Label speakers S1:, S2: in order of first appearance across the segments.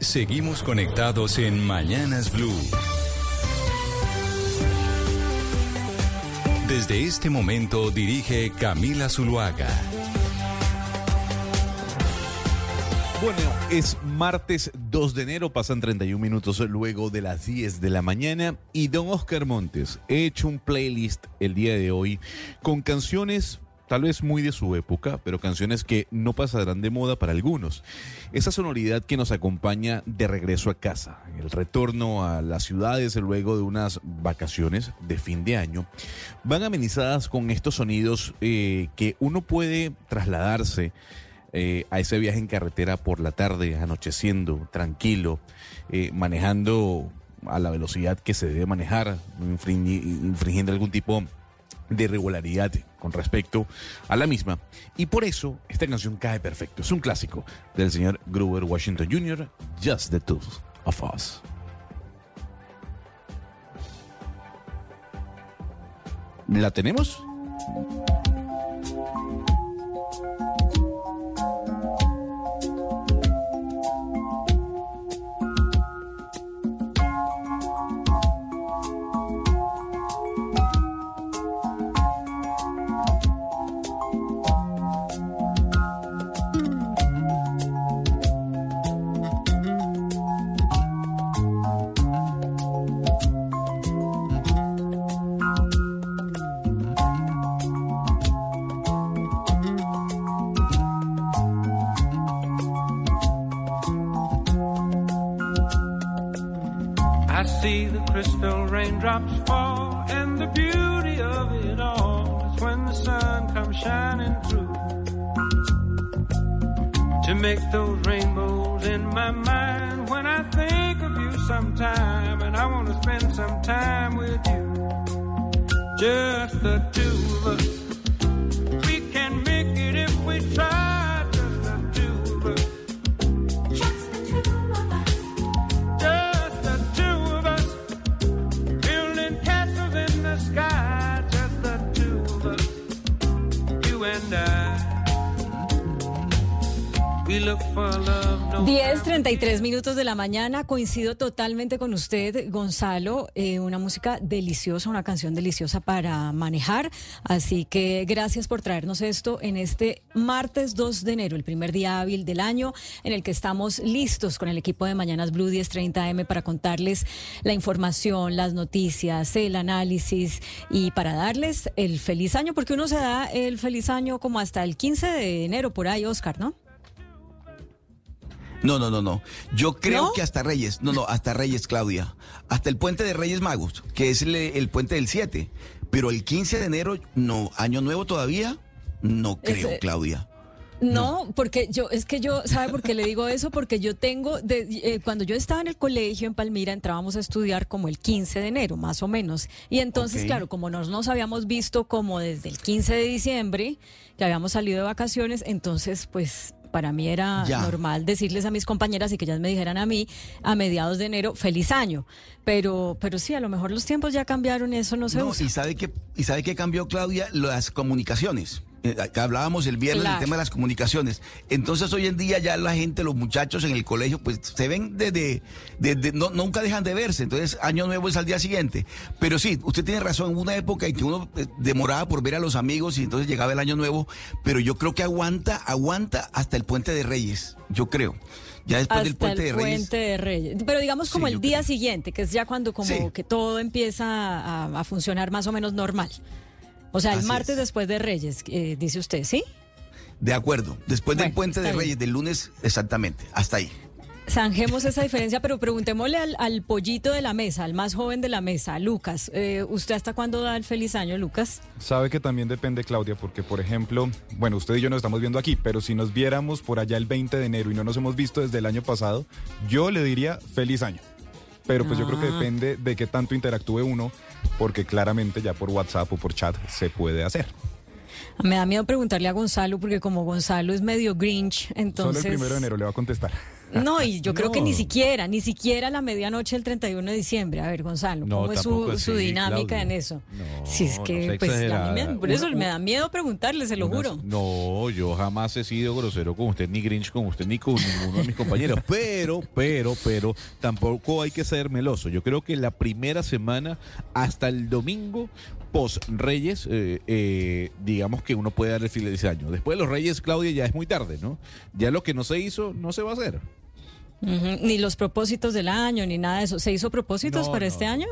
S1: Seguimos conectados en Mañanas Blue. Desde este momento dirige Camila Zuluaga.
S2: Bueno, es martes 2 de enero, pasan 31 minutos luego de las 10 de la mañana y don Oscar Montes, he hecho un playlist el día de hoy con canciones tal vez muy de su época, pero canciones que no pasarán de moda para algunos. Esa sonoridad que nos acompaña de regreso a casa, el retorno a las ciudades luego de unas vacaciones de fin de año, van amenizadas con estos sonidos eh, que uno puede trasladarse. Eh, a ese viaje en carretera por la tarde, anocheciendo, tranquilo, eh, manejando a la velocidad que se debe manejar, infringiendo algún tipo de irregularidad con respecto a la misma. Y por eso esta canción cae perfecto. Es un clásico del señor Gruber Washington Jr., Just the Two of Us. ¿La tenemos?
S3: make those rainbows in my mind when I think of you sometime. And I want to spend some time with you, just the two of us.
S4: 10.33 minutos de la mañana, coincido totalmente con usted, Gonzalo, eh, una música deliciosa, una canción deliciosa para manejar, así que gracias por traernos esto en este martes 2 de enero, el primer día hábil del año, en el que estamos listos con el equipo de Mañanas Blue 1030M para contarles la información, las noticias, el análisis y para darles el feliz año, porque uno se da el feliz año como hasta el 15 de enero por ahí, Oscar, ¿no?
S5: No, no, no, no. Yo creo que hasta Reyes, no, no, hasta Reyes, Claudia. Hasta el puente de Reyes Magos, que es el, puente del 7. Pero el 15 de enero, no, año nuevo todavía, no creo, Claudia.
S4: No, porque yo, es que yo, ¿sabe por qué le digo eso? Porque yo tengo, de, eh, cuando yo estaba en el colegio en Palmira, entrábamos a estudiar como el 15 de enero, más o menos. Y entonces, claro, como nos, nos habíamos visto como desde el 15 de diciembre, que habíamos salido de vacaciones, entonces, pues para mí era normal decirles a mis compañeras y que ellas me dijeran a mí a mediados de enero feliz año. Pero, pero sí, a lo mejor los tiempos ya cambiaron, eso no se usa.
S5: ¿y sabe qué, y sabe qué cambió Claudia? Las comunicaciones. Eh, hablábamos el viernes del tema de las comunicaciones. Entonces hoy en día ya la gente, los muchachos en el colegio, pues se ven desde, desde no, nunca dejan de verse. Entonces año nuevo es al día siguiente. Pero sí, usted tiene razón, una época en que uno eh, demoraba por ver a los amigos y entonces llegaba el año nuevo, pero yo creo que aguanta, aguanta hasta el puente de Reyes, yo creo. Ya después del puente de Reyes.
S4: Puente de Reyes. Pero digamos como el día siguiente, que es ya cuando como que todo empieza a, a funcionar más o menos normal. O sea, el martes después de Reyes, eh, dice usted, ¿sí?
S5: De acuerdo. Después del puente de Reyes, del lunes, exactamente. Hasta ahí.
S4: Zanjemos esa diferencia, pero preguntémosle al, pollito de la mesa, al más joven de la mesa, Lucas. Eh, ¿Usted hasta cuándo da el feliz año, Lucas?
S6: Sabe que también depende, Claudia, porque, por ejemplo, bueno, usted y yo nos estamos viendo aquí, pero si nos viéramos por allá el 20 de enero y no nos hemos visto desde el año pasado, yo le diría feliz año. Pero pues yo creo que ah. depende de qué tanto interactúe uno porque claramente ya por WhatsApp o por chat se puede hacer.
S4: Me da miedo preguntarle a Gonzalo porque como Gonzalo es medio grinch, entonces...
S6: Solo el primero de enero le va a contestar.
S4: No, y yo creo que ni siquiera, ni siquiera la medianoche del 31 de diciembre. A ver, Gonzalo, ¿cómo es su, dinámica en eso? No, si es que, pues, por eso me da miedo preguntarle, se lo juro.
S2: No, yo jamás he sido grosero con usted, ni grinch con usted, ni con ninguno de mis compañeros. Pero, pero, pero, tampoco hay que ser meloso. Yo creo que la primera semana, hasta el domingo, post Reyes, eh, eh, digamos que uno puede dar el feliz año. Después de los Reyes, Claudia, ya es muy tarde, ¿no? Ya lo que no se hizo, no se va a hacer.
S4: Ni los propósitos del año, ni nada de eso. ¿Se hizo propósitos para este año?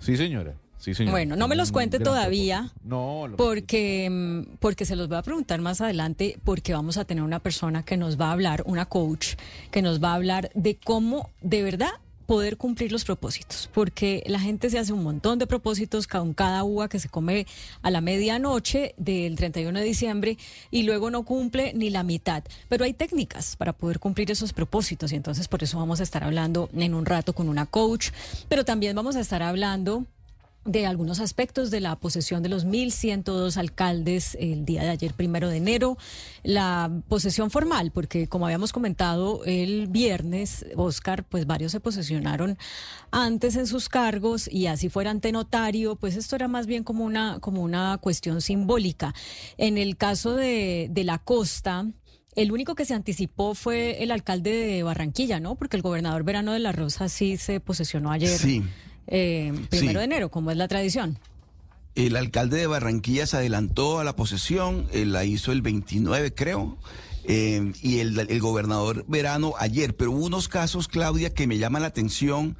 S2: Sí, señora. Sí, señora.
S4: Bueno, no me los cuente todavía. No, porque, mm, porque se los voy a preguntar más adelante, porque vamos a tener una persona que nos va a hablar, una coach, que nos va a hablar de cómo de verdad poder cumplir los propósitos, porque la gente se hace un montón de propósitos con cada uva que se come a la medianoche del 31 de diciembre y luego no cumple ni la mitad. Pero hay técnicas para poder cumplir esos propósitos y entonces por eso vamos a estar hablando en un rato con una coach, pero también vamos a estar hablando de algunos aspectos de la posesión de los 1.102 alcaldes el día de ayer, primero de enero, la posesión formal, porque como habíamos comentado el viernes, Oscar, pues varios se posesionaron antes en sus cargos y así fuera ante notario, pues esto era más bien como una, como una cuestión simbólica. En el caso de, de la costa, el único que se anticipó fue el alcalde de Barranquilla, ¿no? Porque el gobernador Verano de la Rosa sí se posesionó ayer. Sí eh, primero de enero, como es la tradición.
S5: El alcalde de Barranquilla se adelantó a la posesión, él la hizo el 29, creo. Eh, y el, el, gobernador Verano ayer, pero hubo unos casos, Claudia, que me llaman la atención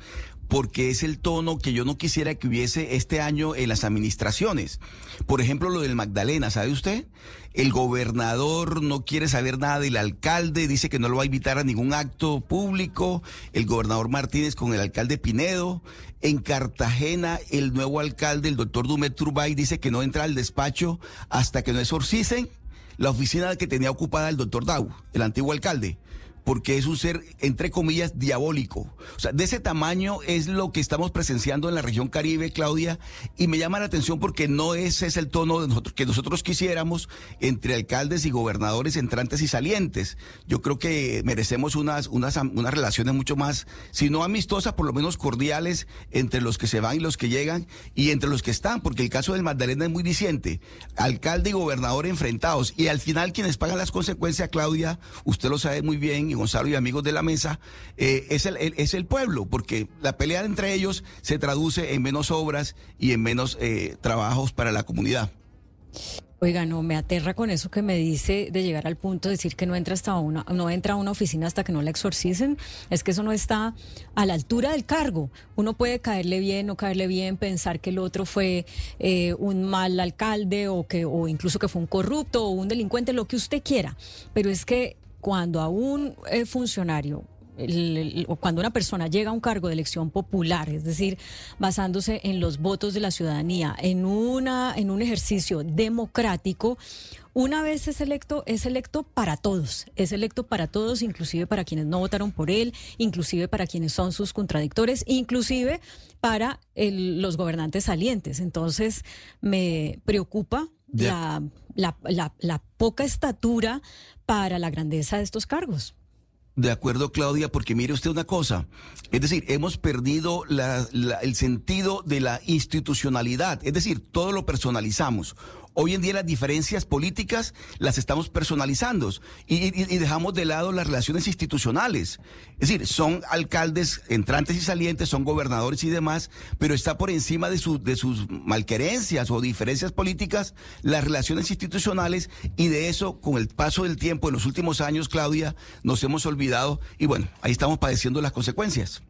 S5: porque es el tono que yo no quisiera que hubiese este año en las administraciones. Por ejemplo, lo del Magdalena, ¿sabe usted? El gobernador no quiere saber nada del alcalde, dice que no lo va a invitar a ningún acto público. El gobernador Martínez con el alcalde Pinedo. En Cartagena, el nuevo alcalde, el doctor Dumet Turbay, dice que no entra al despacho hasta que no exorcisen la oficina que tenía ocupada el doctor Dau, el antiguo alcalde porque es un ser, entre comillas, diabólico. O sea, de ese tamaño es lo que estamos presenciando en la región Caribe, Claudia, y me llama la atención porque no ese es el tono de nosotros, que nosotros quisiéramos entre alcaldes y gobernadores entrantes y salientes. Yo creo que merecemos unas, unas, unas relaciones mucho más, si no amistosas, por lo menos cordiales entre los que se van y los que llegan y entre los que están, porque el caso del Magdalena es muy diciente. Alcalde y gobernador enfrentados, y al final quienes pagan las consecuencias, Claudia, usted lo sabe muy bien, Gonzalo y amigos de la mesa, eh, es, el, es el pueblo, porque la pelea entre ellos se traduce en menos obras y en menos eh, trabajos para la comunidad.
S4: Oiga, no, me aterra con eso que me dice de llegar al punto de decir que no entra hasta una, no entra a una oficina hasta que no la exorcicen. Es que eso no está a la altura del cargo. Uno puede caerle bien, no caerle bien, pensar que el otro fue eh, un mal alcalde o que, o incluso que fue un corrupto o un delincuente, lo que usted quiera. Pero es que cuando a un eh, funcionario o cuando una persona llega a un cargo de elección popular, es decir, basándose en los votos de la ciudadanía, en una en un ejercicio democrático, una vez es electo, es electo para todos, es electo para todos, inclusive para quienes no votaron por él, inclusive para quienes son sus contradictores, inclusive para los gobernantes salientes. Entonces, me preocupa la, la, poca estatura para la grandeza de estos cargos.
S5: De acuerdo, Claudia, porque mire usted una cosa, es decir, hemos perdido el sentido de la institucionalidad, es decir, todo lo personalizamos. Hoy en día las diferencias políticas las estamos personalizando y, dejamos de lado las relaciones institucionales. Es decir, son alcaldes entrantes y salientes, son gobernadores y demás, pero está por encima de, de sus malquerencias o diferencias políticas las relaciones institucionales y de eso, con el paso del tiempo en los últimos años, Claudia, nos hemos olvidado y bueno, ahí estamos padeciendo las consecuencias.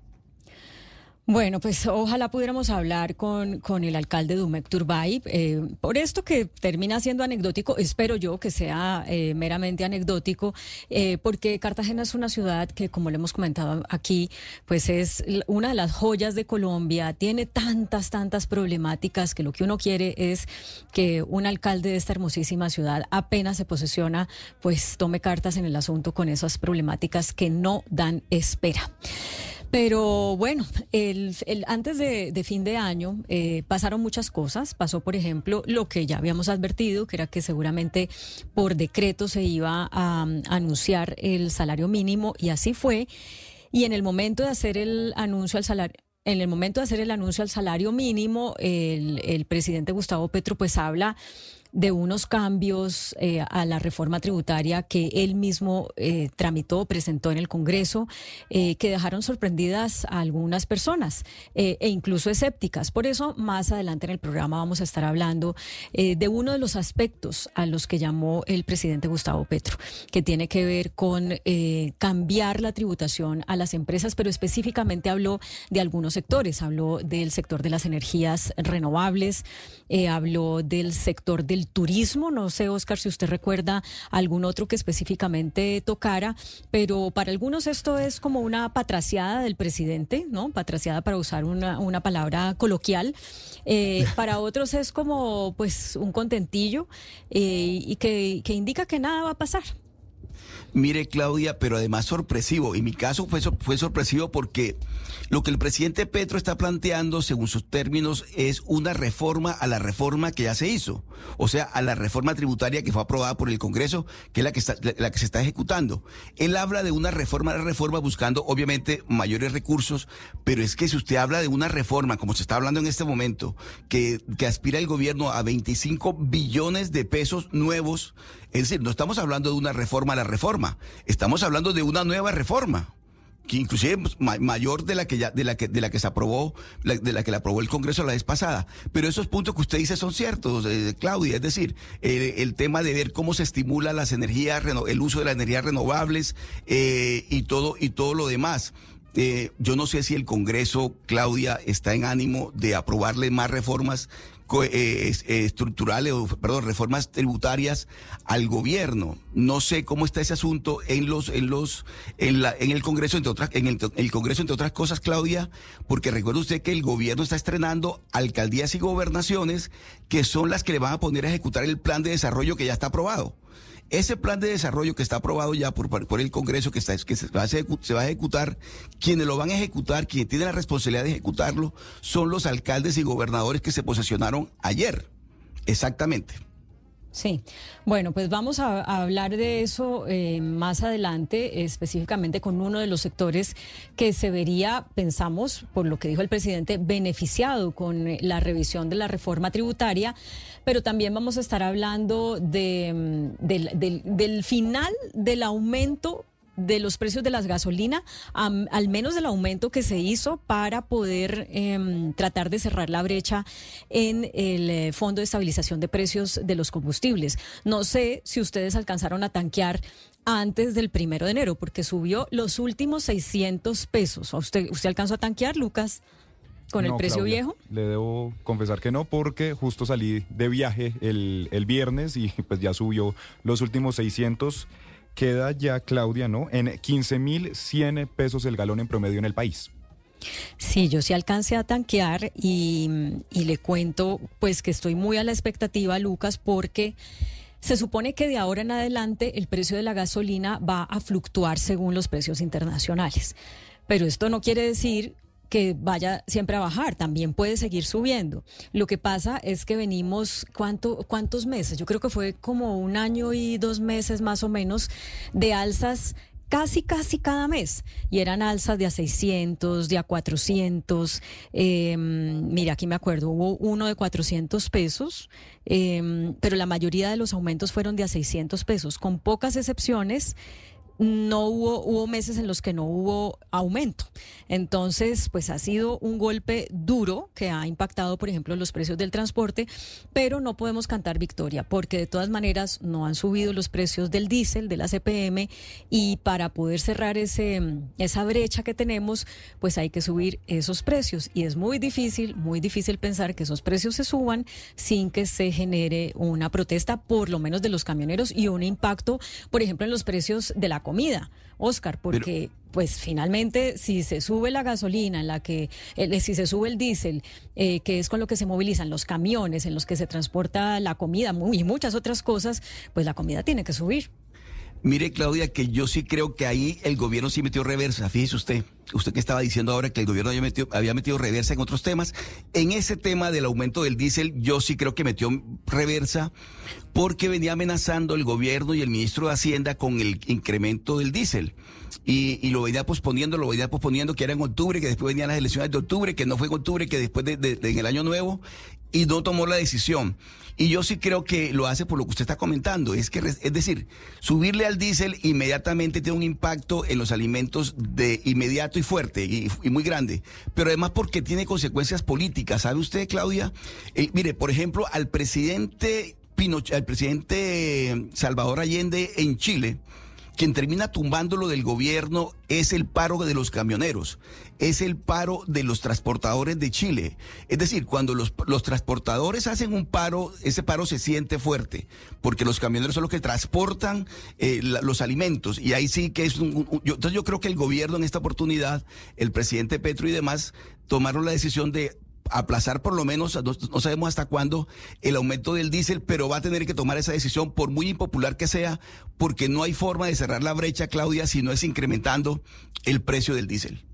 S4: Bueno, pues ojalá pudiéramos hablar con, con el alcalde Dumek Turbay. Eh, por esto que termina siendo anecdótico, espero yo que sea eh, meramente anecdótico, eh, porque Cartagena es una ciudad que, como le hemos comentado aquí, pues es una de las joyas de Colombia, tiene tantas, tantas problemáticas que lo que uno quiere es que un alcalde de esta hermosísima ciudad apenas se posesiona, pues tome cartas en el asunto con esas problemáticas que no dan espera. Pero bueno, el, antes de, fin de año eh, pasaron muchas cosas. Pasó, por ejemplo, lo que ya habíamos advertido, que era que seguramente por decreto se iba a, anunciar el salario mínimo y así fue. Y en el momento de hacer el anuncio al salario, en el momento de hacer el anuncio al salario mínimo, el, el presidente Gustavo Petro pues habla de unos cambios eh, a la reforma tributaria que él mismo eh, tramitó, presentó en el Congreso, eh, que dejaron sorprendidas a algunas personas e incluso escépticas. Por eso, más adelante en el programa vamos a estar hablando de uno de los aspectos a los que llamó el presidente Gustavo Petro, que tiene que ver con cambiar la tributación a las empresas, pero específicamente habló de algunos sectores. Habló del sector de las energías renovables, habló del sector del turismo. No sé, Oscar, si usted recuerda algún otro que específicamente tocara, pero para algunos esto es como una patraciada del presidente, ¿no? Patraciada para usar una, una palabra coloquial. Eh, para otros es como pues un contentillo eh, y que, que indica que nada va a pasar.
S5: Mire, Claudia, pero además sorpresivo. Y mi caso fue, fue sorpresivo porque lo que el presidente Petro está planteando, según sus términos, es una reforma a la reforma que ya se hizo. O sea, a la reforma tributaria que fue aprobada por el Congreso, que es la que, está, la que se está ejecutando. Él habla de una reforma a la reforma buscando, obviamente, mayores recursos, pero es que si usted habla de una reforma, como se está hablando en este momento, que, que aspira el gobierno a 25 billones de pesos nuevos, es decir, no estamos hablando de una reforma a la reforma, estamos hablando de una nueva reforma que inclusive mayor de la que ya de la que de la que se aprobó de la que la aprobó el Congreso la vez pasada. Pero esos puntos que usted dice son ciertos eh, Claudia es decir el tema de ver cómo se estimula las energías el uso de las energías renovables eh, y todo y todo lo demás. Eh, yo no sé si el Congreso Claudia está en ánimo de aprobarle más reformas estructurales, o, perdón, reformas tributarias al gobierno. No sé cómo está ese asunto en los, en los, en la, en el Congreso, entre otras, en el, Congreso, entre otras cosas, Claudia, porque recuerde usted que el gobierno está estrenando alcaldías y gobernaciones que son las que le van a poner a ejecutar el plan de desarrollo que ya está aprobado. Ese plan de desarrollo que está aprobado ya por, por el Congreso, que, está, que se, va a se va a ejecutar, quienes lo van a ejecutar, quienes tienen la responsabilidad de ejecutarlo, son los alcaldes y gobernadores que se posesionaron ayer. Exactamente.
S4: Sí, bueno, pues vamos a, hablar de eso eh, más adelante, específicamente con uno de los sectores que se vería, pensamos, por lo que dijo el presidente, beneficiado con eh, la revisión de la reforma tributaria, pero también vamos a estar hablando de, mm, del, del final del aumento de los precios de las gasolina, al menos del aumento que se hizo para poder em, tratar de cerrar la brecha en el eh, Fondo de Estabilización de Precios de los Combustibles. No sé si ustedes alcanzaron a tanquear antes del primero de enero, porque subió los últimos 600 pesos. ¿Usted, usted alcanzó a tanquear, Lucas? ¿Con el precio viejo?
S6: Le debo confesar que no, porque justo salí de viaje el, el viernes y pues ya subió los últimos 600 queda ya, Claudia, ¿no? En 15.100 pesos el galón en promedio en el país.
S4: Sí, yo sí alcancé a tanquear y, y, le cuento pues que estoy muy a la expectativa, Lucas, porque se supone que de ahora en adelante el precio de la gasolina va a fluctuar según los precios internacionales. Pero esto no quiere decir que vaya siempre a bajar, también puede seguir subiendo. Lo que pasa es que venimos, ¿cuánto, ¿cuántos meses? Yo creo que fue como un año y dos meses más o menos de alzas casi, casi cada mes. Y eran alzas de a 600, de a 400. Em, mira, aquí me acuerdo, hubo uno de 400 pesos, em, pero la mayoría de los aumentos fueron de a 600 pesos, con pocas excepciones no hubo, hubo meses en los que no hubo aumento. Entonces, pues ha sido un golpe duro que ha impactado, por ejemplo, los precios del transporte, pero no podemos cantar victoria porque de todas maneras no han subido los precios del diésel, de la CPM y para poder cerrar ese, esa brecha que tenemos, pues hay que subir esos precios y es muy difícil, muy difícil pensar que esos precios se suban sin que se genere una protesta, por lo menos de los camioneros y un impacto, por ejemplo, en los precios de la comida, Oscar, porque pues finalmente si se sube la gasolina, en la que si se sube el diésel, eh, que es con lo que se movilizan los camiones, en los que se transporta la comida y muchas otras cosas, pues la comida tiene que subir.
S5: Mire, Claudia, que yo sí creo que ahí el gobierno sí metió reversa. Fíjese usted, usted que estaba diciendo ahora que el gobierno había metido, había metido reversa en otros temas. En ese tema del aumento del diésel, yo sí creo que metió reversa porque venía amenazando el gobierno y el ministro de Hacienda con el incremento del diésel. Y, lo venía posponiendo, lo venía posponiendo, que era en octubre, que después venían las elecciones de octubre, que no fue en octubre, que después de, en el año nuevo, y no tomó la decisión. Y yo sí creo que lo hace por lo que usted está comentando, es que es decir, subirle al diésel inmediatamente tiene un impacto en los alimentos de inmediato y fuerte y, muy grande, pero además porque tiene consecuencias políticas. ¿Sabe usted, Claudia? Eh, mire, por ejemplo, al presidente Pinochet, al presidente Salvador Allende en Chile, quien termina tumbándolo del gobierno es el paro de los camioneros, es el paro de los transportadores de Chile. Es decir, cuando los, los transportadores hacen un paro, ese paro se siente fuerte, porque los camioneros son los que transportan eh, los alimentos. Y ahí sí que es un, yo, entonces yo creo que el gobierno en esta oportunidad, el presidente Petro y demás, tomaron la decisión de aplazar por lo menos, no, sabemos hasta cuándo, el aumento del diésel, pero va a tener que tomar esa decisión, por muy impopular que sea, porque no hay forma de cerrar la brecha, Claudia, si no es incrementando el precio del diésel.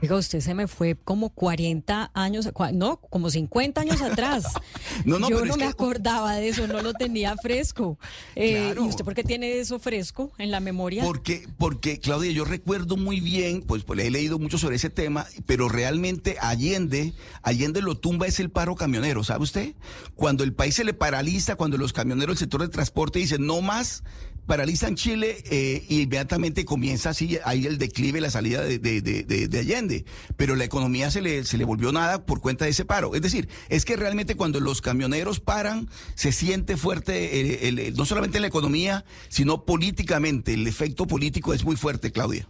S4: Diga, usted se me fue como 40 años, no, como 50 años atrás. no, no, Yo no me acordaba de eso, no lo tenía fresco. Eh, ¿Y usted por qué tiene eso fresco en la memoria?
S5: Porque, porque Claudia, yo recuerdo muy bien, pues, pues he leído mucho sobre ese tema, pero realmente Allende, Allende lo tumba es el paro camionero, ¿sabe usted? Cuando el país se le paraliza, cuando los camioneros del sector de transporte dicen no más, paralizan Chile eh, inmediatamente comienza así ahí el declive, la salida de, de, de, de, Allende. Pero la economía se le, se le volvió nada por cuenta de ese paro. Es decir, es que realmente cuando los camioneros paran, se siente fuerte el, no solamente la economía, sino políticamente. El efecto político es muy fuerte, Claudia.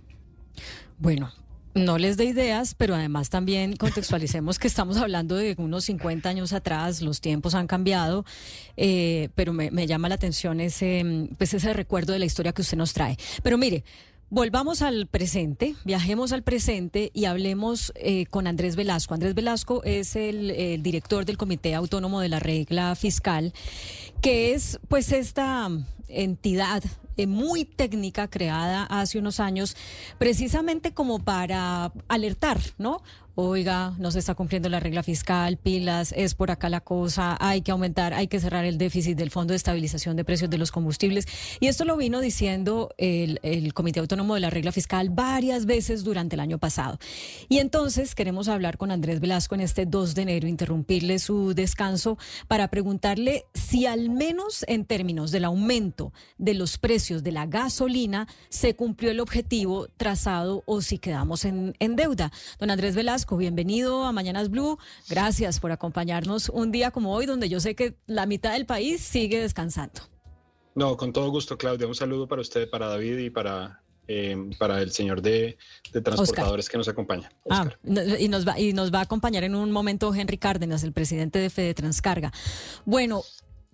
S4: Bueno, no les dé ideas, pero además también contextualicemos que estamos hablando de unos 50 años atrás, los tiempos han cambiado, eh, pero me, llama la atención ese, pues ese recuerdo de la historia que usted nos trae. Pero mire, Volvamos al presente, viajemos al presente y hablemos eh, con Andrés Velasco. Andrés Velasco es el, director del Comité Autónomo de la Regla Fiscal, que es pues esta entidad eh, muy técnica creada hace unos años precisamente como para alertar, ¿no? oiga, no se está cumpliendo la regla fiscal, pilas, es por acá la cosa, hay que aumentar, hay que cerrar el déficit del Fondo de Estabilización de Precios de los Combustibles. Y esto lo vino diciendo el, Comité Autónomo de la Regla Fiscal varias veces durante el año pasado. Y entonces queremos hablar con Andrés Velasco en este 2 de enero, interrumpirle su descanso para preguntarle si al menos en términos del aumento de los precios de la gasolina se cumplió el objetivo trazado o si quedamos en, en deuda. Don Andrés Velasco bienvenido a Mañanas Blue. Gracias por acompañarnos un día como hoy, donde yo sé que la mitad del país sigue descansando.
S7: No, con todo gusto, Claudia. Un saludo para usted, para David y para eh, para el señor de, transportadores que nos acompaña.
S4: Ah, y nos, va, y nos va a acompañar en un momento Henry Cárdenas, el presidente de Fede Transcarga. Bueno,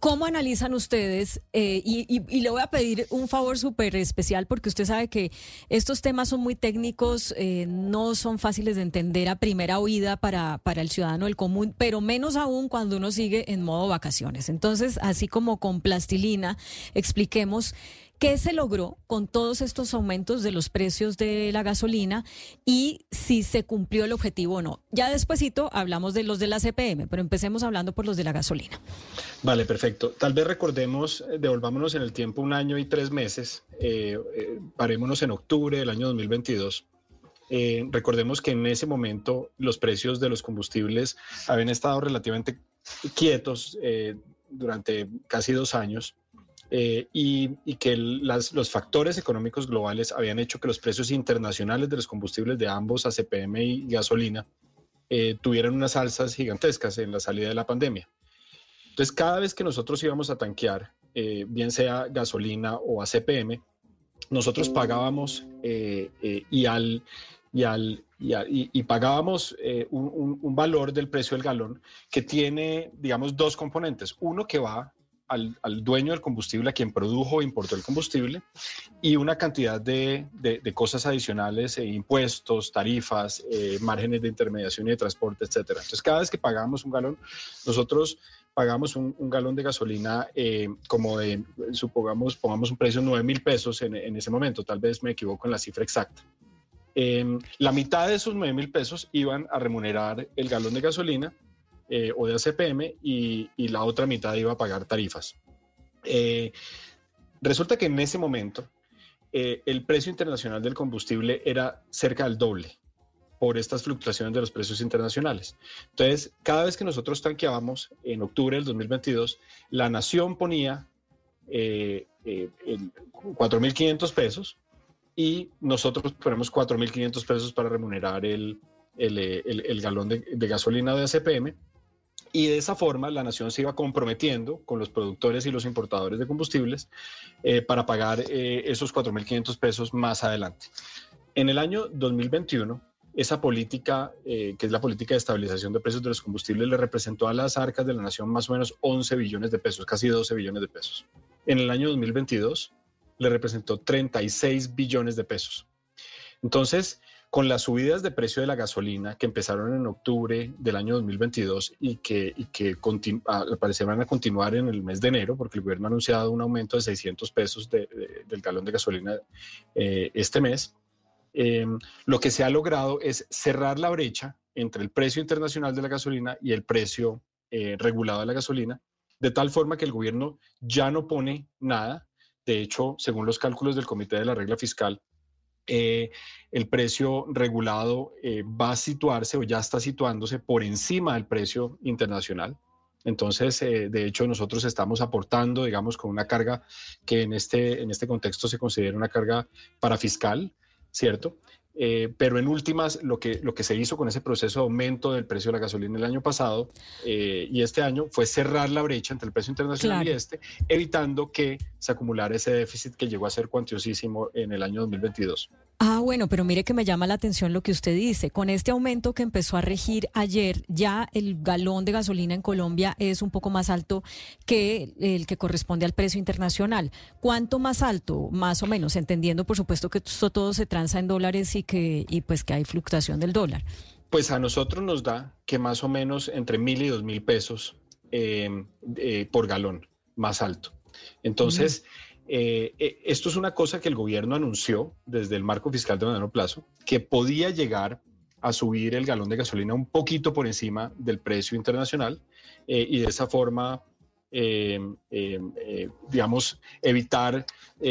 S4: ¿Cómo analizan ustedes? Eh, y, le voy a pedir un favor súper especial porque usted sabe que estos temas son muy técnicos, eh, no son fáciles de entender a primera oída para, para el ciudadano del común, pero menos aún cuando uno sigue en modo vacaciones. Entonces, así como con plastilina, expliquemos ¿Qué se logró con todos estos aumentos de los precios de la gasolina y si se cumplió el objetivo o no? Ya despuesito hablamos de los de la CPM, pero empecemos hablando por los de la gasolina.
S7: Vale, perfecto. Tal vez recordemos, eh, devolvámonos en el tiempo un año y tres meses, eh, eh, parémonos en octubre del año 2022. recordemos que en ese momento los precios de los combustibles habían estado relativamente quietos durante casi dos años eh, y, que los factores económicos globales habían hecho que los precios internacionales de los combustibles de ambos, ACPM y gasolina, eh, tuvieran unas alzas gigantescas en la salida de la pandemia. Entonces, cada vez que nosotros íbamos a tanquear, eh, bien sea gasolina o ACPM, nosotros pagábamos y al y, al, y, pagábamos un, un, valor del precio del galón que tiene, digamos, dos componentes. Uno que va al, dueño del combustible, a quien produjo o importó el combustible, y una cantidad de, cosas adicionales, eh, impuestos, tarifas, eh, márgenes de intermediación y de transporte, etcétera. Entonces, cada vez que pagamos un galón, nosotros pagamos un, galón de gasolina eh, como de, supongamos, pongamos un precio de 9 mil pesos en, en, ese momento, tal vez me equivoco en la cifra exacta. Em, la mitad de esos 9 mil pesos iban a remunerar el galón de gasolina eh, o de ACPM y, la otra mitad iba a pagar tarifas. Eh, resulta que en ese momento eh, el precio internacional del combustible era cerca del doble por estas fluctuaciones de los precios internacionales. Entonces, cada vez que nosotros tanqueábamos en octubre del 2022, la nación ponía 4.500 pesos y nosotros ponemos 4.500 pesos para remunerar el, galón de, gasolina de ACPM y de esa forma la nación se iba comprometiendo con los productores y los importadores de combustibles eh, para pagar eh, esos 4.500 pesos más adelante. En el año 2021, esa política, eh, que es la política de estabilización de precios de los combustibles, le representó a las arcas de la nación más o menos 11 billones de pesos, casi 12 billones de pesos. En el año 2022 le representó 36 billones de pesos. Entonces, con las subidas de precio de la gasolina que empezaron en octubre del año 2022 y que, y que al parecer van a continuar en el mes de enero, porque el gobierno ha anunciado un aumento de 600 pesos del galón de gasolina eh, este mes, eh, lo que se ha logrado es cerrar la brecha entre el precio internacional de la gasolina y el precio eh, regulado de la gasolina, de tal forma que el gobierno ya no pone nada. De hecho, según los cálculos del Comité de la Regla Fiscal, eh, el precio regulado eh, va a situarse o ya está situándose por encima del precio internacional. Entonces, eh, de hecho, nosotros estamos aportando, digamos, con una carga que en este, en este contexto se considera una carga parafiscal, ¿cierto? Eh, pero en últimas, lo que, lo que se hizo con ese proceso de aumento del precio de la gasolina el año pasado eh, y este año fue cerrar la brecha entre el precio internacional y este, evitando que se acumulara ese déficit que llegó a ser cuantiosísimo en el año 2022.
S4: Ah, bueno, pero mire que me llama la atención lo que usted dice. Con este aumento que empezó a regir ayer, ya el galón de gasolina en Colombia es un poco más alto que el que corresponde al precio internacional. ¿Cuánto más alto, más o menos? Entendiendo, por supuesto, que esto todo se transa en dólares y que y pues que hay fluctuación del dólar.
S7: Pues a nosotros nos da que más o menos entre mil y dos mil pesos eh, eh, por galón, más alto. Entonces. Eh, esto es una cosa que el gobierno anunció desde el marco fiscal de mediano plazo, que podía llegar a subir el galón de gasolina un poquito por encima del precio internacional eh, y de esa forma eh, eh, eh, digamos, evitar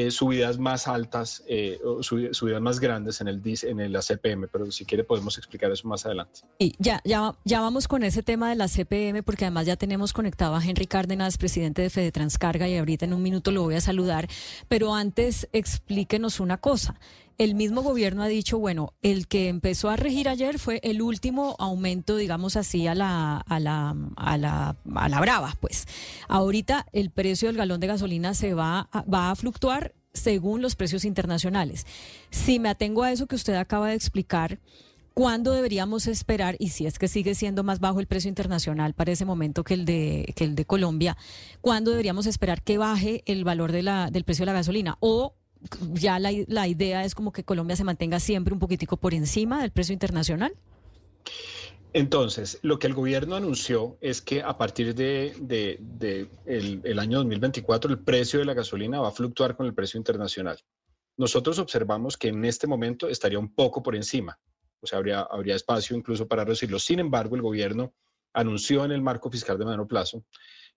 S7: subidas más altas, o subidas más grandes en el, en el CPM, pero si quiere podemos explicar eso más adelante.
S4: Y ya, ya, ya vamos con ese tema de la CPM, porque además ya tenemos conectado a Henry Cárdenas, presidente de Fede Transcarga, y ahorita en un minuto lo voy a saludar, pero antes explíquenos una cosa el mismo gobierno ha dicho, bueno, el que empezó a regir ayer fue el último aumento, digamos así, a la, a la, a la, a la brava, pues. Ahorita el precio del galón de gasolina se va va a fluctuar según los precios internacionales. Si me atengo a eso que usted acaba de explicar, ¿Cuándo deberíamos esperar, y si es que sigue siendo más bajo el precio internacional para ese momento que el de, que el de Colombia, ¿cuándo deberíamos esperar que baje el valor del precio de la gasolina? ¿O ya la, la, idea es como que Colombia se mantenga siempre un poquitico por encima del precio internacional?
S7: Entonces, lo que el gobierno anunció es que a partir de, el, año 2024 el precio de la gasolina va a fluctuar con el precio internacional. Nosotros observamos que en este momento estaría un poco por encima, o sea, habría, habría espacio incluso para reducirlo. Sin embargo, el gobierno anunció en el marco fiscal de mediano plazo,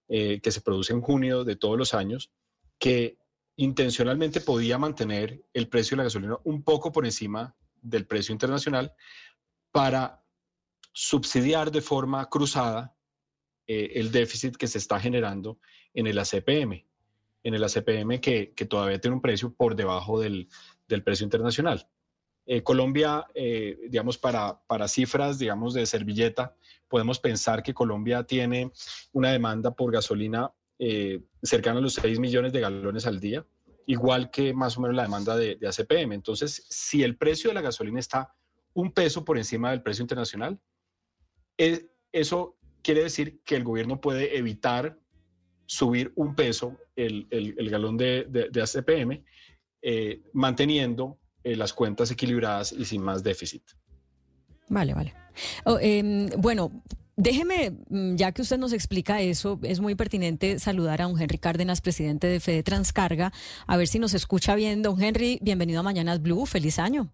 S7: eh, que se produce en junio de todos los años, que intencionalmente podía mantener el precio de la gasolina un poco por encima del precio internacional para subsidiar de forma cruzada eh, el déficit que se está generando en el ACPM, en el ACPM que, todavía tiene un precio por debajo del, precio internacional. Eh, Colombia, eh, digamos, para, para cifras, digamos, de servilleta, podemos pensar que Colombia tiene una demanda por gasolina cercana a los 6 millones de galones al día, igual que más o menos la demanda de, ACPM. Entonces, si el precio de la gasolina está un peso por encima del precio internacional, eh, eso quiere decir que el gobierno puede evitar subir un peso el, galón de, ACPM, eh, manteniendo eh, las cuentas equilibradas y sin más déficit.
S4: Vale, vale. Oh, em, bueno, Déjeme, mm, ya que usted nos explica eso, es muy pertinente saludar a don Henry Cárdenas, presidente de Fede Transcarga, a ver si nos escucha bien. Don Henry, bienvenido a Mañanas Blue, feliz año.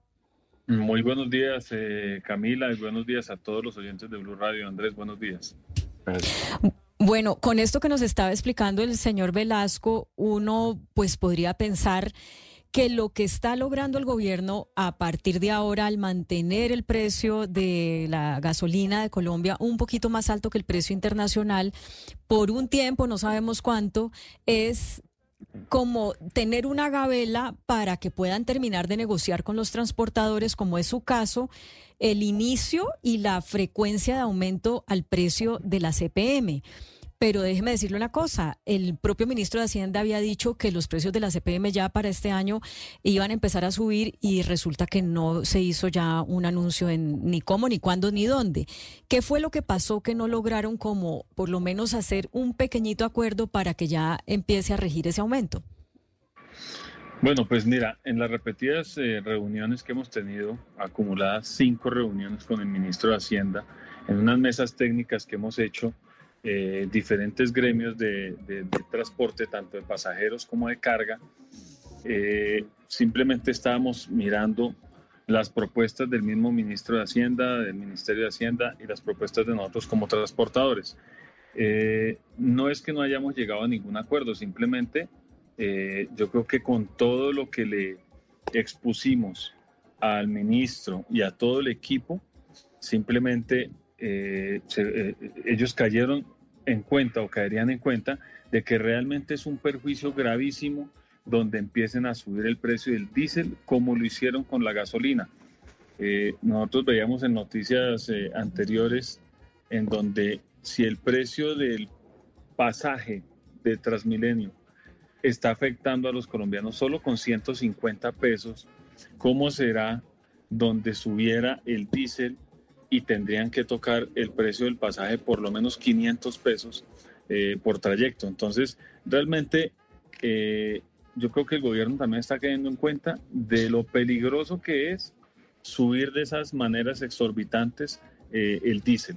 S8: Muy buenos días, eh, Camila, y buenos días a todos los oyentes de Blue Radio. Andrés, buenos días.
S4: Bueno, con esto que nos estaba explicando el señor Velasco, uno pues podría pensar que lo que está logrando el gobierno a partir de ahora al mantener el precio de la gasolina de Colombia un poquito más alto que el precio internacional por un tiempo, no sabemos cuánto, es como tener una gabela para que puedan terminar de negociar con los transportadores, como es su caso, el inicio y la frecuencia de aumento al precio de la CPM. Pero déjeme decirle una cosa, el propio ministro de Hacienda había dicho que los precios de la CPM ya para este año iban a empezar a subir y resulta que no se hizo ya un anuncio en ni cómo, ni cuándo, ni dónde. ¿Qué fue lo que pasó que no lograron como por lo menos hacer un pequeñito acuerdo para que ya empiece a regir ese aumento?
S8: Bueno, pues mira, en las repetidas eh, reuniones que hemos tenido, acumuladas cinco reuniones con el ministro de Hacienda, en unas mesas técnicas que hemos hecho, eh, diferentes gremios de, transporte, tanto de pasajeros como de carga. Eh, simplemente estábamos mirando las propuestas del mismo ministro de Hacienda, del Ministerio de Hacienda y las propuestas de nosotros como transportadores. Eh, no es que no hayamos llegado a ningún acuerdo, simplemente yo creo que con todo lo que le expusimos al ministro y a todo el equipo, simplemente eh, eh, ellos cayeron en cuenta o caerían en cuenta de que realmente es un perjuicio gravísimo donde empiecen a subir el precio del diésel como lo hicieron con la gasolina. Eh, nosotros veíamos en noticias anteriores en donde si el precio del pasaje de Transmilenio está afectando a los colombianos solo con 150 pesos, ¿cómo será donde subiera el diésel y tendrían que tocar el precio del pasaje por lo menos 500 pesos eh, por trayecto. Entonces, realmente eh, yo creo que el gobierno también está cayendo en cuenta de lo peligroso que es subir de esas maneras exorbitantes eh, el diésel.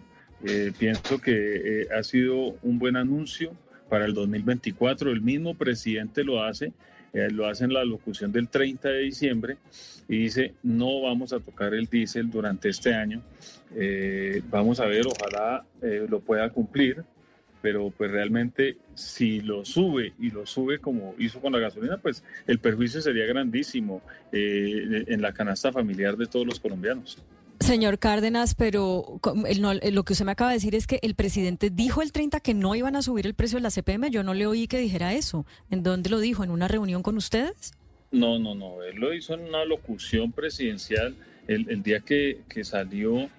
S8: pienso que ha sido un buen anuncio para el 2024. El mismo presidente lo hace eh, lo hace en la locución del 30 de diciembre y dice, no vamos a tocar el diésel durante este año. Eh, vamos a ver, ojalá eh, lo pueda cumplir, pero pues realmente si lo sube y lo sube como hizo con la gasolina, pues el perjuicio sería grandísimo en la canasta familiar de todos los colombianos.
S4: Señor Cárdenas, pero lo que usted me acaba de decir es que el presidente dijo el 30 que no iban a subir el precio de la CPM. Yo no le oí que dijera eso. ¿En dónde lo dijo? ¿En una reunión con ustedes?
S8: No, no, no. Él lo hizo en una locución presidencial el, día que, que, salió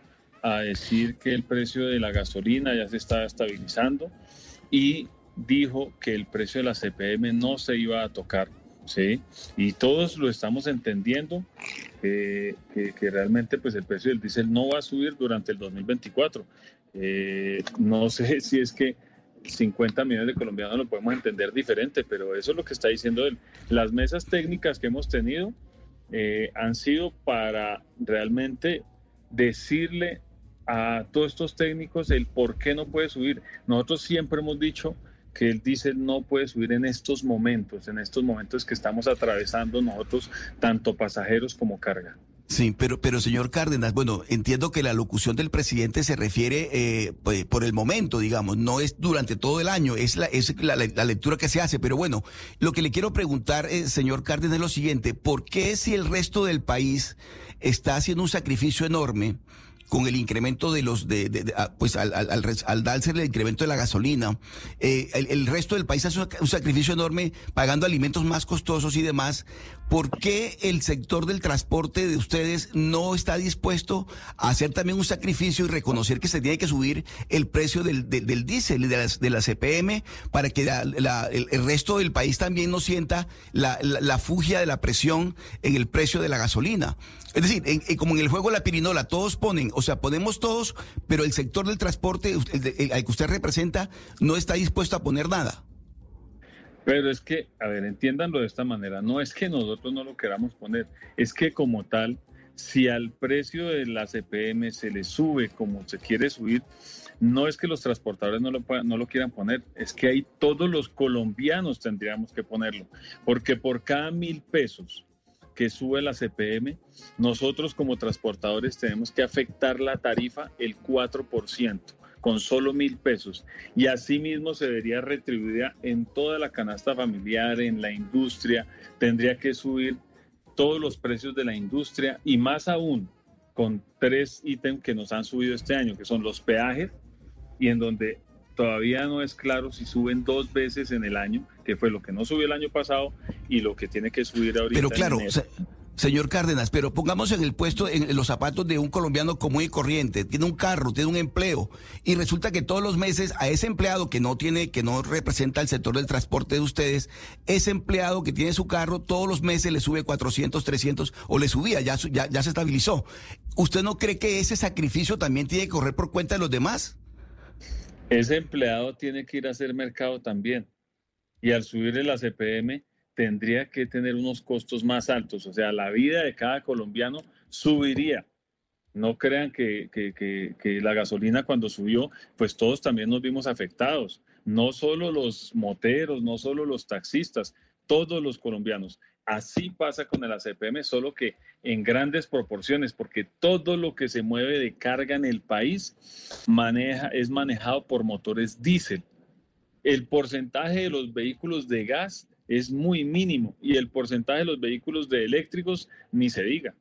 S8: a decir que el precio de la gasolina ya se estaba estabilizando y dijo que el precio de la CPM no se iba a tocar ¿sí? Y todos lo estamos entendiendo, que, realmente pues el precio del diésel no va a subir durante el 2024. Eh, no sé si es que 50 millones de colombianos lo podemos entender diferente, pero eso es lo que está diciendo él. Las mesas técnicas que hemos tenido eh, han sido para realmente decirle a todos estos técnicos el por qué no puede subir. Nosotros siempre hemos dicho que el diésel no puede subir en estos momentos, en estos momentos que estamos atravesando nosotros, tanto pasajeros como carga.
S5: Sí, pero, pero señor Cárdenas, bueno, entiendo que la locución del presidente se refiere eh, pues, por el momento, digamos, no es durante todo el año, es, la, es la, lectura que se hace. Pero bueno, lo que le quiero preguntar, eh, señor Cárdenas, es lo siguiente, ¿por qué si el resto del país está haciendo un sacrificio enorme? Con el incremento de los, de, ah, pues al, al, darse el incremento de la gasolina, eh, el, resto del país hace un sacrificio enorme pagando alimentos más costosos y demás. ¿Por qué el sector del transporte de ustedes no está dispuesto a hacer también un sacrificio y reconocer que se tiene que subir el precio del, del, diésel y de, las, de la CPM para que la, el, resto del país también no sienta la, fugia de la presión en el precio de la gasolina? Es decir, como en el juego la pirinola, todos ponen, o sea, ponemos todos, pero el sector del transporte al que usted representa no está dispuesto a poner nada.
S8: Pero es que, a ver, entiéndanlo de esta manera, no es que nosotros no lo queramos poner, es que como tal, si al precio de la CPM se le sube como se quiere subir, no es que los transportadores no lo, no lo quieran poner, es que ahí todos los colombianos tendríamos que ponerlo, porque por cada mil pesos que sube la CPM, nosotros como transportadores tenemos que afectar la tarifa el 4% con solo mil pesos. Y asimismo se debería retribuir en toda la canasta familiar, en la industria, tendría que subir todos los precios de la industria y más aún con tres ítems que nos han subido este año, que son los peajes y en donde todavía no es claro si suben dos veces en el año, que fue lo que no subió el año pasado y lo que tiene que subir ahorita.
S5: Pero claro, señor Cárdenas, pero pongamos en el puesto, en los zapatos de un colombiano común y corriente, tiene un carro, tiene un empleo, y resulta que todos los meses a ese empleado que no tiene, que no representa el sector del transporte de ustedes, ese empleado que tiene su carro, todos los meses le sube 400, 300, o le subía, ya, ya, ya se estabilizó. ¿Usted no cree que ese sacrificio también tiene que correr por cuenta de los demás?
S8: Ese empleado tiene que ir a hacer mercado también. Y al subirle la CPM tendría que tener unos costos más altos. O sea, la vida de cada colombiano subiría. No crean que, que, la gasolina cuando subió, pues todos también nos vimos afectados. No solo los moteros, no solo los taxistas, todos los colombianos. Así pasa con el ACPM, solo que en grandes proporciones, porque todo lo que se mueve de carga en el país es manejado por motores diésel. El porcentaje de los vehículos de gas es muy mínimo y el porcentaje de los vehículos de eléctricos ni se diga.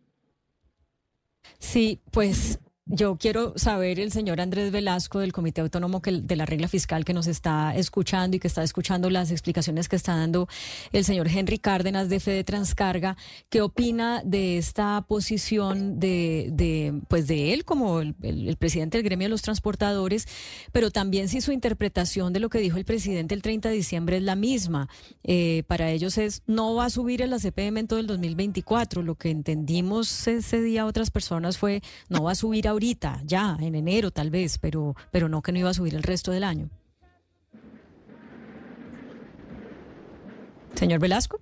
S4: Sí, pues yo quiero saber el señor Andrés Velasco del Comité Autónomo de la Regla Fiscal que nos está escuchando y que está escuchando las explicaciones que está dando el señor Henry Cárdenas de Fede Transcarga, ¿qué opina de esta posición de, pues de él como el, presidente del gremio de los transportadores, pero también si su interpretación de lo que dijo el presidente el 30 de diciembre es la misma? Eh, para ellos es no va a subir el ACPM en todo el 2024. Lo que entendimos ese día otras personas fue no va a subir a ahorita, ya, en enero tal vez, pero, pero no que no iba a subir el resto del año. Señor Velasco.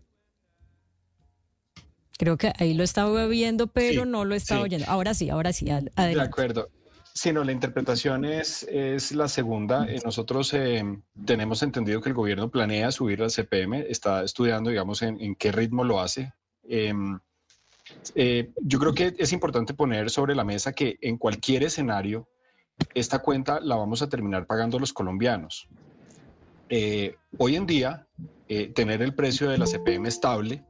S4: Creo que ahí lo estaba viendo, pero no lo estaba oyendo. Ahora sí, ahora sí, adelante.
S7: De acuerdo. Sí, no, la interpretación es, es la segunda. Eh, nosotros eh, tenemos entendido que el gobierno planea subir al CPM, está estudiando, digamos, en, en qué ritmo lo hace. Em, eh, yo creo que es importante poner sobre la mesa que en cualquier escenario, esta cuenta la vamos a terminar pagando los colombianos. Eh, hoy en día, eh, tener el precio de la CPM estable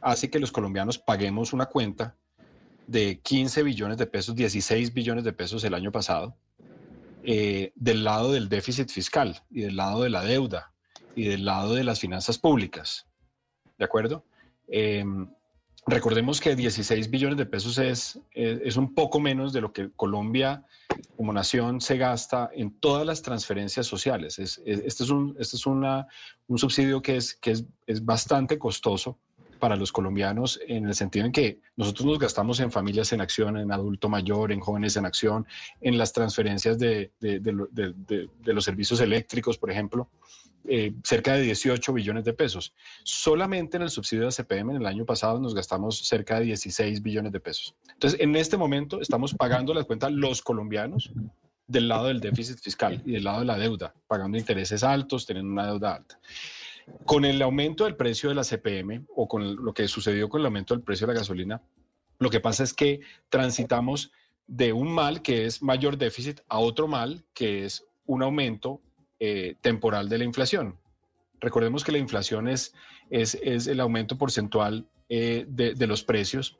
S7: hace que los colombianos paguemos una cuenta de 15 billones de pesos, 16 billones de pesos el año pasado, del lado del déficit fiscal y del lado de la deuda y del lado de las finanzas públicas. ¿De acuerdo? Recordemos que 16 billones de pesos es, es, un poco menos de lo que Colombia como nación se gasta en todas las transferencias sociales. Es, este es, un, este es una, un subsidio que, es, que es, bastante costoso para los colombianos en el sentido en que nosotros nos gastamos en familias en acción, en adulto mayor, en jóvenes en acción, en las transferencias de, de, de los servicios eléctricos, por ejemplo. Eh, cerca de 18 billones de pesos. Solamente en el subsidio de CPM en el año pasado nos gastamos cerca de 16 billones de pesos. Entonces, en este momento estamos pagando la cuenta los colombianos del lado del déficit fiscal y del lado de la deuda, pagando intereses altos, teniendo una deuda alta. Con el aumento del precio de la CPM o con lo que sucedió con el aumento del precio de la gasolina, lo que pasa es que transitamos de un mal que es mayor déficit a otro mal que es un aumento eh, temporal de la inflación. Recordemos que la inflación es, es, el aumento porcentual eh, de, los precios.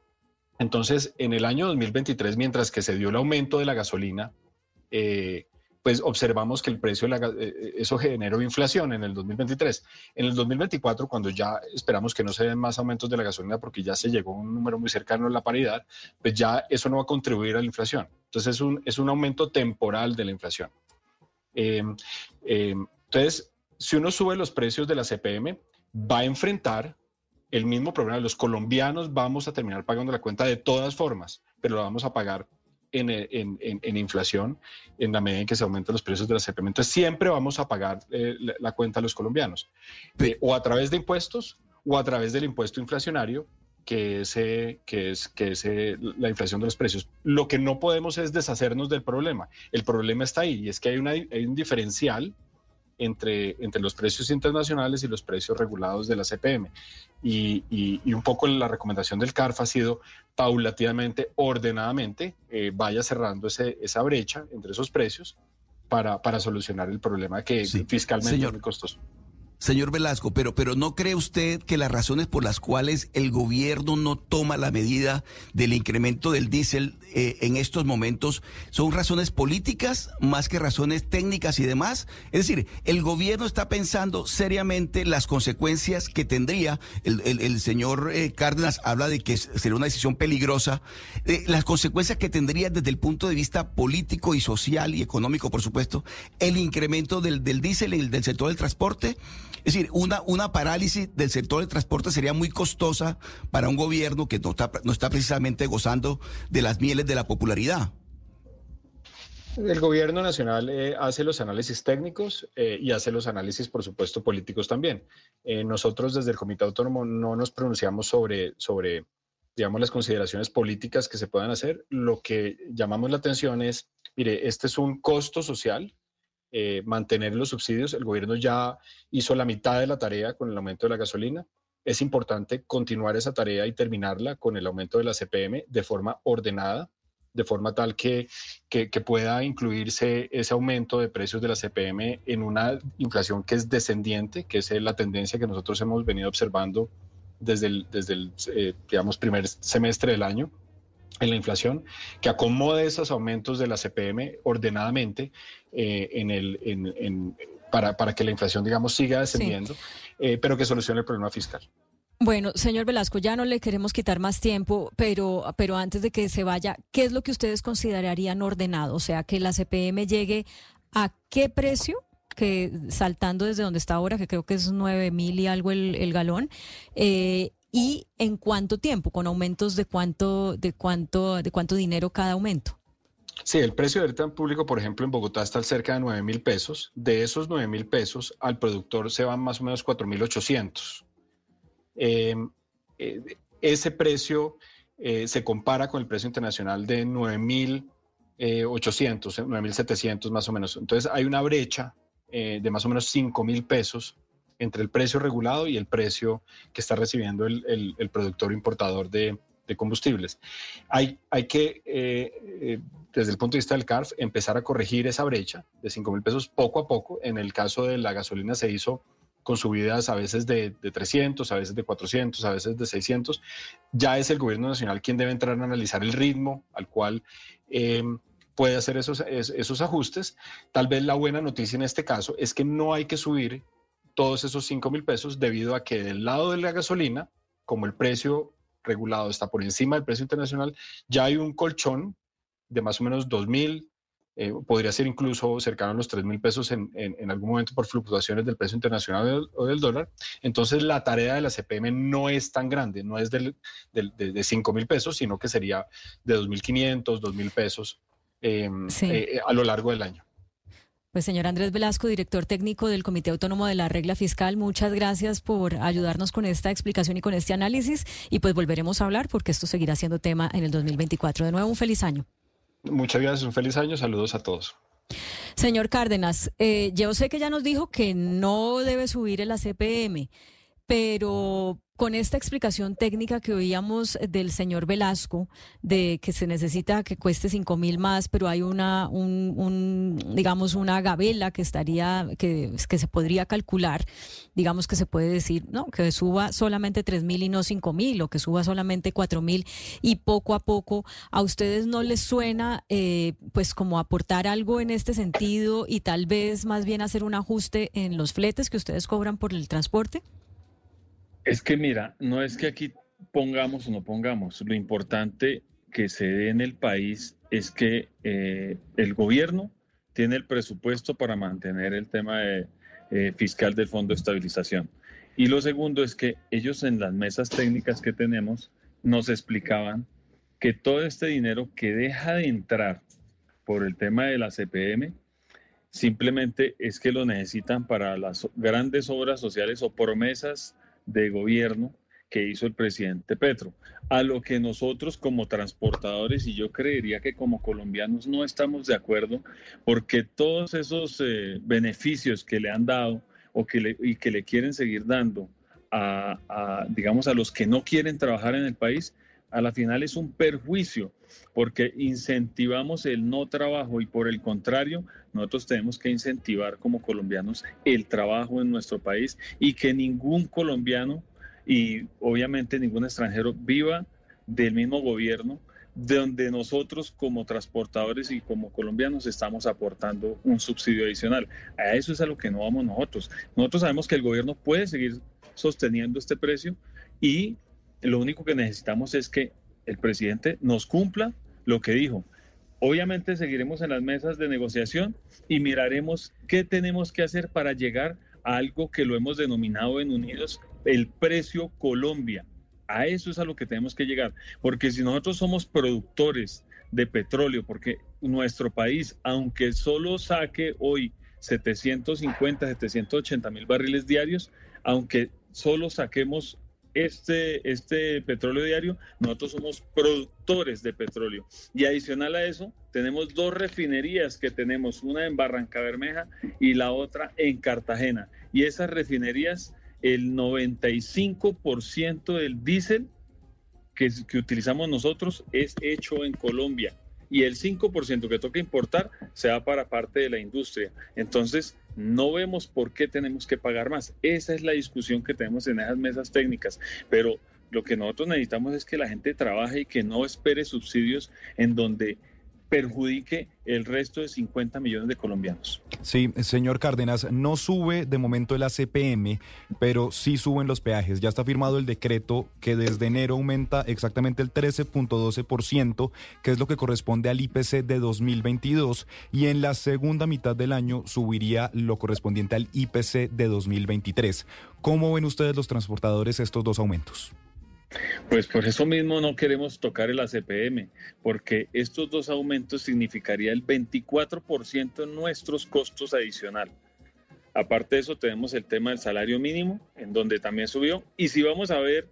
S7: Entonces, en el año 2023, mientras que se dio el aumento de la gasolina, eh, pues observamos que el precio, eso generó inflación en el 2023. En el 2024, cuando ya esperamos que no se den más aumentos de la gasolina porque ya se llegó a un número muy cercano a la paridad, pues ya eso no va a contribuir a la inflación. Entonces es un, es un aumento temporal de la inflación. Em, em, entonces, si uno sube los precios de la CPM, va a enfrentar el mismo problema. Los colombianos vamos a terminar pagando la cuenta de todas formas, pero lo vamos a pagar en, en, inflación en la medida en que se aumentan los precios de la CPM. Entonces, siempre vamos a pagar eh, la, cuenta a los colombianos, eh, o a través de impuestos o a través del impuesto inflacionario que es, que es, que es la inflación de los precios. Lo que no podemos es deshacernos del problema. El problema está ahí y es que hay, una, hay un diferencial entre, entre los precios internacionales y los precios regulados de la CPM. Y, y, un poco la recomendación del CARF ha sido paulatinamente, ordenadamente, eh, vaya cerrando ese, esa brecha entre esos precios para, para solucionar el problema que fiscalmente es muy costoso.
S5: Señor Velasco, pero, pero ¿no cree usted que las razones por las cuales el gobierno no toma la medida del incremento del diésel eh, en estos momentos son razones políticas más que razones técnicas y demás? Es decir, el gobierno está pensando seriamente las consecuencias que tendría, el, señor eh, Cárdenas habla de que sería una decisión peligrosa, eh, las consecuencias que tendría desde el punto de vista político y social y económico, por supuesto, el incremento del, del diésel y del sector del transporte. Es decir, una, una parálisis del sector del transporte sería muy costosa para un gobierno que no está, no está precisamente gozando de las mieles de la popularidad.
S7: El gobierno nacional eh, hace los análisis técnicos eh, y hace los análisis, por supuesto, políticos también. Eh, nosotros desde el Comité Autónomo no nos pronunciamos sobre, sobre, digamos, las consideraciones políticas que se puedan hacer. Lo que llamamos la atención es, mire, este es un costo social eh, mantener los subsidios. El gobierno ya hizo la mitad de la tarea con el aumento de la gasolina. Es importante continuar esa tarea y terminarla con el aumento de la CPM de forma ordenada, de forma tal que, que, pueda incluirse ese aumento de precios de la CPM en una inflación que es descendiente, que es la tendencia que nosotros hemos venido observando desde el, desde el eh, digamos, primer semestre del año en la inflación, que acomode esos aumentos de la CPM ordenadamente eh, en el, en, para, para, que la inflación, digamos, siga descendiendo, eh, pero que solucione el problema fiscal.
S4: Bueno, señor Velasco, ya no le queremos quitar más tiempo, pero, pero antes de que se vaya, ¿qué es lo que ustedes considerarían ordenado? O sea, que la CPM llegue a qué precio que saltando desde donde está ahora, que creo que es nueve mil y algo el, el galón, eh, y en cuánto tiempo, con aumentos de cuánto, de cuánto, de cuánto dinero cada aumento.
S7: Sí, el precio del tan público, por ejemplo, en Bogotá está cerca de 9 mil pesos. De esos 9 mil pesos, al productor se van más o menos 4 mil 800. Em, eh, ese precio eh, se compara con el precio internacional de 9 mil 800, 9 mil 700 más o menos. Entonces hay una brecha eh, de más o menos 5 mil pesos entre el precio regulado y el precio que está recibiendo el, productor importador de, combustibles. Hay, hay que, eh, eh, desde el punto de vista del CARF, empezar a corregir esa brecha de 5 mil pesos poco a poco. En el caso de la gasolina se hizo con subidas a veces de, 300, a veces de 400, a veces de 600. Ya es el gobierno nacional quien debe entrar a analizar el ritmo al cual eh, puede hacer esos, esos ajustes. Tal vez la buena noticia en este caso es que no hay que subir todos esos 5 mil pesos debido a que del lado de la gasolina, como el precio regulado está por encima del precio internacional, ya hay un colchón de más o menos 2 mil, eh, podría ser incluso cercano a los 3 mil pesos en, algún momento por fluctuaciones del precio internacional o del dólar. Entonces la tarea de la CPM no es tan grande, no es de, de 5 mil pesos, sino que sería de 2.500, 2 mil pesos em, eh, a lo largo del año.
S4: Pues señor Andrés Velasco, director técnico del Comité Autónomo de la Regla Fiscal, muchas gracias por ayudarnos con esta explicación y con este análisis y pues volveremos a hablar porque esto seguirá siendo tema en el 2024. De nuevo, un feliz año.
S7: Muchas gracias, un feliz año, saludos a todos.
S4: Señor Cárdenas, eh, yo sé que ya nos dijo que no debe subir el ACPM, pero con esta explicación técnica que oíamos del señor Velasco, de que se necesita que cueste cinco mil más, pero hay una, un, digamos, una gabela que estaría, que, que se podría calcular, digamos que se puede decir, no, que suba solamente tres mil y no cinco mil, o que suba solamente cuatro mil, y poco a poco, ¿a ustedes no les suena, eh, pues, como aportar algo en este sentido y tal vez más bien hacer un ajuste en los fletes que ustedes cobran por el transporte?
S8: Es que mira, no es que aquí pongamos o no pongamos, lo importante que se dé en el país es que eh, el gobierno tiene el presupuesto para mantener el tema eh, fiscal del Fondo de Estabilización. Y lo segundo es que ellos en las mesas técnicas que tenemos nos explicaban que todo este dinero que deja de entrar por el tema de la CPM, simplemente es que lo necesitan para las grandes obras sociales o promesas de gobierno que hizo el presidente Petro, a lo que nosotros como transportadores y yo creería que como colombianos no estamos de acuerdo porque todos esos eh, beneficios que le han dado o que le, y que le quieren seguir dando a, digamos, a los que no quieren trabajar en el país, a la final es un perjuicio porque incentivamos el no trabajo y por el contrario, nosotros tenemos que incentivar como colombianos el trabajo en nuestro país y que ningún colombiano y obviamente ningún extranjero viva del mismo gobierno donde nosotros como transportadores y como colombianos estamos aportando un subsidio adicional. A eso es a lo que no vamos nosotros. Nosotros sabemos que el gobierno puede seguir sosteniendo este precio y lo único que necesitamos es que el presidente nos cumpla lo que dijo. Obviamente seguiremos en las mesas de negociación y miraremos qué tenemos que hacer para llegar a algo que lo hemos denominado en Unidos el precio Colombia. A eso es a lo que tenemos que llegar, porque si nosotros somos productores de petróleo, porque nuestro país, aunque solo saque hoy 750, 780 mil barriles diarios, aunque solo saquemos este, este petróleo diario, nosotros somos productores de petróleo. Y adicional a eso, tenemos dos refinerías que tenemos, una en Barranca Bermeja y la otra en Cartagena. Y esas refinerías, el 95% del diésel que, que utilizamos nosotros es hecho en Colombia y el 5% que toca importar se va para parte de la industria. Entonces, no vemos por qué tenemos que pagar más. Esa es la discusión que tenemos en esas mesas técnicas, pero lo que nosotros necesitamos es que la gente trabaje y que no espere subsidios en donde perjudique el resto de 50 millones de colombianos.
S6: Sí, señor Cárdenas, no sube de momento el ACPM, pero sí suben los peajes. Ya está firmado el decreto que desde enero aumenta exactamente el 13.12%, que es lo que corresponde al IPC de 2022, y en la segunda mitad del año subiría lo correspondiente al IPC de 2023. ¿Cómo ven ustedes los transportadores estos dos aumentos?
S8: Pues por eso mismo no queremos tocar el ACPM, porque estos dos aumentos significaría el 24% en nuestros costos adicional. Aparte de eso, tenemos el tema del salario mínimo, en donde también subió. Y si vamos a ver,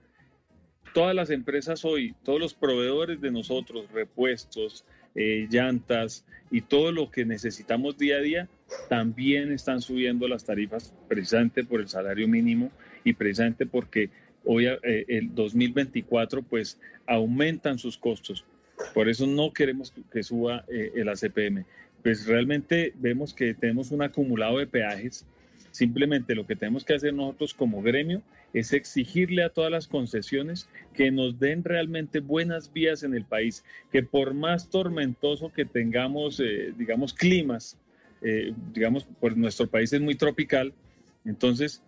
S8: todas las empresas hoy, todos los proveedores de nosotros, repuestos, eh, llantas y todo lo que necesitamos día a día, también están subiendo las tarifas precisamente por el salario mínimo y precisamente porque hoy eh, el 2024 pues aumentan sus costos. Por eso no queremos que suba eh, el ACPM. Pues realmente vemos que tenemos un acumulado de peajes. Simplemente lo que tenemos que hacer nosotros como gremio es exigirle a todas las concesiones que nos den realmente buenas vías en el país, que por más tormentoso que tengamos, eh, digamos, climas, digamos, por nuestro país es muy tropical, entonces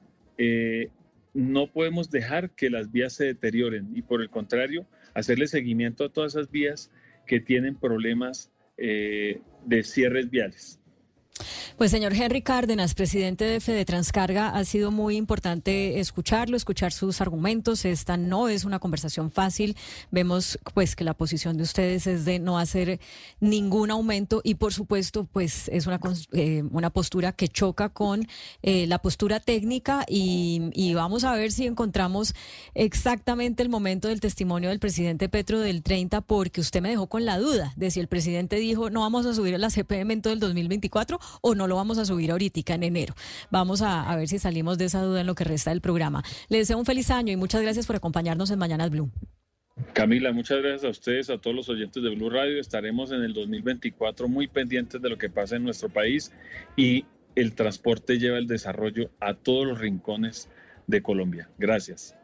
S8: no podemos dejar que las vías se deterioren y por el contrario, hacerle seguimiento a todas esas vías que tienen problemas eh, de cierres viales.
S4: Pues señor Henry Cárdenas, presidente de Fede Transcarga, ha sido muy importante escucharlo, escuchar sus argumentos. Esta no es una conversación fácil. Vemos pues que la posición de ustedes es de no hacer ningún aumento y por supuesto pues es una, eh, una postura que choca con eh, la postura técnica y, y vamos a ver si encontramos exactamente el momento del testimonio del presidente Petro del 30 porque usted me dejó con la duda de si el presidente dijo no vamos a subir a la CPM en todo el 2024 o no lo vamos a subir ahorita en enero. Vamos a, ver si salimos de esa duda en lo que resta del programa. Les deseo un feliz año y muchas gracias por acompañarnos en Mañanas Blue.
S8: Camila, muchas gracias a ustedes, a todos los oyentes de Blue Radio. Estaremos en el 2024 muy pendientes de lo que pasa en nuestro país y el transporte lleva el desarrollo a todos los rincones de Colombia. Gracias.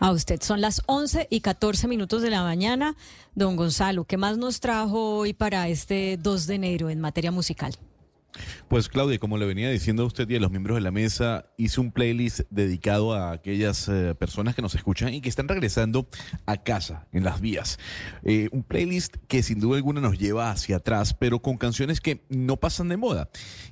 S4: A usted son las 11 y 14 minutos de la mañana. Don Gonzalo, ¿qué más nos trajo hoy para este 2 de enero en materia musical?
S2: Pues Claudia, como le venía diciendo a usted y a los miembros de la mesa, hice un playlist dedicado a aquellas eh, personas que nos escuchan y que están regresando a casa, en las vías. Eh, un playlist que sin duda alguna nos lleva hacia atrás, pero con canciones que no pasan de moda.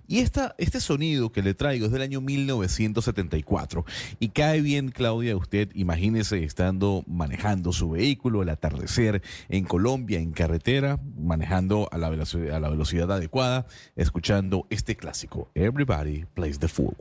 S2: Y esta, este sonido que le traigo es del año 1974 y cae bien, Claudia, usted imagínese estando manejando su vehículo, el atardecer en Colombia, en carretera, manejando a la a la velocidad adecuada, escuchando este clásico, Everybody Plays the Fool.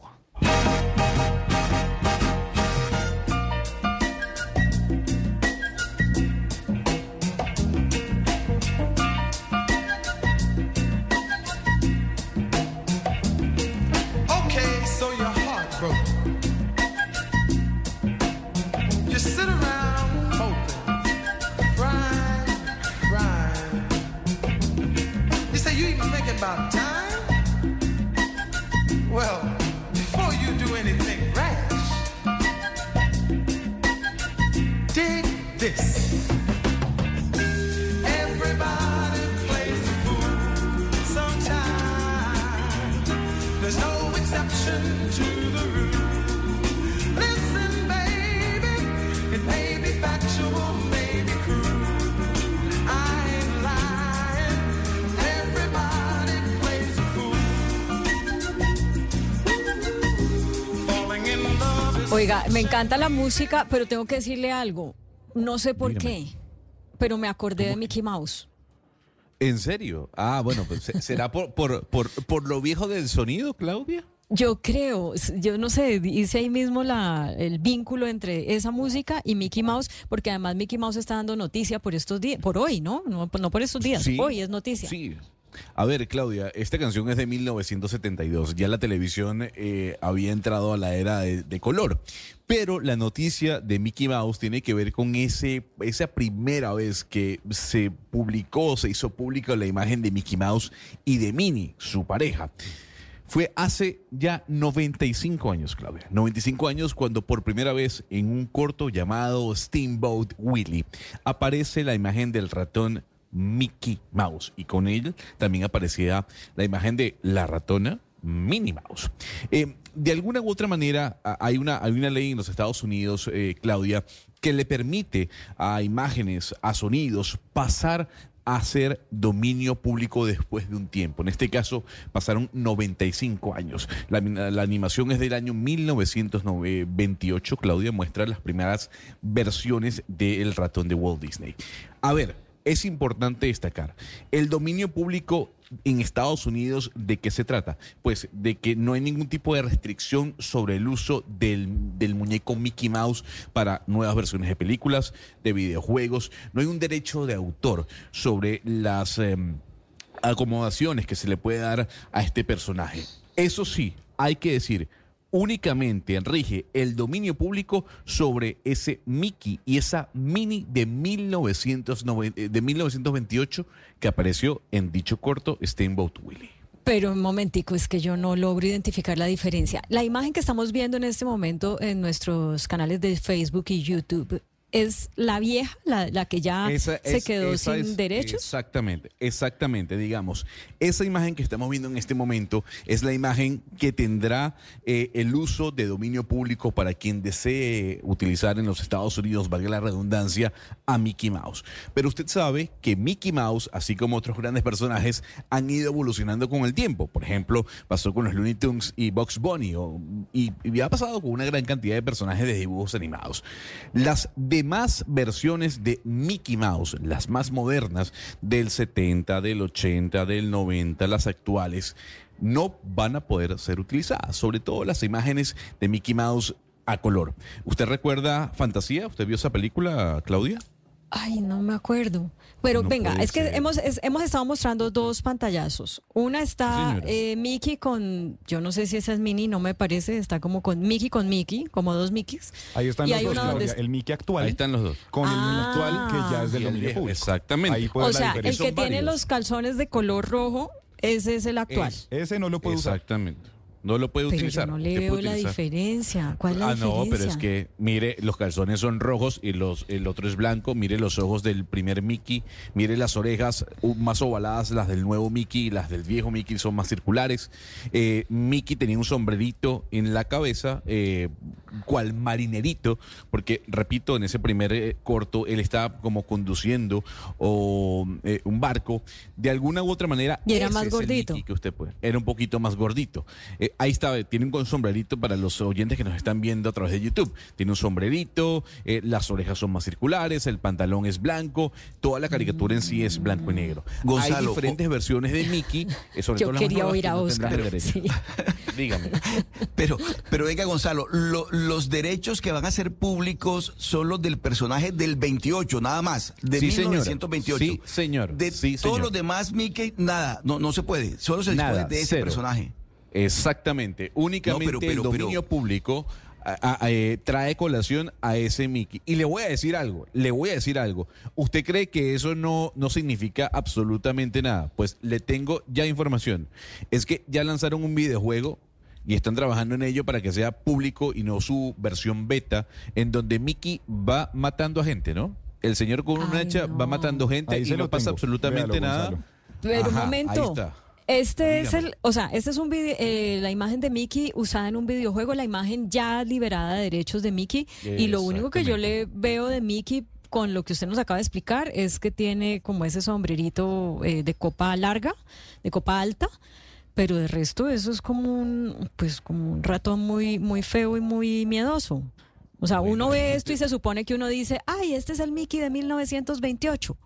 S4: Oiga, me encanta la música, pero tengo que decirle algo. No sé por qué, pero me acordé de Mickey Mouse.
S2: ¿En serio? Ah, bueno, pues será por, por, por, por lo viejo del sonido, Claudia.
S4: Yo creo, yo no sé, hice ahí mismo la, el vínculo entre esa música y Mickey Mouse, porque además Mickey Mouse está dando noticia por estos días, por hoy, ¿no? No, no por estos días, hoy es noticia.
S2: Sí, a ver, Claudia, esta canción es de 1972. Ya la televisión eh, había entrado a la era de, color. Pero la noticia de Mickey Mouse tiene que ver con ese, esa primera vez que se publicó, se hizo pública la imagen de Mickey Mouse y de Minnie, su pareja. Fue hace ya 95 años, Claudia. 95 años cuando por primera vez en un corto llamado Steamboat Willie aparece la imagen del ratón Mickey Mouse. Y con él también aparecía la imagen de la ratona Minnie Mouse. Eh, de alguna u otra manera, hay una, hay una ley en los Estados Unidos, eh, Claudia, que le permite a imágenes, a sonidos, pasar a ser dominio público después de un tiempo. En este caso pasaron 95 años. La, la, animación es del año 1928. Claudia muestra las primeras versiones del ratón de Walt Disney. A ver, es importante destacar, el dominio público en Estados Unidos, ¿de qué se trata? Pues de que no hay ningún tipo de restricción sobre el uso del, muñeco Mickey Mouse para nuevas versiones de películas, de videojuegos. No hay un derecho de autor sobre las em, acomodaciones que se le puede dar a este personaje. Eso sí, hay que decir, únicamente rige el dominio público sobre ese Mickey y esa Mini de, 1990, de 1928 que apareció en dicho corto Steamboat Willie.
S4: Pero un momentico, es que yo no logro identificar la diferencia. La imagen que estamos viendo en este momento en nuestros canales de Facebook y YouTube es la vieja, la, la que ya
S2: Esa
S4: se
S2: es-
S4: quedó sin
S2: es-
S4: derechos.
S2: Exactamente, exactamente. Digamos, esa imagen que estamos viendo en este momento es la imagen que tendrá eh, el uso de dominio público para quien desee utilizar en los Estados Unidos, valga la redundancia, a Mickey Mouse. Pero usted sabe que Mickey Mouse, así como otros grandes personajes, han ido evolucionando con el tiempo. Por ejemplo, pasó con los Looney Tunes y Bugs Bunny, o- y, y ha pasado con una gran cantidad de personajes de dibujos animados. Las demás versiones de Mickey Mouse, las más modernas, del 70, del 80, del 90, las actuales, no van a poder ser utilizadas, sobre todo las imágenes de Mickey Mouse a color. ¿Usted recuerda Fantasía? ¿Usted vio esa película, Claudia?
S4: Ay, no me acuerdo. Pero
S2: No
S4: venga, es que hemos, es- hemos estado mostrando dos pantallazos. Una está eh, Mickey con, yo no sé si esa es Minnie, no me parece, está como con Mickey con Mickey, como dos Mickeys.
S6: Ahí están
S4: Y
S6: los
S4: hay
S6: dos,
S4: una
S6: Claudia. El Mickey actual
S2: Ahí están los dos.
S6: con el Mickey
S4: Ah.
S6: actual que ya es del dominio público.
S2: exactamente.
S6: Ahí puede
S4: O sea, el que tiene
S2: varios.
S4: los calzones de color rojo, ese es el actual.
S2: Es-
S6: Ese no lo puede usar.
S2: Exactamente. No lo puede
S4: Pero
S2: utilizar.
S4: yo no le veo la
S2: utilizar-
S4: diferencia. ¿Cuál es la
S2: ah,
S4: diferencia?
S2: no, pero es que, mire, los calzones son rojos y los, el otro es blanco. Mire los ojos del primer Mickey. Mire las orejas uh, más ovaladas, las del nuevo Mickey y las del viejo Mickey son más circulares. Eh, Mickey tenía un sombrerito en la cabeza, eh, cual marinerito, porque, repito, en ese primer eh, corto él estaba como conduciendo o, eh, un barco. De alguna u otra manera.
S4: Y era
S2: ese
S4: más
S2: es el
S4: gordito.
S2: Que usted puede. Era un poquito más gordito. Ahí está, tiene un sombrerito para los oyentes que nos están viendo a través de YouTube. Tiene un sombrerito, eh, las orejas son más circulares, el pantalón es blanco, toda la caricatura en sí es blanco y negro.
S5: Gonzalo,
S2: Hay diferentes versiones de Mickey, eh, sobre
S4: Yo
S2: todo las más
S4: quería oír
S2: que
S4: a Oscar. sí.
S2: Dígame.
S5: Pero, pero venga, Gonzalo, lo- los derechos que van a ser públicos son los del personaje del 28, nada más, de
S2: Sí, señora.
S5: 1928.
S2: Sí, señor.
S5: De
S2: Sí,
S5: todos
S2: señor.
S5: los demás, Mickey, nada, no, no se puede. Solo se
S2: Nada,
S5: dispone de ese
S2: cero.
S5: personaje.
S2: Exactamente. Únicamente
S5: No, pero- pero-
S2: el dominio
S5: pero-
S2: público a- a- eh, trae colación a ese Mickey. Y le voy a decir algo, le voy a decir algo. ¿Usted cree que eso no, no significa absolutamente nada? Pues le tengo ya información. Es que ya lanzaron un videojuego y están trabajando en ello para que sea público y no su versión beta, en donde Mickey va matando a gente, ¿no? El señor con un
S4: Ay,
S2: hacha va matando gente
S6: Ahí
S2: y
S6: se
S2: no pasa
S6: tengo.
S2: absolutamente
S6: Véalo,
S2: nada.
S6: Gonzalo.
S4: Pero un
S2: Ajá, ahí
S4: momento.
S2: está.
S4: Este es
S2: Dígame.
S4: el, o sea, este es un video, eh, la imagen de Mickey usada en un videojuego, la imagen ya liberada de derechos de Mickey. Y lo único que yo le veo de Mickey con lo que usted nos acaba de explicar es que tiene como ese sombrerito eh, de copa larga, de copa alta. Pero de resto eso es como un, pues como un ratón muy, muy feo y muy miedoso. O sea, uno ve esto y se supone que uno dice, ay, este es el Mickey de 1928.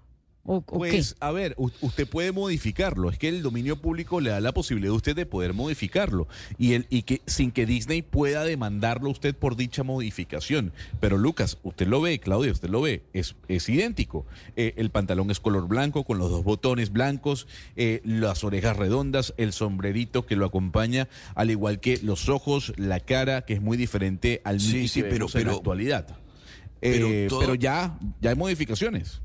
S4: ¿O, o
S2: Pues,
S4: qué?
S2: a ver, usted puede modificarlo. Es que el dominio público le da la posibilidad a usted de poder modificarlo. Y, el, y que sin que Disney pueda demandarlo a usted por dicha modificación. Pero Lucas, usted lo ve, Claudia, usted lo ve, es, es idéntico. Eh, el pantalón es color blanco, con los dos botones blancos, eh, las orejas redondas, el sombrerito que lo acompaña, al igual que los ojos, la cara, que es muy diferente al
S5: Sí,
S2: Mickey
S5: sí,
S2: que
S5: pero-
S2: vemos en la
S5: pero-
S2: actualidad.
S5: pero
S2: Eh,
S5: todo-
S2: pero ya, ya hay modificaciones.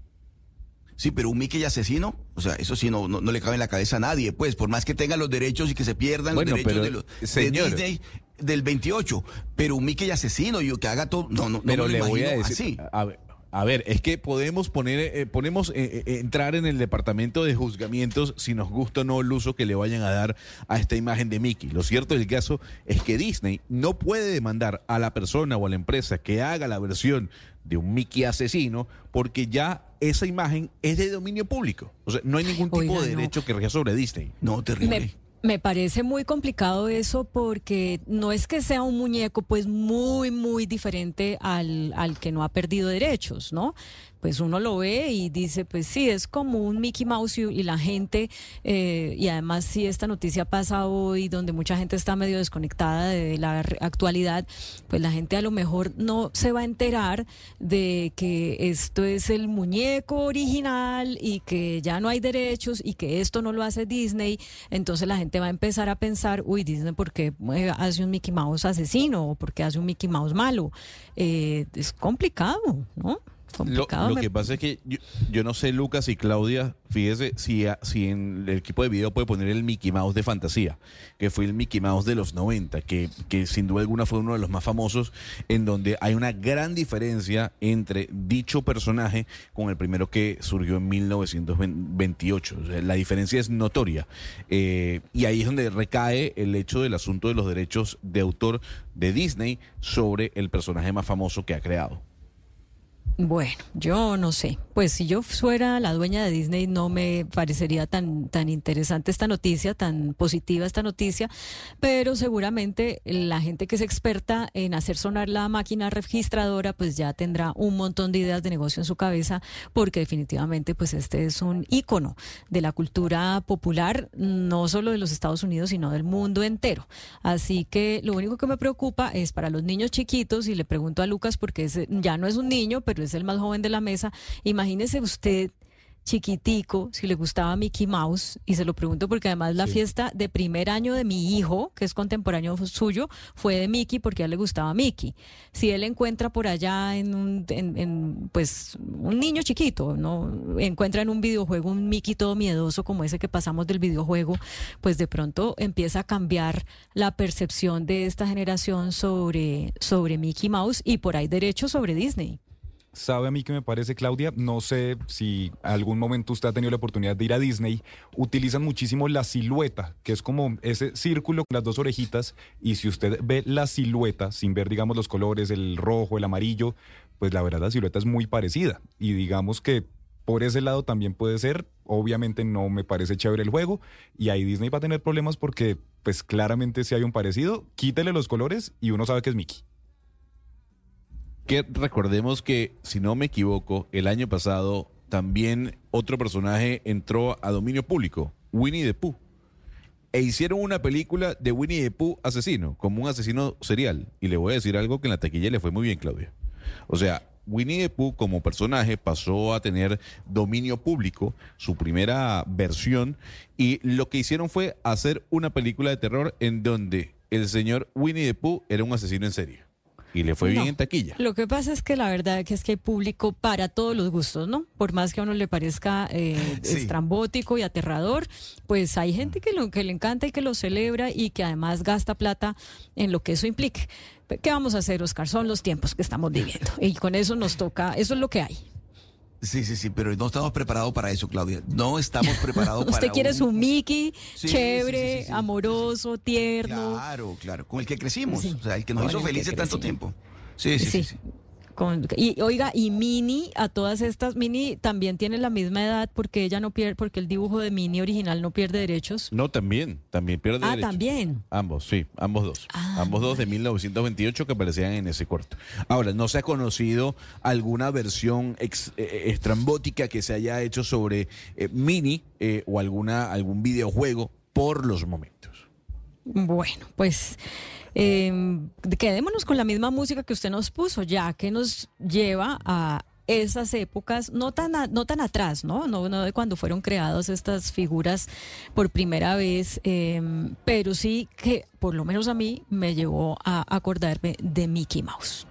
S5: Sí, pero un Mickey asesino, o sea, eso sí no, no, no le cabe en la cabeza a nadie, pues, por más que tenga los derechos y que se pierdan
S2: Bueno,
S5: los derechos
S2: pero,
S5: de, los, de
S2: señor.
S5: Disney del 28, pero un Mickey asesino, yo que haga todo, no, no, no
S2: Pero
S5: me lo
S2: le voy a decir,
S5: así.
S2: a ver, a ver, es que podemos poner, eh, ponemos eh, eh, entrar en el departamento de juzgamientos si nos gusta o no el uso que le vayan a dar a esta imagen de Mickey. Lo cierto del caso es que Disney no puede demandar a la persona o a la empresa que haga la versión de un Mickey asesino porque ya esa imagen es de dominio público. O sea, no hay ningún tipo
S4: Oiga,
S2: de
S4: no.
S2: derecho que rija sobre Disney.
S5: No, terrible.
S4: Me, me parece muy complicado eso porque no es que sea un muñeco pues muy, muy diferente al, al que no ha perdido derechos, ¿no? Pues uno lo ve y dice, pues sí, es como un Mickey Mouse y, la gente, eh, y además si esta noticia pasa hoy donde mucha gente está medio desconectada de la actualidad, pues la gente a lo mejor no se va a enterar de que esto es el muñeco original y que ya no hay derechos y que esto no lo hace Disney, entonces la gente va a empezar a pensar, uy, Disney, ¿por qué eh, hace un Mickey Mouse asesino o por qué hace un Mickey Mouse malo? Eh, es complicado, ¿no?
S2: Lo, que pasa es que yo, no sé, Lucas y Claudia, fíjese si, si en el equipo de video puede poner el Mickey Mouse de fantasía, que fue el Mickey Mouse de los 90, que, que sin duda alguna fue uno de los más famosos, en donde hay una gran diferencia entre dicho personaje con el primero que surgió en 1928. la diferencia es notoria. Eh, y ahí es donde recae el hecho del asunto de los derechos de autor de Disney sobre el personaje más famoso que ha creado.
S4: Bueno, yo no sé. Pues si yo fuera la dueña de Disney no me parecería tan tan interesante esta noticia, tan positiva esta noticia, pero seguramente la gente que es experta en hacer sonar la máquina registradora pues ya tendrá un montón de ideas de negocio en su cabeza porque definitivamente pues este es un ícono de la cultura popular no solo de los Estados Unidos sino del mundo entero. Así que lo único que me preocupa es para los niños chiquitos y le pregunto a Lucas porque ya no es un niño, pero es el más joven de la mesa, imagínese usted chiquitico, si le gustaba Mickey Mouse, y se lo pregunto porque además la fiesta de primer año de mi hijo, que es contemporáneo suyo, fue de Mickey porque a él le gustaba Mickey. Si él encuentra por allá en un, en, pues, un niño chiquito, ¿no? Encuentra en un videojuego un Mickey todo miedoso como ese que pasamos del videojuego, pues de pronto empieza a cambiar la percepción de esta generación sobre, sobre Mickey Mouse y por ahí derecho sobre Disney.
S6: Sabe a mí que me parece, Claudia, no sé si algún momento usted ha tenido la oportunidad de ir a Disney, utilizan muchísimo la silueta, que es como ese círculo con las dos orejitas, y si usted ve la silueta, sin ver, digamos, los colores, el rojo, el amarillo, pues la verdad la silueta es muy parecida. Y digamos que por ese lado también puede ser, obviamente no me parece chévere el juego, y ahí Disney va a tener problemas porque, pues claramente si hay un parecido, quítele los colores y uno sabe que es Mickey
S2: que recordemos que, si no me equivoco, el año pasado también otro personaje entró a dominio público, Winnie the Pooh. E hicieron una película de Winnie the Pooh asesino, como un asesino serial. Y le voy a decir algo que en la taquilla le fue muy bien, Claudia. O sea, Winnie the Pooh como personaje pasó a tener dominio público, su primera versión, y lo que hicieron fue hacer una película de terror en donde el señor Winnie the Pooh era un asesino en serie y le fue bien en taquilla.
S4: Lo que pasa es que la verdad es que hay público para todos los gustos, ¿no? Por más que a uno le parezca eh, estrambótico y aterrador, pues hay gente que, lo, que le encanta y que lo celebra y que además gasta plata en lo que eso implique. ¿Qué vamos a hacer, Oscar? Son los tiempos que estamos viviendo y con eso nos toca, eso es lo que hay.
S5: Sí, sí, sí, pero no estamos preparados para eso, Claudia. No estamos preparados para
S4: Usted quiere su Mickey chévere, amoroso, tierno.
S5: Claro, claro, con el que crecimos, o sea, el que nos hizo felices tanto tiempo. sí, sí. sí
S4: y oiga, y Mini, a todas estas, Mini también tiene la misma edad porque ella no pierde, porque el dibujo de Mini original no pierde derechos.
S2: No, también, también pierde
S4: ah,
S2: derechos.
S4: Ah, también.
S2: Ambos, sí, ambos dos. Ah, ambos dos de 1928 que aparecían en ese corto. Ahora, no se ha conocido alguna versión ex, eh, eh, estrambótica que se haya hecho sobre eh, Mini o alguna, algún videojuego por los momentos.
S4: Bueno, pues eh, quedémonos con la misma música que usted nos puso, ya que nos lleva a esas épocas, no tan, no tan atrás, ¿no? ¿no? No de cuando fueron creadas estas figuras por primera vez, em, pero sí que por lo menos a mí me llevó a acordarme de Mickey Mouse.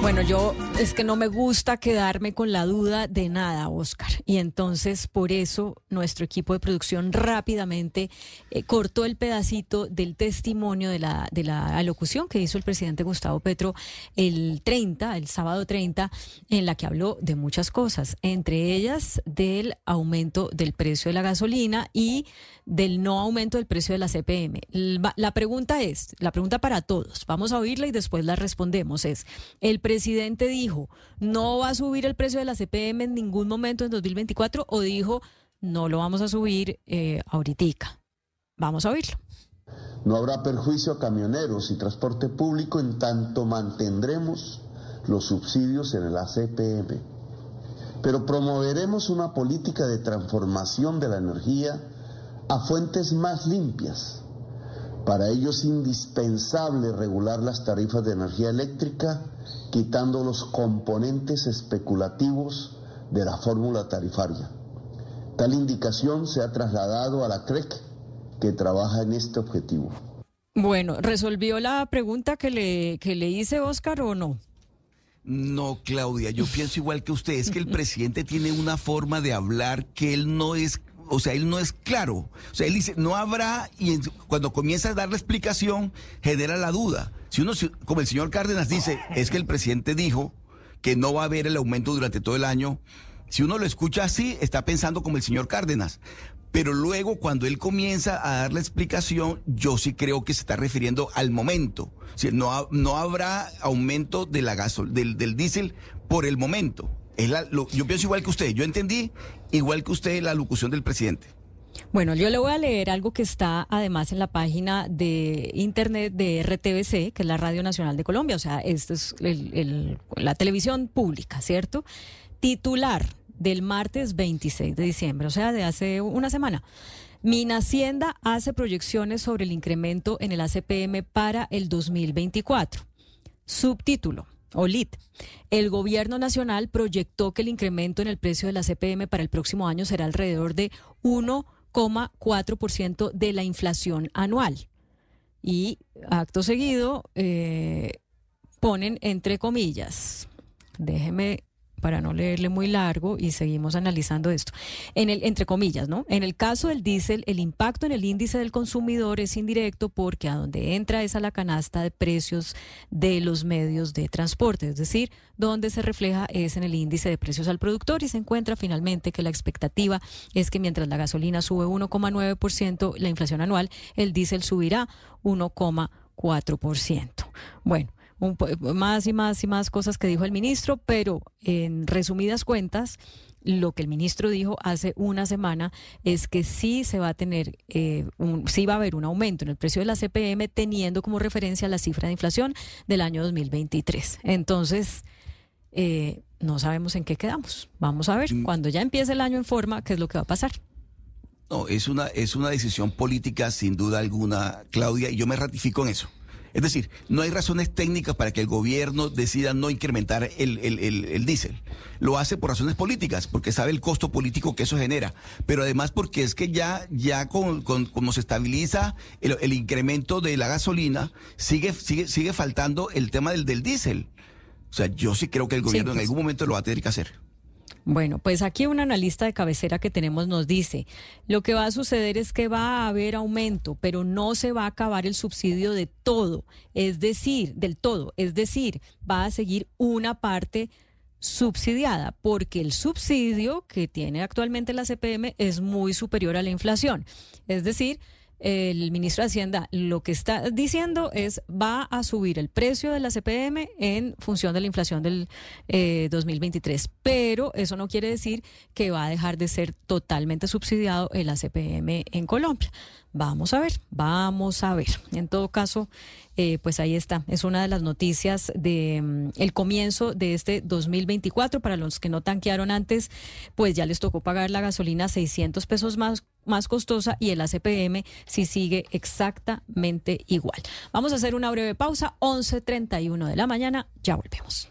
S4: Bueno, yo es que no me gusta quedarme con la duda de nada, Oscar. Y entonces por eso nuestro equipo de producción rápidamente eh, cortó el pedacito del testimonio de la, de la alocución que hizo el presidente Gustavo Petro el 30, el sábado 30, en la que habló de muchas cosas, entre ellas del aumento del precio de la gasolina y del no aumento del precio de la CPM. La pregunta es, la pregunta para todos, vamos a oírla y después la respondemos, es, el presidente dijo, no va a subir el precio de la CPM en ningún momento en 2024 o dijo, no lo vamos a subir eh, ahorita. Vamos a oírlo.
S9: No habrá perjuicio a camioneros y transporte público en tanto mantendremos los subsidios en el ACPM. Pero promoveremos una política de transformación de la energía a fuentes más limpias Para ello es indispensable regular las tarifas de energía eléctrica, quitando los componentes especulativos de la fórmula tarifaria. Tal indicación se ha trasladado a la CREC, que trabaja en este objetivo.
S4: Bueno, ¿resolvió la pregunta que le, que le hice, Oscar, o no?
S5: No, Claudia, yo pienso igual que usted, es que el presidente tiene una forma de hablar que él no es o sea, él no es claro. O sea, él dice, no habrá, y cuando comienza a dar la explicación, genera la duda. Si uno, como el señor Cárdenas dice, es que el presidente dijo que no va a haber el aumento durante todo el año. Si uno lo escucha así, está pensando como el señor Cárdenas. Pero luego, cuando él comienza a dar la explicación, yo sí creo que se está refiriendo al momento. O sea, no, no habrá aumento de la gasol, del, del diésel por el momento yo pienso igual que usted. Yo entendí igual que usted la locución del presidente.
S4: Bueno, yo le voy a leer algo que está además en la página de internet de RTBC, que es la Radio Nacional de Colombia, o sea, esto es la televisión pública, ¿cierto? Titular del martes 26 de diciembre, o sea, de hace una semana. Hacienda hace proyecciones sobre el incremento en el ACPM para el 2024. Subtítulo. OLIT. El gobierno nacional proyectó que el incremento en el precio de la CPM para el próximo año será alrededor de 1,4% de la inflación anual. Y acto seguido eh, ponen entre comillas, déjeme para no leerle muy largo y seguimos analizando esto. En el entre comillas, ¿no? En el caso del diésel, el impacto en el índice del consumidor es indirecto porque a donde entra es a la canasta de precios de los medios de transporte, es decir, donde se refleja es en el índice de precios al productor y se encuentra finalmente que la expectativa es que mientras la gasolina sube 1,9%, la inflación anual, el diésel subirá 1,4%. Bueno, más y más y más cosas que dijo el ministro, pero en resumidas cuentas, lo que el ministro dijo hace una semana es que sí se va a tener, eh, sí va a haber un aumento en el precio de la CPM teniendo como referencia la cifra de inflación del año 2023. Entonces, eh, no sabemos en qué quedamos. Vamos a ver, mm. cuando ya empiece el año en forma, qué es lo que va a pasar.
S5: No, es una, es una decisión política sin duda alguna, Claudia, y yo me ratifico en eso. Es decir, no hay razones técnicas para que el gobierno decida no incrementar el, el, diésel. Lo hace por razones políticas, porque sabe el costo político que eso genera, pero además porque es que ya, ya con, como se estabiliza el, incremento de la gasolina, sigue, sigue, sigue faltando el tema del, del diésel. O sea, yo sí creo que el gobierno en pues. algún momento lo va a tener que hacer.
S4: Bueno, pues aquí un analista de cabecera que tenemos nos dice, lo que va a suceder es que va a haber aumento, pero no se va a acabar el subsidio de todo, es decir, del todo, es decir, va a seguir una parte subsidiada, porque el subsidio que tiene actualmente la CPM es muy superior a la inflación. Es decir, el ministro de Hacienda lo que está diciendo es va a subir el precio de la CPM en función de la inflación del 2023, eh, pero eso no quiere decir que va a dejar de ser totalmente subsidiado el ACPM en Colombia. Vamos a ver, vamos a ver. En todo caso, eh, pues ahí está. Es una de las noticias de mm, el comienzo de este 2024. Para los que no tanquearon antes, pues ya les tocó pagar la gasolina 600 pesos más más costosa y el ACPM si sigue exactamente igual. Vamos a hacer una breve pausa, 11.31 de la mañana, ya volvemos.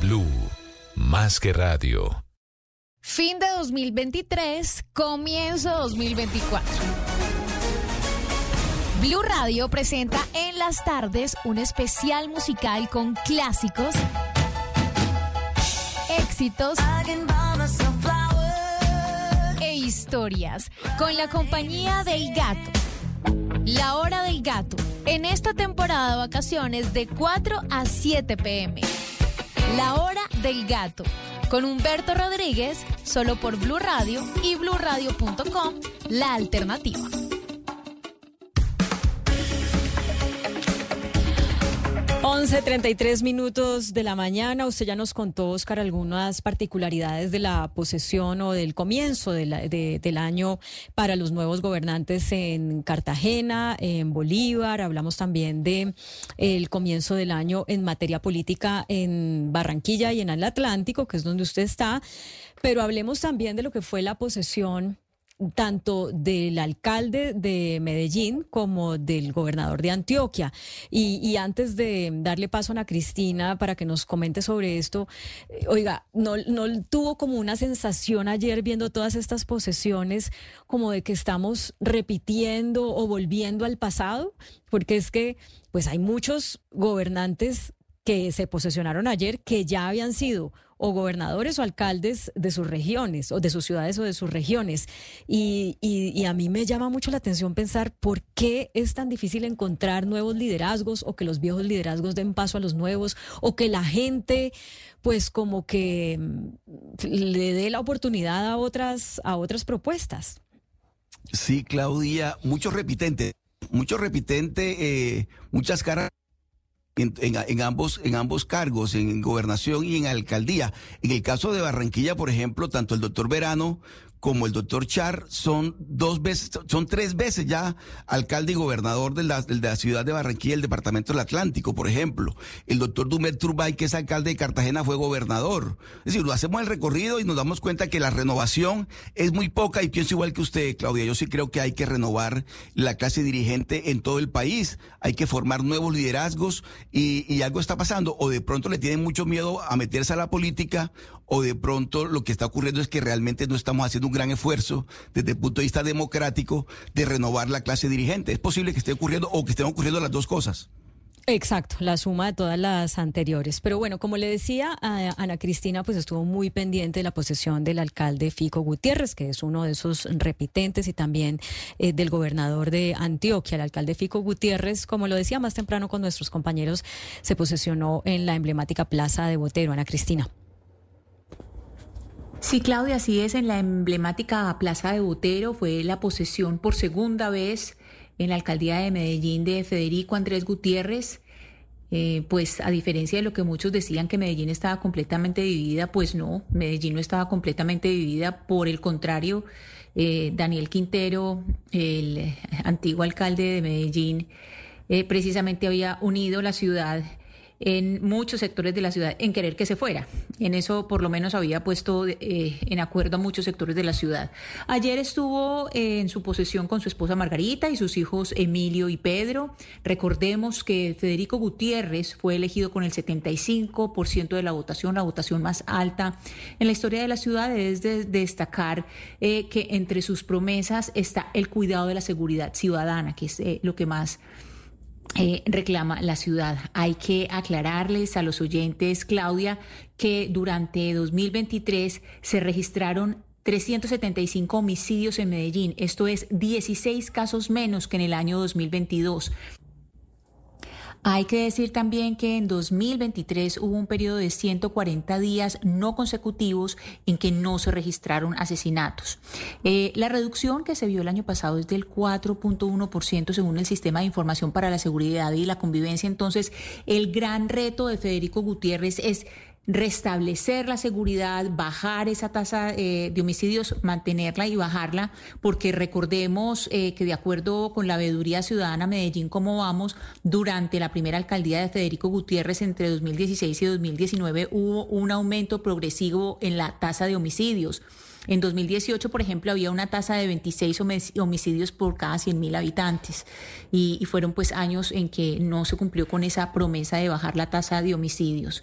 S1: Blue, más que radio.
S10: Fin de 2023, comienzo 2024. Blue Radio presenta en las tardes un especial musical con clásicos, éxitos e historias con la compañía del gato. La hora del gato. En esta temporada de vacaciones de 4 a 7 pm. La hora del gato. con Humberto Rodríguez, solo por Blue Radio y bluradio.com, la alternativa.
S4: 11.33 minutos de la mañana. Usted ya nos contó, Oscar, algunas particularidades de la posesión o del comienzo del año para los nuevos gobernantes en Cartagena, en Bolívar. Hablamos también de el comienzo del año en materia política en Barranquilla y en el Atlántico, que es donde usted está. Pero hablemos también de lo que fue la posesión tanto del alcalde de Medellín como del gobernador de Antioquia. Y, antes de darle paso a Ana Cristina para que nos comente sobre esto, eh, oiga, ¿no, ¿no tuvo como una sensación ayer viendo todas estas posesiones como de que estamos repitiendo o volviendo al pasado? Porque es que pues hay muchos gobernantes que se posesionaron ayer que ya habían sido o gobernadores o alcaldes de sus regiones o de sus ciudades o de sus regiones. Y, y, a mí me llama mucho la atención pensar por qué es tan difícil encontrar nuevos liderazgos o que los viejos liderazgos den paso a los nuevos o que la gente pues como que mm, le dé la oportunidad a otras, a otras propuestas.
S5: Sí, Claudia, mucho repitente, mucho repitente, eh, muchas caras en, ambos, en ambos cargos, en gobernación y en alcaldía. En el caso de Barranquilla, por ejemplo, tanto el doctor Verano como el doctor Char son dos veces, son tres veces ya alcalde y gobernador de la, de la ciudad de Barranquilla, el departamento del Atlántico, por ejemplo. El doctor Dumet Turbay, que es alcalde de Cartagena, fue gobernador. Es decir, lo hacemos el recorrido y nos damos cuenta que la renovación es muy poca y pienso igual que usted, Claudia. Yo sí creo que hay que renovar la clase dirigente en todo el país. Hay que formar nuevos liderazgos y, y algo está pasando. O de pronto le tienen mucho miedo a meterse a la política o de pronto lo que está ocurriendo es que realmente no estamos haciendo un gran esfuerzo desde el punto de vista democrático de renovar la clase dirigente. Es posible que esté ocurriendo o que estén ocurriendo las dos cosas.
S4: Exacto, la suma de todas las anteriores. Pero bueno, como le decía, Ana Cristina pues estuvo muy pendiente de la posesión del alcalde Fico Gutiérrez, que es uno de esos repitentes, y también eh, del gobernador de Antioquia, el alcalde Fico Gutiérrez, como lo decía más temprano con nuestros compañeros, se posesionó en la emblemática plaza de Botero. Ana Cristina.
S11: Sí, Claudia, así es. En la emblemática Plaza de Botero fue la posesión por segunda vez en la alcaldía de Medellín de Federico Andrés Gutiérrez. Eh, pues a diferencia de lo que muchos decían que Medellín estaba completamente dividida, pues no, Medellín no estaba completamente dividida. Por el contrario, eh, Daniel Quintero, el antiguo alcalde de Medellín, eh, precisamente había unido la ciudad en muchos sectores de la ciudad en querer que se fuera. En eso por lo menos había puesto eh, en acuerdo a muchos sectores de la ciudad. Ayer estuvo eh, en su posesión con su esposa Margarita y sus hijos Emilio y Pedro. Recordemos que Federico Gutiérrez fue elegido con el 75% de la votación, la votación más alta en la historia de la ciudad. Es de destacar eh, que entre sus promesas está el cuidado de la seguridad ciudadana, que es lo que más eh, reclama la ciudad. Hay que aclararles a los oyentes, Claudia, que durante 2023 se registraron 375 homicidios en Medellín. Esto es 16 casos menos que en el año 2022. Hay que decir también que en 2023 hubo un periodo de 140 días no consecutivos en que no se registraron asesinatos. Eh, la reducción que se vio el año pasado es del 4.1% según el Sistema de Información para la Seguridad y la Convivencia. Entonces, el gran reto de Federico Gutiérrez es restablecer la seguridad, bajar esa tasa eh, de homicidios, mantenerla y bajarla, porque recordemos eh, que de acuerdo con la Veeduría Ciudadana Medellín, como vamos, durante la primera alcaldía de Federico Gutiérrez entre 2016 y 2019 hubo un aumento progresivo en la tasa de homicidios. En 2018, por ejemplo, había una tasa de 26 homicidios por cada 100.000 habitantes y, fueron pues años en que no se cumplió con esa promesa de bajar la tasa de homicidios.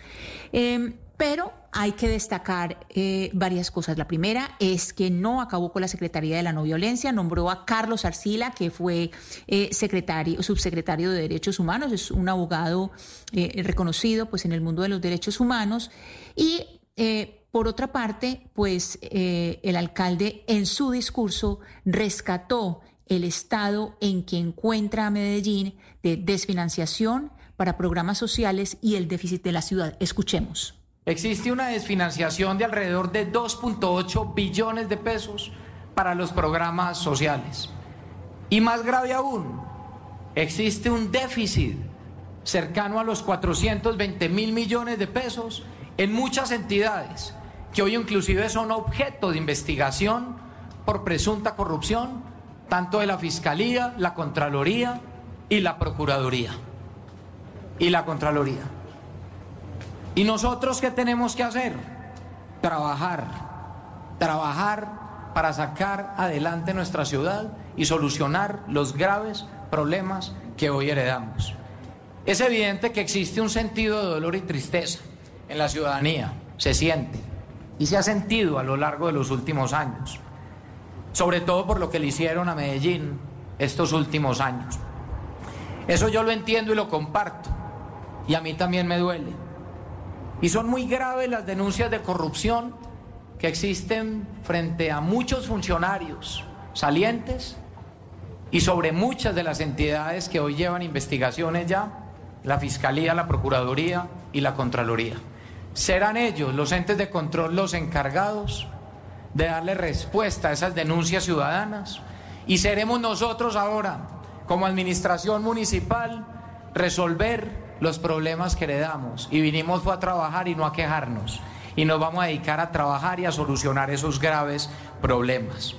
S11: Em, pero hay que destacar eh, varias cosas. La primera es que no acabó con la Secretaría de la No Violencia, nombró a Carlos Arcila, que fue eh, secretario, subsecretario de Derechos Humanos, es un abogado eh, reconocido pues, en el mundo de los derechos humanos. Y por otra parte, pues eh, el alcalde en su discurso rescató el estado en que encuentra a Medellín de desfinanciación para programas sociales y el déficit de la ciudad. Escuchemos.
S12: Existe una desfinanciación de alrededor de 2.8 billones de pesos para los programas sociales. Y más grave aún, existe un déficit cercano a los 420 mil millones de pesos en muchas entidades que hoy inclusive son objeto de investigación por presunta corrupción, tanto de la Fiscalía, la Contraloría y la Procuraduría. Y la Contraloría. ¿Y nosotros qué tenemos que hacer? Trabajar, trabajar para sacar adelante nuestra ciudad y solucionar los graves problemas que hoy heredamos. Es evidente que existe un sentido de dolor y tristeza en la ciudadanía, se siente y se ha sentido a lo largo de los últimos años, sobre todo por lo que le hicieron a Medellín estos últimos años. Eso yo lo entiendo y lo comparto, y a mí también me duele. Y son muy graves las denuncias de corrupción que existen frente a muchos funcionarios salientes y sobre muchas de las entidades que hoy llevan investigaciones ya, la Fiscalía, la Procuraduría y la Contraloría. Serán ellos, los entes de control, los encargados de darle respuesta a esas denuncias ciudadanas. Y seremos nosotros ahora, como administración municipal, resolver los problemas que heredamos. Y vinimos fue a trabajar y no a quejarnos. Y nos vamos a dedicar a trabajar y a solucionar esos graves problemas.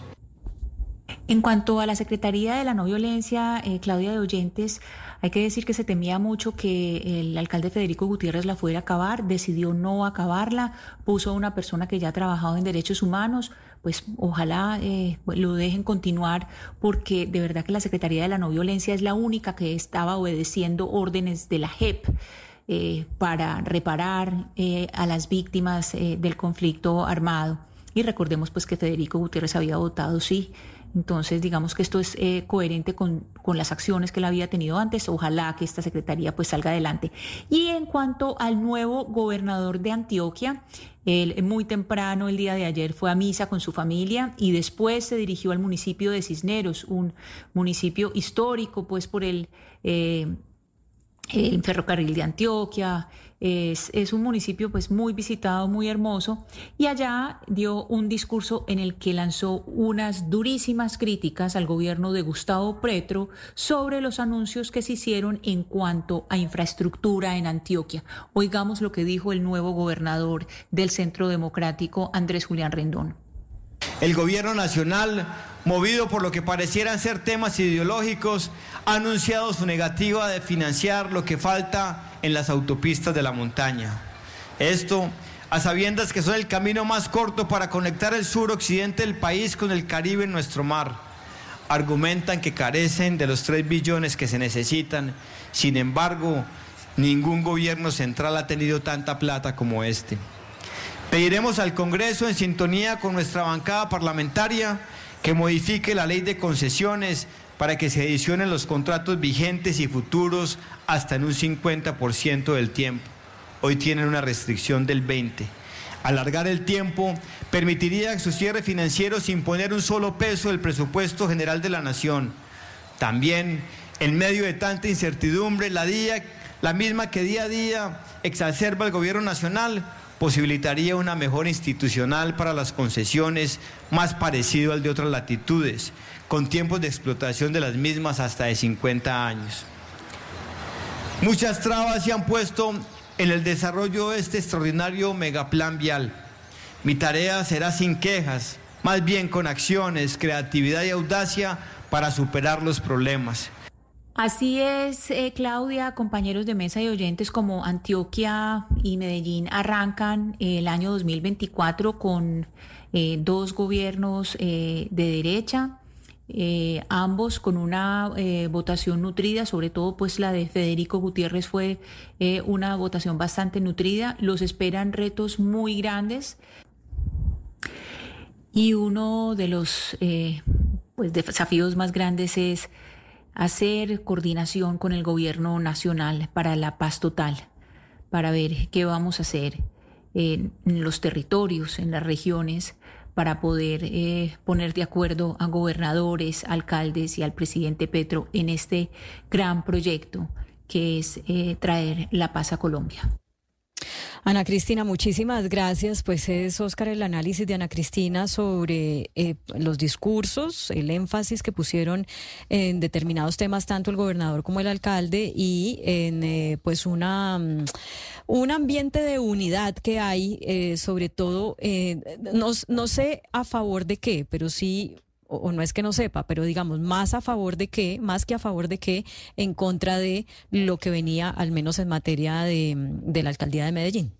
S11: En cuanto a la Secretaría de la No Violencia, eh, Claudia de Oyentes, hay que decir que se temía mucho que el alcalde Federico Gutiérrez la fuera a acabar, decidió no acabarla, puso a una persona que ya ha trabajado en derechos humanos, pues ojalá eh, lo dejen continuar porque de verdad que la Secretaría de la No Violencia es la única que estaba obedeciendo órdenes de la JEP. Eh, para reparar eh, a las víctimas del conflicto armado. Y recordemos pues que Federico Gutiérrez había votado sí entonces, digamos que esto es eh, coherente con, las acciones que él había tenido antes. Ojalá que esta secretaría pues salga adelante. Y en cuanto al nuevo gobernador de Antioquia, él muy temprano el día de ayer fue a misa con su familia y después se dirigió al municipio de Cisneros, un municipio histórico pues por el, eh, el ferrocarril de Antioquia, es, un municipio pues muy visitado, muy hermoso, y allá dio un discurso en el que lanzó unas durísimas críticas al gobierno de Gustavo Petro sobre los anuncios que se hicieron en cuanto a infraestructura en Antioquia. Oigamos lo que dijo el nuevo gobernador del Centro Democrático, Andrés Julián Rendón.
S13: El gobierno nacional, movido por lo que parecieran ser temas ideológicos, ha anunciado su negativa de financiar lo que falta en las autopistas de la montaña. Esto a sabiendas que son el camino más corto para conectar el sur-occidente del país con el Caribe en nuestro mar. Argumentan que carecen de los 3 billones que se necesitan. Sin embargo, ningún gobierno central ha tenido tanta plata como este. Pediremos al Congreso, en sintonía con nuestra bancada parlamentaria, que modifique la ley de concesiones para que se adicionen los contratos vigentes y futuros hasta en un 50% del tiempo. Hoy tienen una restricción del 20%. Alargar el tiempo permitiría su cierre financiero sin poner un solo peso del presupuesto general de la nación. También, en medio de tanta incertidumbre, la, la misma que día a día exacerba el gobierno nacional, posibilitaría una mejor institucional para las concesiones más parecido al de otras latitudes con tiempos de explotación de las mismas hasta de 50 años. Muchas trabas se han puesto en el desarrollo de este extraordinario megaplan vial. Mi tarea será sin quejas, más bien con acciones, creatividad y audacia para superar los problemas.
S11: Así es, eh, Claudia, compañeros de mesa y oyentes como Antioquia y Medellín arrancan el año 2024 con eh, dos gobiernos eh, de derecha eh, ambos con una eh, votación nutrida, sobre todo pues la de Federico Gutiérrez fue eh, una votación bastante nutrida. Los esperan retos muy grandes y uno de los pues, desafíos más grandes es hacer coordinación con el gobierno nacional para la paz total, para ver qué vamos a hacer en los territorios, en las regiones, para poder eh, poner de acuerdo a gobernadores, alcaldes y al presidente Petro en este gran proyecto que es eh, traer la paz a Colombia.
S4: Ana Cristina, muchísimas gracias. Pues es Oscar el análisis de Ana Cristina sobre eh, los discursos, el énfasis que pusieron en determinados temas tanto el gobernador como el alcalde y en eh, pues una mm, un ambiente de unidad que hay, eh, sobre todo, no, no sé a favor de qué, pero sí o, no es que no sepa, pero digamos, más a favor de qué, más que a favor de qué, en contra de lo que venía, al menos en materia de, de la alcaldía de Medellín.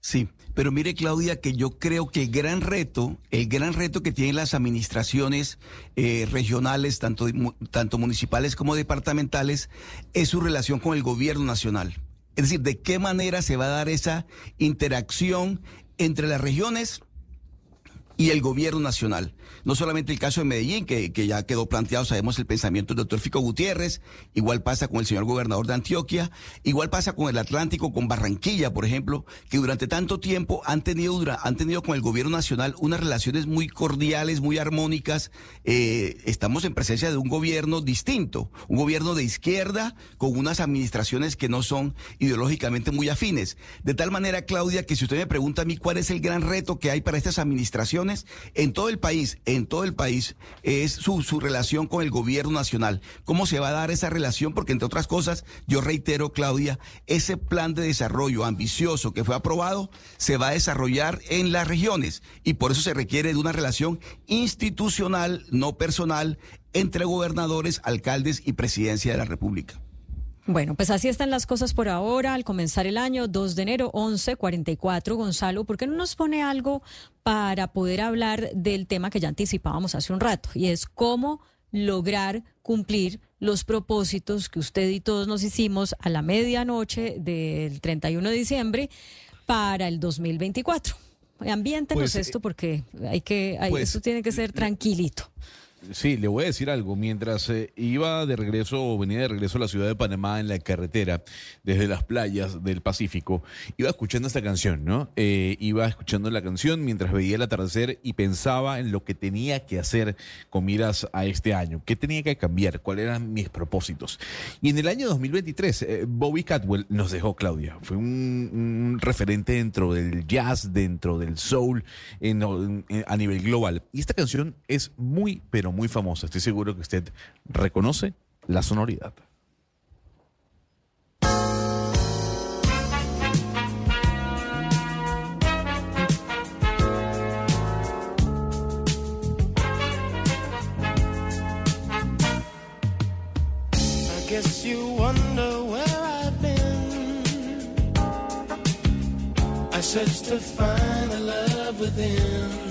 S5: Sí, pero mire Claudia que yo creo que el gran reto, el gran reto que tienen las administraciones eh, regionales, tanto, tanto municipales como departamentales, es su relación con el gobierno nacional. Es decir, de qué manera se va a dar esa interacción entre las regiones y el gobierno nacional. No solamente el caso de Medellín, que, que, ya quedó planteado, sabemos el pensamiento del doctor Fico Gutiérrez, igual pasa con el señor gobernador de Antioquia, igual pasa con el Atlántico, con Barranquilla, por ejemplo, que durante tanto tiempo han tenido, han tenido con el gobierno nacional unas relaciones muy cordiales, muy armónicas. Eh, estamos en presencia de un gobierno distinto, un gobierno de izquierda con unas administraciones que no son ideológicamente muy afines. De tal manera, Claudia, que si usted me pregunta a mí cuál es el gran reto que hay para estas administraciones en todo el país, en todo el país es su, su relación con el gobierno nacional. ¿Cómo se va a dar esa relación? Porque entre otras cosas, yo reitero, Claudia, ese plan de desarrollo ambicioso que fue aprobado se va a desarrollar en las regiones y por eso se requiere de una relación institucional, no personal, entre gobernadores, alcaldes y presidencia de la República.
S4: Bueno, pues así están las cosas por ahora. Al comenzar el año 2 de enero, 11:44, Gonzalo, ¿por qué no nos pone algo para poder hablar del tema que ya anticipábamos hace un rato? Y es cómo lograr cumplir los propósitos que usted y todos nos hicimos a la medianoche del 31 de diciembre para el 2024. Ambiéntenos pues, esto porque hay que, hay, pues, esto tiene que ser tranquilito.
S2: Sí, le voy a decir algo. Mientras eh, iba de regreso o venía de regreso a la ciudad de Panamá en la carretera, desde las playas del Pacífico, iba escuchando esta canción, ¿no? Eh, iba escuchando la canción mientras veía el atardecer y pensaba en lo que tenía que hacer con miras a este año. ¿Qué tenía que cambiar? ¿Cuáles eran mis propósitos? Y en el año 2023, eh, Bobby Catwell nos dejó, Claudia. Fue un, referente dentro del jazz, dentro del soul, a nivel global. Y esta canción es muy, pero famosa. Estoy seguro que usted reconoce la sonoridad. Guess you wonder where I've been. I searched to find the love within.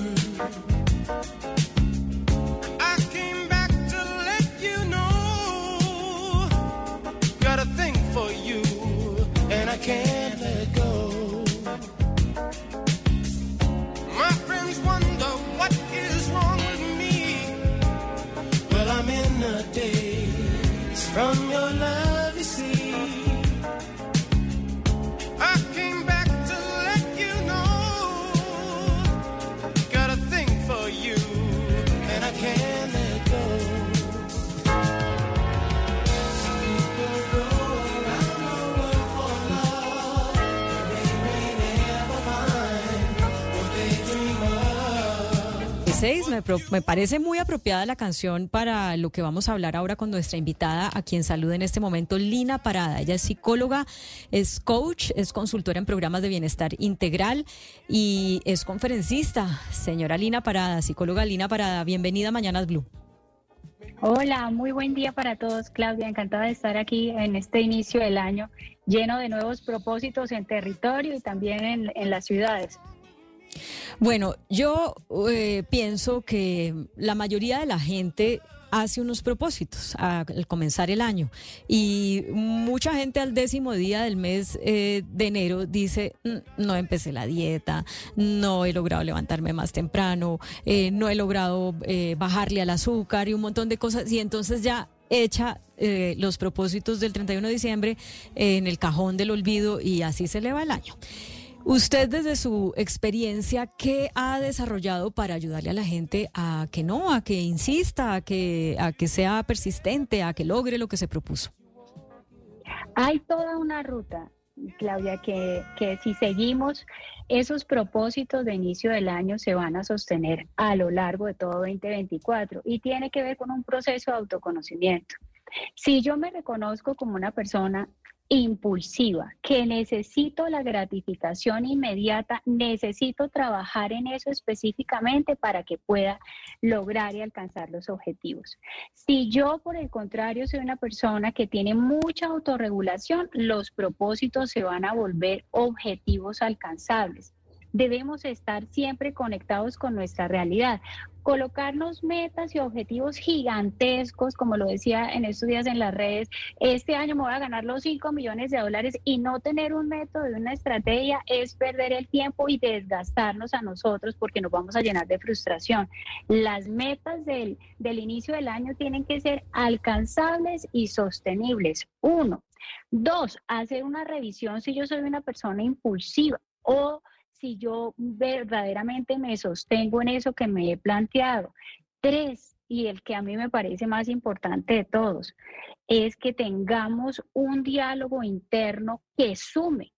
S2: Me,
S4: parece muy apropiada la canción para lo que vamos a hablar ahora con nuestra invitada, a quien saluda en este momento, Lina Parada. Ella es psicóloga, es coach, es consultora en programas de bienestar integral y es conferencista. Señora Lina Parada, psicóloga Lina Parada, bienvenida a Mañanas Blue.
S14: Hola, muy buen día para todos, Claudia. Encantada de estar aquí en este inicio del año lleno de nuevos propósitos en territorio y también en las ciudades.
S4: Bueno, yo eh, pienso que la mayoría de la gente hace unos propósitos al comenzar el año y mucha gente al décimo día del mes eh, de enero dice mm, no empecé la dieta, no he logrado levantarme más temprano, eh, no he logrado bajarle al azúcar y un montón de cosas y entonces ya echa los propósitos del 31 de diciembre en el cajón del olvido y así se le va el año. Usted desde su experiencia, ¿qué ha desarrollado para ayudarle a la gente a que no, a que insista, a que, a que sea persistente, a que logre lo que se propuso?
S14: Hay toda una ruta Claudia, que, que si seguimos esos propósitos de inicio del año se van a sostener a lo largo de todo 2024 y tiene que ver con un proceso de autoconocimiento. Si yo me reconozco como una persona impulsiva, que necesito la gratificación inmediata, necesito trabajar en eso específicamente para que pueda lograr y alcanzar los objetivos. Si yo, por el contrario, soy una persona que tiene mucha autorregulación, los propósitos se van a volver objetivos alcanzables debemos estar siempre conectados con nuestra realidad colocarnos metas y objetivos gigantescos, como lo decía en estos días en las redes, este año me voy a ganar los 5 millones de dólares y no tener un método y una estrategia es perder el tiempo y desgastarnos a nosotros porque nos vamos a llenar de frustración. Las metas del, del inicio del año tienen que ser alcanzables y sostenibles. Uno. Dos, hacer una revisión si yo soy una persona impulsiva o si yo verdaderamente me sostengo en eso que me he planteado. Tres, y el que a mí me parece más importante de todos, es que tengamos un diálogo interno que sume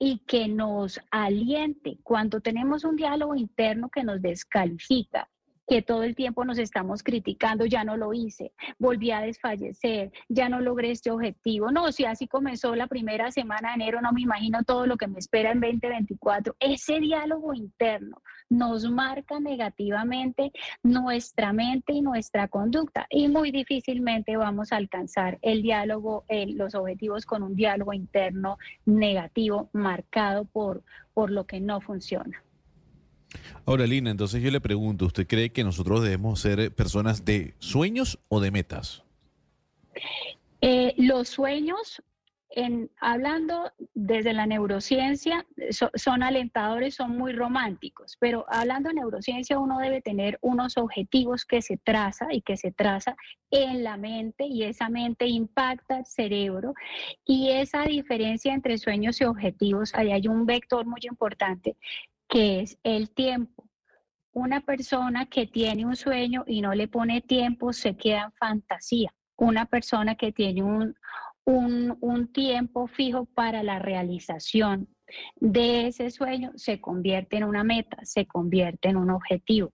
S14: y que nos aliente. Cuando tenemos un diálogo interno que nos descalifica, que todo el tiempo nos estamos criticando, ya no lo hice, volví a desfallecer, ya no logré este objetivo. No, si así comenzó la primera semana de enero, no me imagino todo lo que me espera en 2024. Ese diálogo interno nos marca negativamente nuestra mente y nuestra conducta y muy difícilmente vamos a alcanzar el diálogo, los objetivos con un diálogo interno negativo marcado por, por lo que no funciona.
S2: Ahora, Lina, entonces yo le pregunto, ¿usted cree que nosotros debemos ser personas de sueños o de metas?
S14: Eh, los sueños, hablando desde la neurociencia, son alentadores, son muy románticos, pero hablando de neurociencia uno debe tener unos objetivos que se traza y que se traza en la mente y esa mente impacta el cerebro y esa diferencia entre sueños y objetivos, ahí hay un vector muy importante que es el tiempo. Una persona que tiene un sueño y no le pone tiempo se queda en fantasía. Una persona que tiene un, un, tiempo fijo para la realización de ese sueño se convierte en una meta, se convierte en un objetivo.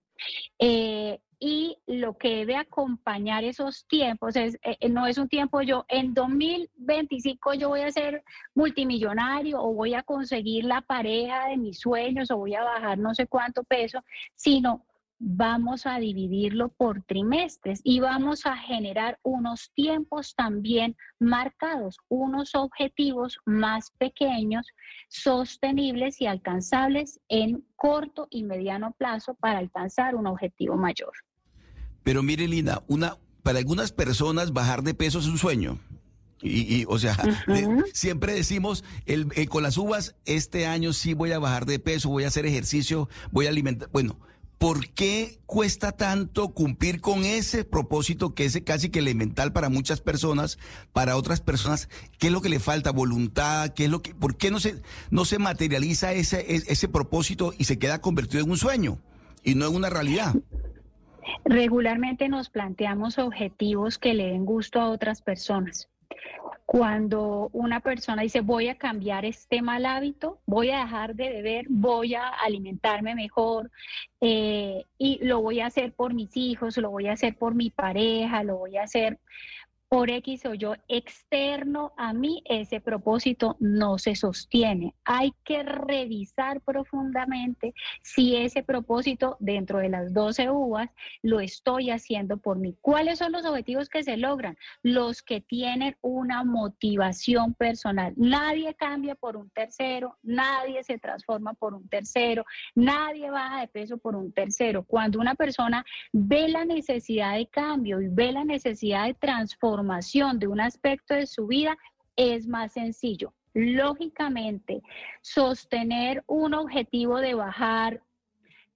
S14: Eh, y lo que debe acompañar esos tiempos es, eh, eh, no es un tiempo yo, en 2025 yo voy a ser multimillonario o voy a conseguir la pareja de mis sueños o voy a bajar no sé cuánto peso, sino vamos a dividirlo por trimestres y vamos a generar unos tiempos también marcados, unos objetivos más pequeños, sostenibles y alcanzables en corto y mediano plazo para alcanzar un objetivo mayor.
S5: Pero mire, Lina, una, para algunas personas bajar de peso es un sueño. Y, o sea, siempre decimos, el, eh, con las uvas, este año sí voy a bajar de peso, voy a hacer ejercicio, voy a alimentar. Bueno, ¿por qué cuesta tanto cumplir con ese propósito que es casi que elemental para muchas personas, para otras personas? ¿Qué es lo que le falta? ¿Voluntad? ¿Qué es lo que, ¿Por qué no se, no se materializa ese, ese propósito y se queda convertido en un sueño y no en una realidad?
S14: Regularmente nos planteamos objetivos que le den gusto a otras personas. Cuando una persona dice voy a cambiar este mal hábito, voy a dejar de beber, voy a alimentarme mejor eh, y lo voy a hacer por mis hijos, lo voy a hacer por mi pareja, lo voy a hacer por X o yo externo a mí, ese propósito no se sostiene. Hay que revisar profundamente si ese propósito dentro de las 12 uvas lo estoy haciendo por mí. ¿Cuáles son los objetivos que se logran? Los que tienen una motivación personal. Nadie cambia por un tercero, nadie se transforma por un tercero, nadie baja de peso por un tercero. Cuando una persona ve la necesidad de cambio y ve la necesidad de transformación, de un aspecto de su vida es más sencillo. Lógicamente, sostener un objetivo de bajar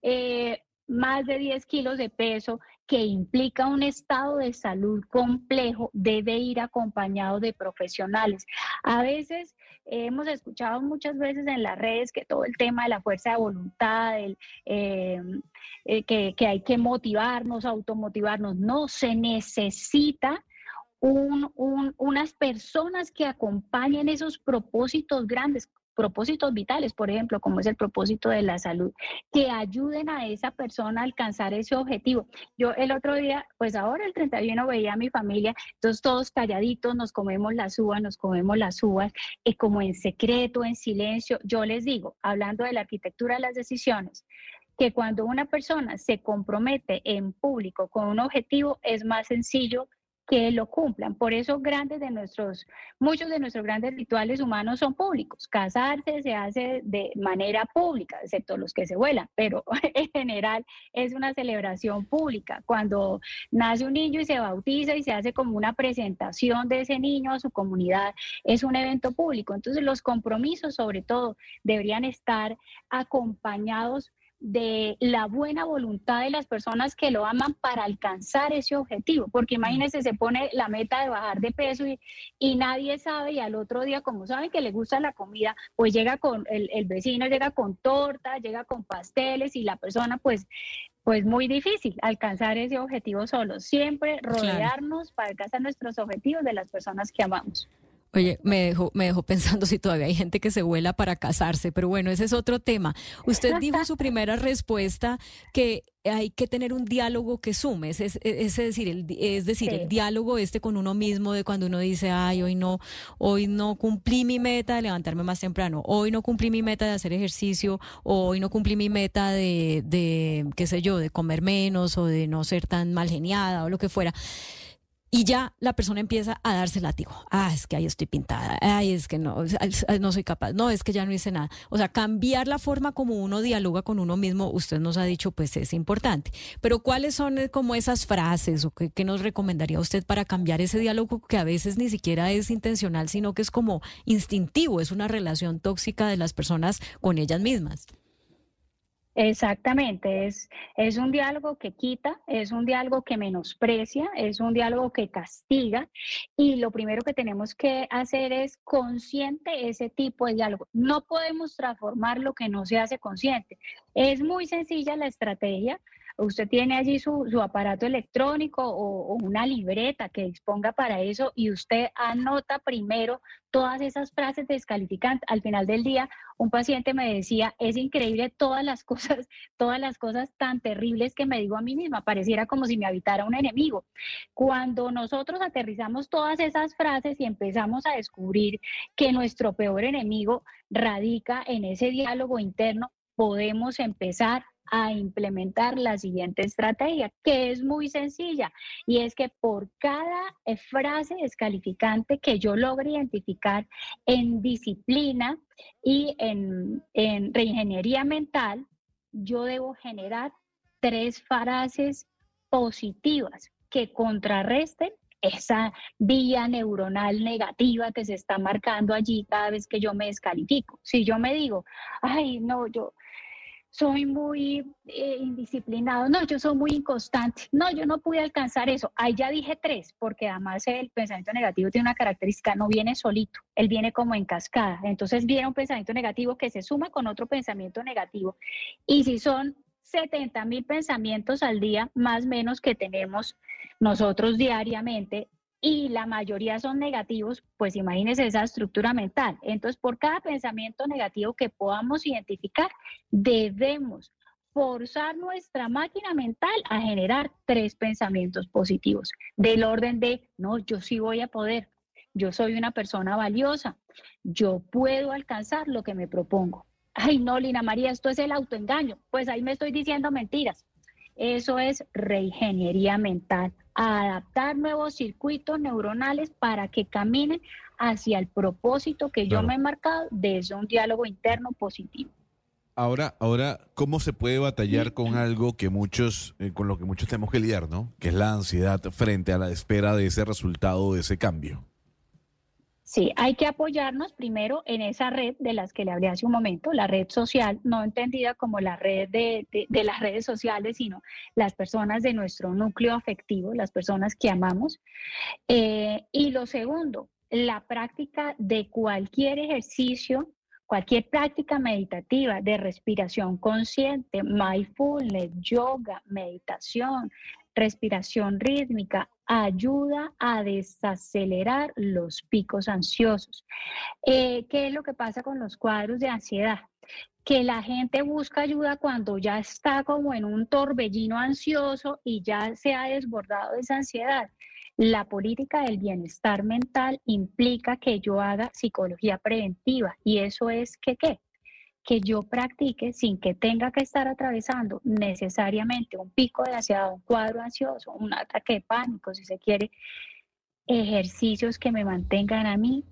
S14: eh, más de 10 kilos de peso que implica un estado de salud complejo debe ir acompañado de profesionales. A veces hemos escuchado muchas veces en las redes que todo el tema de la fuerza de voluntad, el, eh, eh, que, que hay que motivarnos, automotivarnos, no, se necesita unas personas que acompañen esos propósitos grandes, propósitos vitales, por ejemplo, como es el propósito de la salud, que ayuden a esa persona a alcanzar ese objetivo. Yo el otro día, pues ahora el 31 veía a mi familia, entonces todos calladitos, nos comemos las uvas, nos comemos las uvas, y como en secreto, en silencio, yo les digo, hablando de la arquitectura de las decisiones, que cuando una persona se compromete en público con un objetivo, es más sencillo que lo cumplan. Por eso grandes de nuestros, muchos de nuestros grandes rituales humanos son públicos. Casarse se hace de manera pública, excepto los que se vuelan, pero en general es una celebración pública. Cuando nace un niño y se bautiza y se hace como una presentación de ese niño a su comunidad, es un evento público. Entonces los compromisos sobre todo deberían estar acompañados de la buena voluntad de las personas que lo aman para alcanzar ese objetivo. Porque imagínense, se pone la meta de bajar de peso y, nadie sabe y al otro día, como saben que le gusta la comida, pues llega con, el, vecino llega con torta, llega con pasteles y la persona pues pues muy difícil alcanzar ese objetivo solo. Siempre rodearnos para alcanzar nuestros objetivos de las personas que amamos.
S4: Oye, me dejó, me dejó pensando si todavía hay gente que se vuela para casarse, pero bueno, ese es otro tema. Usted dijo en su primera respuesta que hay que tener un diálogo que sume, es, es, decir, el, es decir, el diálogo este con uno mismo de cuando uno dice, ay, hoy no, hoy no cumplí mi meta de levantarme más temprano, hoy no cumplí mi meta de hacer ejercicio, hoy no cumplí mi meta de, de, qué sé yo, de comer menos o de no ser tan mal geniada o lo que fuera y ya la persona empieza a darse látigo. Ah, es que ahí estoy pintada. Ay, es que no, no soy capaz. No, es que ya no hice nada. O sea, cambiar la forma como uno dialoga con uno mismo, usted nos ha dicho, pues es importante. Pero ¿cuáles son eh, como esas frases o qué, qué nos recomendaría usted para cambiar ese diálogo que a veces ni siquiera es intencional, sino que es como instintivo, es una relación tóxica de las personas con ellas mismas?
S14: Exactamente, es, es un diálogo que quita, es un diálogo que menosprecia, es un diálogo que castiga y lo primero que tenemos que hacer es consciente ese tipo de diálogo. No podemos transformar lo que no se hace consciente. Es muy sencilla la estrategia, usted tiene allí su, aparato electrónico o, una libreta que disponga para eso y usted anota primero todas esas frases descalificantes. Al final del día, un paciente me decía, es increíble todas las cosas, todas las cosas tan terribles que me digo a mí misma, pareciera como si me habitara un enemigo. Cuando nosotros aterrizamos todas esas frases y empezamos a descubrir que nuestro peor enemigo radica en ese diálogo interno, podemos empezar a implementar la siguiente estrategia, que es muy sencilla, y es que por cada eh, frase descalificante que yo logre identificar en disciplina y en, en reingeniería mental, yo debo generar tres frases positivas que contrarresten esa vía neuronal negativa que se está marcando allí cada vez que yo me descalifico. Si yo me digo, ay, no, yo, soy muy eh, indisciplinado, no, yo soy muy inconstante, no, yo no pude alcanzar eso. Ahí ya dije tres, porque además el pensamiento negativo tiene una característica, no viene solito, él viene como en cascada. Entonces viene un pensamiento negativo que se suma con otro pensamiento negativo. Y si son 70 mil pensamientos al día, más o menos que tenemos nosotros diariamente, y la mayoría son negativos, pues imagínense esa estructura mental. Entonces, por cada pensamiento negativo que podamos identificar, debemos forzar nuestra máquina mental a generar tres pensamientos positivos, del orden de, no, yo sí voy a poder, yo soy una persona valiosa, yo puedo alcanzar lo que me propongo. Ay, no, Lina María, esto es el autoengaño, pues ahí me estoy diciendo mentiras. Eso es reingeniería mental, adaptar nuevos circuitos neuronales para que caminen hacia el propósito que yo me he marcado desde un diálogo interno positivo.
S2: Ahora, ahora, ¿cómo se puede batallar con algo que muchos, eh, con lo que muchos tenemos que lidiar, ¿no? Que es la ansiedad frente a la espera de ese resultado, de ese cambio.
S14: Sí, hay que apoyarnos primero en esa red de las que le hablé hace un momento, la red social, no entendida como la red de, las redes sociales, sino las personas de nuestro núcleo afectivo, las personas que amamos. Eh, y lo segundo, la práctica de cualquier ejercicio, cualquier práctica meditativa de respiración consciente, mindfulness, yoga, meditación, respiración rítmica, ayuda a desacelerar los picos ansiosos. Eh, ¿Qué es lo que pasa con los cuadros de ansiedad? que la gente busca ayuda cuando ya está como en un torbellino ansioso y ya se ha desbordado esa ansiedad. La política del bienestar mental implica que yo haga psicología preventiva y eso es que qué? Que yo practique sin que tenga que estar atravesando necesariamente un pico de ansiedad, un cuadro ansioso, un ataque de pánico, si se quiere, ejercicios que me mantengan a mí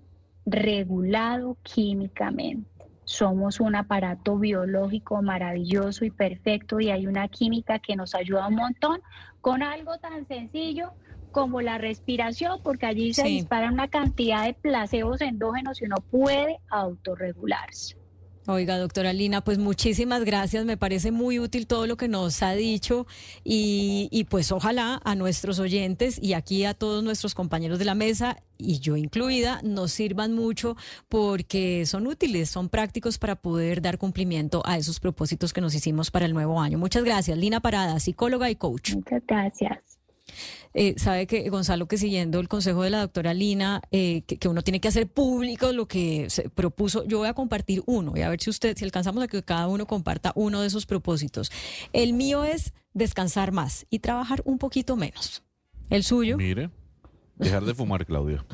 S14: regulado químicamente. Somos un aparato biológico maravilloso y perfecto y hay una química que nos ayuda un montón con algo tan sencillo como la respiración, porque allí se dispara una cantidad de placebos endógenos y uno puede autorregularse.
S4: Oiga, doctora Lina, pues muchísimas gracias. Me parece muy útil todo lo que nos ha dicho y, pues ojalá a nuestros oyentes y aquí a todos nuestros compañeros de la mesa y yo incluida nos sirvan mucho porque son útiles, son prácticos para poder dar cumplimiento a esos propósitos que nos hicimos para el nuevo año. Muchas gracias, Lina Parada, psicóloga y coach.
S14: Muchas gracias.
S4: Eh, sabe que Gonzalo, que siguiendo el consejo de la doctora Lina, eh, que, uno tiene que hacer público lo que se propuso. Yo voy a compartir uno y a ver si usted, si alcanzamos a que cada uno comparta uno de esos propósitos. El mío es descansar más y trabajar un poquito menos. ¿El suyo?
S2: Mire, dejar de fumar, Claudia.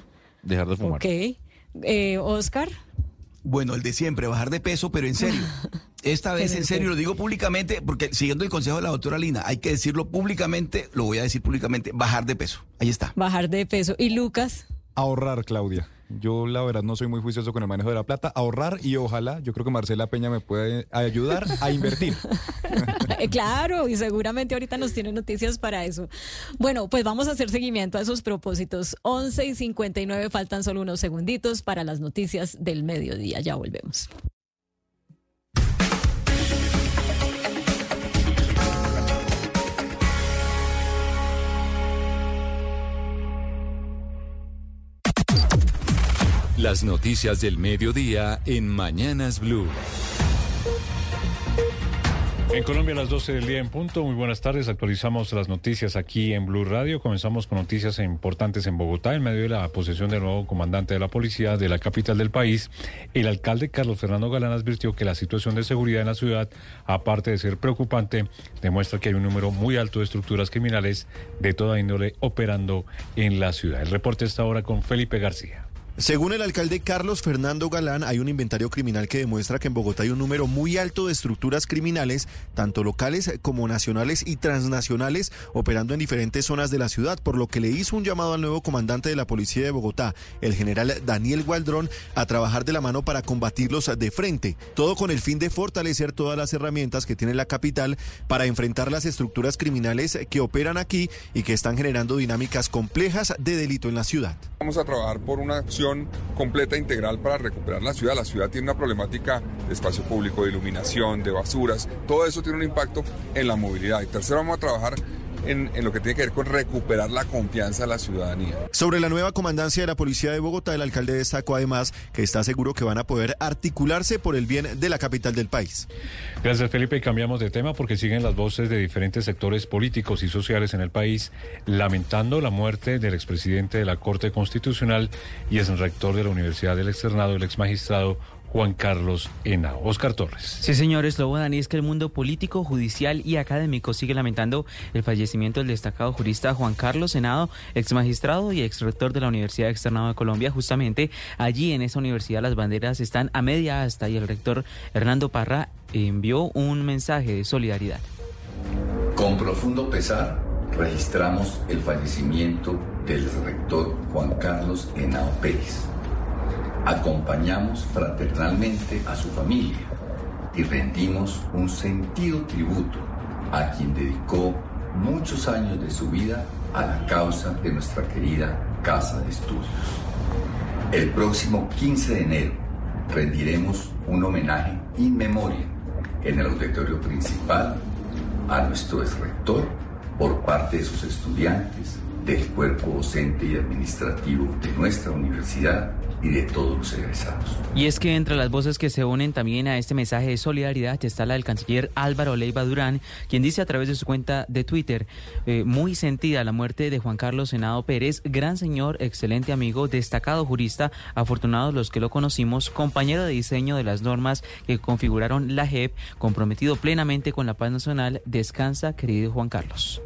S2: Dejar de fumar.
S4: Ok. Eh, Oscar.
S5: Bueno, el de siempre, bajar de peso, pero en serio. Esta vez en serio, lo digo públicamente, porque siguiendo el consejo de la doctora Lina, hay que decirlo públicamente, lo voy a decir públicamente, bajar de peso. Ahí está.
S4: Bajar de peso. ¿Y Lucas?
S6: Ahorrar, Claudia. Yo la verdad no soy muy juicioso con el manejo de la plata. Ahorrar y ojalá, yo creo que Marcela Peña me puede ayudar a invertir.
S4: Eh, claro, y seguramente ahorita nos tiene noticias para eso. Bueno, pues vamos a hacer seguimiento a esos propósitos. 11 y 59 faltan solo unos segunditos para las noticias del mediodía. Ya volvemos.
S1: Las noticias del mediodía en Mañanas Blue.
S15: En Colombia a las 12 del día en punto. Muy buenas tardes. Actualizamos las noticias aquí en Blue Radio. Comenzamos con noticias importantes en Bogotá. En medio de la posesión del nuevo comandante de la policía de la capital del país, el alcalde Carlos Fernando Galán advirtió que la situación de seguridad en la ciudad, aparte de ser preocupante, demuestra que hay un número muy alto de estructuras criminales de toda índole operando en la ciudad. El reporte está ahora con Felipe García.
S16: Según el alcalde Carlos Fernando Galán, hay un inventario criminal que demuestra que en Bogotá hay un número muy alto de estructuras criminales, tanto locales como nacionales y transnacionales, operando en diferentes zonas de la ciudad, por lo que le hizo un llamado al nuevo comandante de la Policía de Bogotá, el general Daniel Gualdrón, a trabajar de la mano para combatirlos de frente, todo con el fin de fortalecer todas las herramientas que tiene la capital para enfrentar las estructuras criminales que operan aquí y que están generando dinámicas complejas de delito en la ciudad.
S17: Vamos a trabajar por una acción completa integral para recuperar la ciudad. La ciudad tiene una problemática de espacio público, de iluminación, de basuras. Todo eso tiene un impacto en la movilidad. Y tercero, vamos a trabajar en, lo que tiene que ver con recuperar la confianza de la ciudadanía.
S16: Sobre la nueva comandancia de la Policía de Bogotá, el alcalde destacó además que está seguro que van a poder articularse por el bien de la capital del país.
S15: Gracias Felipe. Cambiamos de tema porque siguen las voces de diferentes sectores políticos y sociales en el país lamentando la muerte del expresidente de la Corte Constitucional y ex rector de la Universidad del Externado, el ex magistrado Juan Carlos Henao. Oscar Torres.
S18: Sí, señores, lo Dani, es que el mundo político, judicial y académico sigue lamentando el fallecimiento del destacado jurista Juan Carlos Henao, ex magistrado y ex rector de la Universidad Externado de Colombia. Justamente allí en esa universidad las banderas están a media asta y el rector Hernando Parra envió un mensaje de solidaridad.
S19: Con profundo pesar registramos el fallecimiento del rector Juan Carlos Henao Pérez acompañamos fraternalmente a su familia y rendimos un sentido tributo a quien dedicó muchos años de su vida a la causa de nuestra querida Casa de Estudios. El próximo 15 de enero rendiremos un homenaje in memoria en el auditorio principal a nuestro ex rector por parte de sus estudiantes, del cuerpo docente y administrativo de nuestra universidad y de todos los egresados.
S18: Y es que entre las voces que se unen también a este mensaje de solidaridad está la del canciller Álvaro Leiva Durán, quien dice a través de su cuenta de Twitter, eh, muy sentida la muerte de Juan Carlos Senado Pérez, gran señor, excelente amigo, destacado jurista, afortunados los que lo conocimos, compañero de diseño de las normas que configuraron la JEP, comprometido plenamente con la paz nacional, descansa, querido Juan Carlos.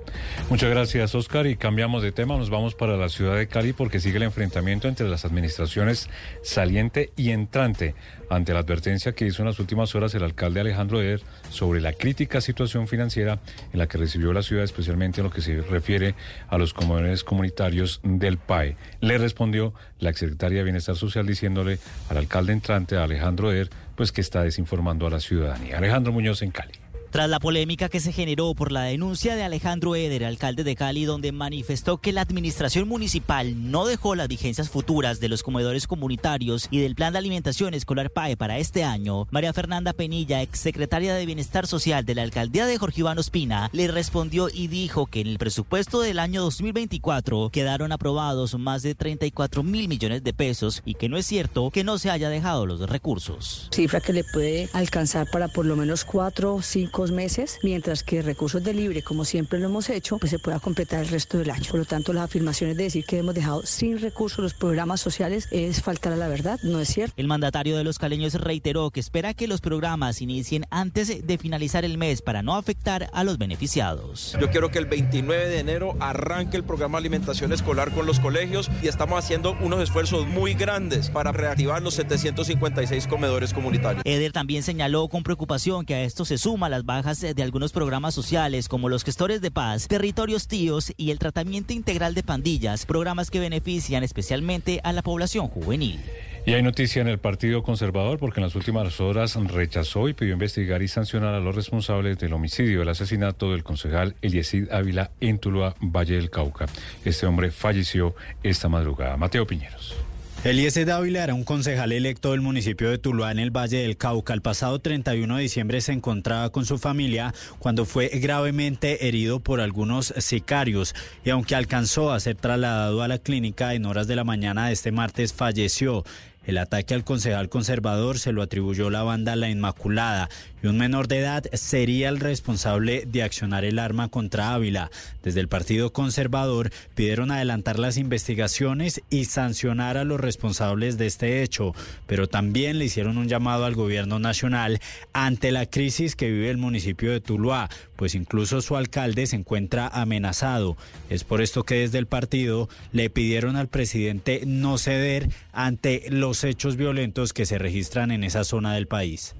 S15: Muchas gracias, Oscar, y cambiamos de tema, nos vamos para la ciudad de Cali porque sigue el enfrentamiento entre las administraciones saliente y entrante ante la advertencia que hizo en las últimas horas el alcalde Alejandro Eder sobre la crítica situación financiera en la que recibió la ciudad, especialmente en lo que se refiere a los comedores comunitarios del PAE. Le respondió la exsecretaria de Bienestar Social diciéndole al alcalde entrante, Alejandro Eder, pues que está desinformando a la ciudadanía. Alejandro Muñoz en Cali.
S20: Tras la polémica que se generó por la denuncia de Alejandro Eder, alcalde de Cali, donde manifestó que la administración municipal no dejó las vigencias futuras de los comedores comunitarios y del plan de alimentación escolar PAE para este año, María Fernanda Penilla, exsecretaria de Bienestar Social de la alcaldía de Jorge Iván Ospina, le respondió y dijo que en el presupuesto del año 2024 quedaron aprobados más de 34 mil millones de pesos y que no es cierto que no se haya dejado los recursos.
S21: Cifra que le puede alcanzar para por lo menos cuatro o cinco meses, mientras que recursos de libre, como siempre lo hemos hecho, pues se pueda completar el resto del año. Por lo tanto, las afirmaciones de decir que hemos dejado sin recursos los programas sociales es faltar a la verdad, no es cierto.
S20: El mandatario de los caleños reiteró que espera que los programas inicien antes de finalizar el mes para no afectar a los beneficiados.
S22: Yo quiero que el 29 de enero arranque el programa de alimentación escolar con los colegios y estamos haciendo unos esfuerzos muy grandes para reactivar los 756 comedores comunitarios.
S20: Eder también señaló con preocupación que a esto se suma las bajas de algunos programas sociales como los gestores de paz, territorios tíos y el tratamiento integral de pandillas, programas que benefician especialmente a la población juvenil.
S15: Y hay noticia en el Partido Conservador porque en las últimas horas rechazó y pidió investigar y sancionar a los responsables del homicidio, el asesinato del concejal Eliesid Ávila en Tuluá, Valle del Cauca. Este hombre falleció esta madrugada. Mateo Piñeros.
S23: Eliezer Dávila era un concejal electo del municipio de Tuluá en el Valle del Cauca. El pasado 31 de diciembre se encontraba con su familia cuando fue gravemente herido por algunos sicarios y aunque alcanzó a ser trasladado a la clínica en horas de la mañana de este martes falleció. El ataque al concejal conservador se lo atribuyó la banda La Inmaculada y un menor de edad sería el responsable de accionar el arma contra Ávila. Desde el Partido Conservador pidieron adelantar las investigaciones y sancionar a los responsables de este hecho, pero también le hicieron un llamado al gobierno nacional ante la crisis que vive el municipio de Tuluá, pues incluso su alcalde se encuentra amenazado. Es por esto que desde el partido le pidieron al presidente no ceder ante los hechos violentos que se registran en esa zona del país.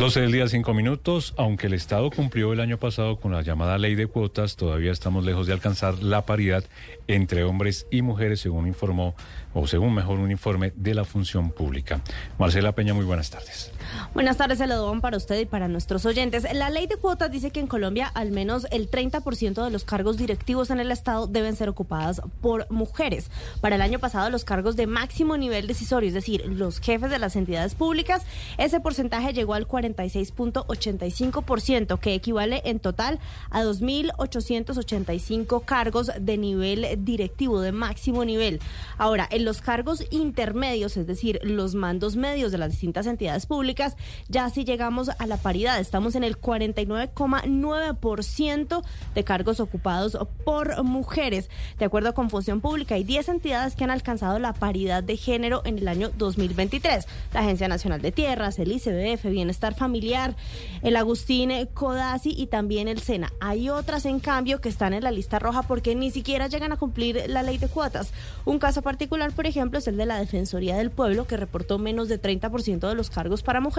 S15: 12 del día, 5 minutos. Aunque el Estado cumplió el año pasado con la llamada ley de cuotas, todavía estamos lejos de alcanzar la paridad entre hombres y mujeres, según informó, o según mejor un informe de la función pública. Marcela Peña, muy buenas tardes.
S24: Buenas tardes, Celedón, para usted y para nuestros oyentes. La ley de cuotas dice que en Colombia al menos el 30% de los cargos directivos en el Estado deben ser ocupadas por mujeres. Para el año pasado, los cargos de máximo nivel decisorio, es decir, los jefes de las entidades públicas, ese porcentaje llegó al 46.85%, que equivale en total a 2.885 cargos de nivel directivo, de máximo nivel. Ahora, en los cargos intermedios, es decir, los mandos medios de las distintas entidades públicas, ya sí llegamos a la paridad. Estamos en el 49,9% de cargos ocupados por mujeres. De acuerdo con Función Pública, hay 10 entidades que han alcanzado la paridad de género en el año 2023. La Agencia Nacional de Tierras, el ICBF, Bienestar Familiar, el Agustín Codazzi y también el SENA. Hay otras, en cambio, que están en la lista roja porque ni siquiera llegan a cumplir la ley de cuotas. Un caso particular, por ejemplo, es el de la Defensoría del Pueblo, que reportó menos de 30% de los cargos para mujeres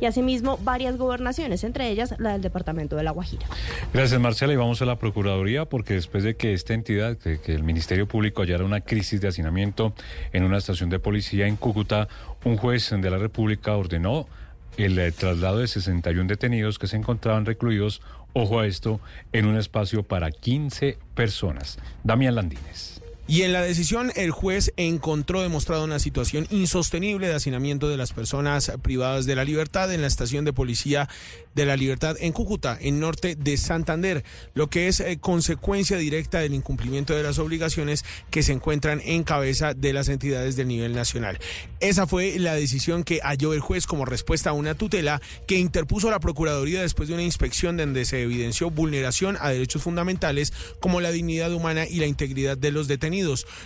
S24: y asimismo varias gobernaciones, entre ellas la del Departamento de La Guajira.
S15: Gracias, Marcela. Y vamos a la Procuraduría, porque después de que esta entidad, que, que el Ministerio Público hallara una crisis de hacinamiento en una estación de policía en Cúcuta, un juez de la República ordenó el eh, traslado de 61 detenidos que se encontraban recluidos, ojo a esto, en un espacio para 15 personas. Damián Landines.
S25: Y en la decisión, el juez encontró demostrado una situación insostenible de hacinamiento de las personas privadas de la libertad en la estación de policía de la libertad en Cúcuta, en norte de Santander, lo que es eh, consecuencia directa del incumplimiento de las obligaciones que se encuentran en cabeza de las entidades del nivel nacional. Esa fue la decisión que halló el juez como respuesta a una tutela que interpuso la Procuraduría después de una inspección donde se evidenció vulneración a derechos fundamentales como la dignidad humana y la integridad de los detenidos.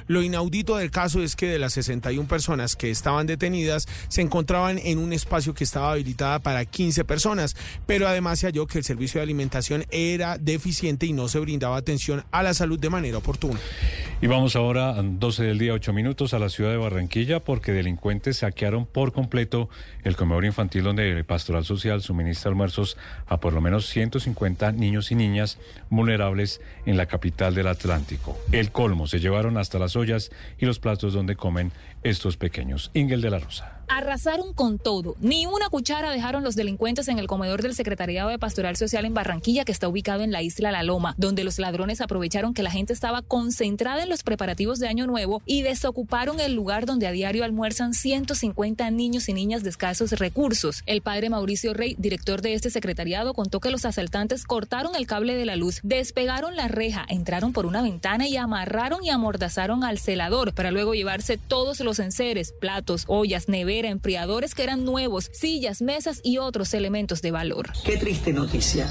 S25: Lo inaudito del caso es que de las 61 personas que estaban detenidas se encontraban en un espacio que estaba habilitada para 15 personas pero además se halló que el servicio de alimentación era deficiente y no se brindaba atención a la salud de manera oportuna.
S15: Y vamos ahora a 12 del día, 8 minutos a la ciudad de Barranquilla porque delincuentes saquearon por completo el comedor infantil donde el Pastoral Social suministra almuerzos a por lo menos 150 niños y niñas vulnerables en la capital del Atlántico. El colmo, se llevaron hasta las ollas y los platos donde comen estos pequeños. Ingel de la Rosa.
S26: Arrasaron con todo. Ni una cuchara dejaron los delincuentes en el comedor del Secretariado de Pastoral Social en Barranquilla, que está ubicado en la isla La Loma, donde los ladrones aprovecharon que la gente estaba concentrada en los preparativos de Año Nuevo y desocuparon el lugar donde a diario almuerzan 150 niños y niñas de escasos recursos. El padre Mauricio Rey, director de este secretariado, contó que los asaltantes cortaron el cable de la luz, despegaron la reja, entraron por una ventana y amarraron y amordazaron al celador para luego llevarse todos los enseres, platos, ollas, neveras, enfriadores que eran nuevos, sillas, mesas y otros elementos de valor.
S27: Qué triste noticia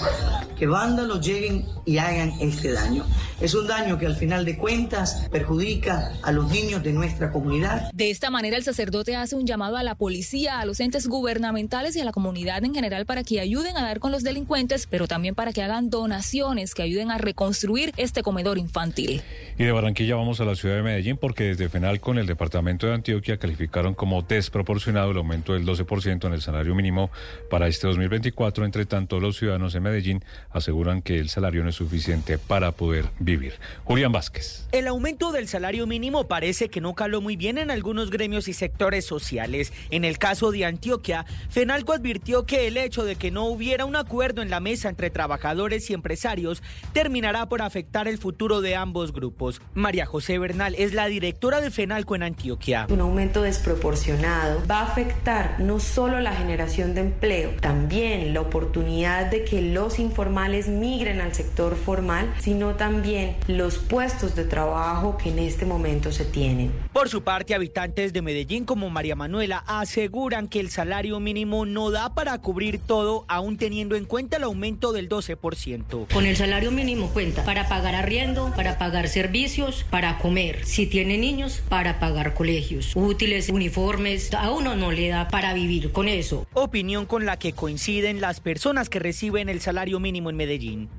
S27: que vándalos lleguen y hagan este daño. Es un daño que al final de cuentas perjudica a los niños de nuestra comunidad.
S26: De esta manera el sacerdote hace un llamado a la policía, a los entes gubernamentales y a la comunidad en general para que ayuden a dar con los delincuentes, pero también para que hagan donaciones que ayuden a reconstruir este comedor infantil.
S15: Y de Barranquilla vamos a la ciudad de Medellín porque desde FENAL con el departamento de Antioquia calificaron como desproporcionado el aumento del 12% en el salario mínimo para este 2024. Entre tanto, los ciudadanos en Medellín aseguran que el salario no es suficiente para poder vivir. Julián Vázquez.
S28: El aumento del salario mínimo parece que no caló muy bien en algunos gremios y sectores sociales. En el caso de Antioquia, Fenalco advirtió que el hecho de que no hubiera un acuerdo en la mesa entre trabajadores y empresarios terminará por afectar el futuro de ambos grupos. María José Bernal es la directora de Fenalco en Antioquia.
S29: Un aumento desproporcionado va a afectar no solo la generación de empleo, también la oportunidad de que los informales migren al sector formal, sino también los puestos de trabajo que en este momento se tienen.
S28: Por su parte, habitantes de Medellín como María Manuela aseguran que el salario mínimo no da para cubrir todo, aún teniendo en cuenta el aumento del 12%.
S29: Con el salario mínimo cuenta para pagar arriendo, para pagar servicios, para comer. Si tiene niños, para pagar colegios, útiles, uniformes, a uno no le da para vivir con eso.
S28: Opinión con la que coinciden las personas que reciben el salario mínimo en Medellín.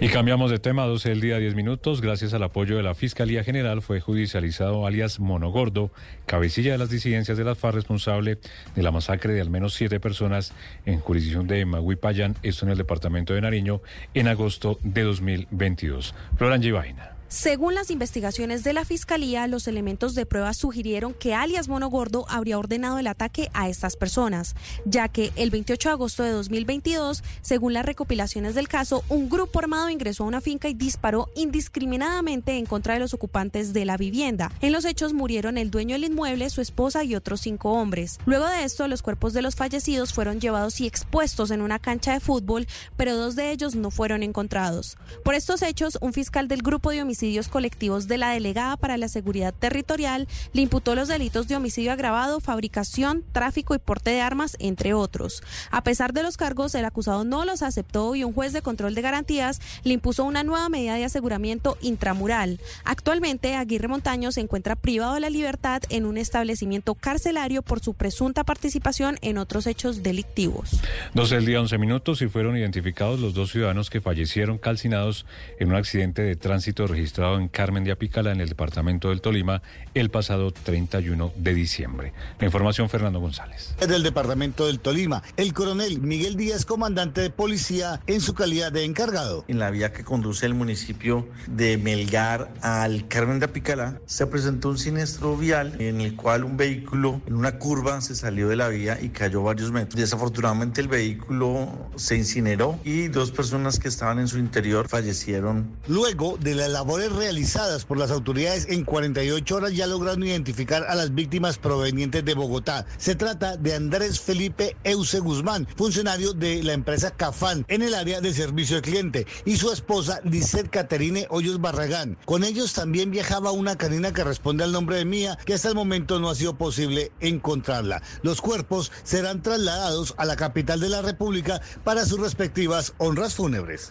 S15: Y cambiamos de tema, 12 del día, 10 minutos. Gracias al apoyo de la Fiscalía General fue judicializado alias Monogordo, cabecilla de las disidencias de la FARC responsable de la masacre de al menos siete personas en jurisdicción de Maguipayán, esto en el departamento de Nariño, en agosto de 2022. Florán Vaina.
S30: Según las investigaciones de la Fiscalía, los elementos de prueba sugirieron que alias Mono Gordo habría ordenado el ataque a estas personas, ya que el 28 de agosto de 2022, según las recopilaciones del caso, un grupo armado ingresó a una finca y disparó indiscriminadamente en contra de los ocupantes de la vivienda. En los hechos murieron el dueño del inmueble, su esposa y otros cinco hombres. Luego de esto, los cuerpos de los fallecidos fueron llevados y expuestos en una cancha de fútbol, pero dos de ellos no fueron encontrados. Por estos hechos, un fiscal del grupo de homicidios colectivos de la delegada para la seguridad territorial le imputó los delitos de homicidio agravado, fabricación, tráfico y porte de armas, entre otros. A pesar de los cargos, el acusado no los aceptó y un juez de control de garantías le impuso una nueva medida de aseguramiento intramural. Actualmente, Aguirre Montaño se encuentra privado de la libertad en un establecimiento carcelario por su presunta participación en otros hechos delictivos.
S15: 12 del día, 11 minutos y fueron identificados los dos ciudadanos que fallecieron calcinados en un accidente de tránsito registrado registrado en Carmen de Apicala, en el departamento del Tolima, el pasado 31 de diciembre. La información, Fernando González.
S31: Del departamento del Tolima, el coronel Miguel Díaz, comandante de policía, en su calidad de encargado.
S32: En la vía que conduce el municipio de Melgar al Carmen de Apicala, se presentó un siniestro vial en el cual un vehículo en una curva se salió de la vía y cayó varios metros. Desafortunadamente el vehículo se incineró y dos personas que estaban en su interior fallecieron.
S31: Luego de la labor realizadas por las autoridades en 48 horas ya lograron identificar a las víctimas provenientes de Bogotá. Se trata de Andrés Felipe Euse Guzmán, funcionario de la empresa Cafán en el área de servicio al cliente, y su esposa Lizeth Caterine Hoyos Barragán. Con ellos también viajaba una canina que responde al nombre de Mía, que hasta el momento no ha sido posible encontrarla. Los cuerpos serán trasladados a la capital de la República para sus respectivas honras fúnebres.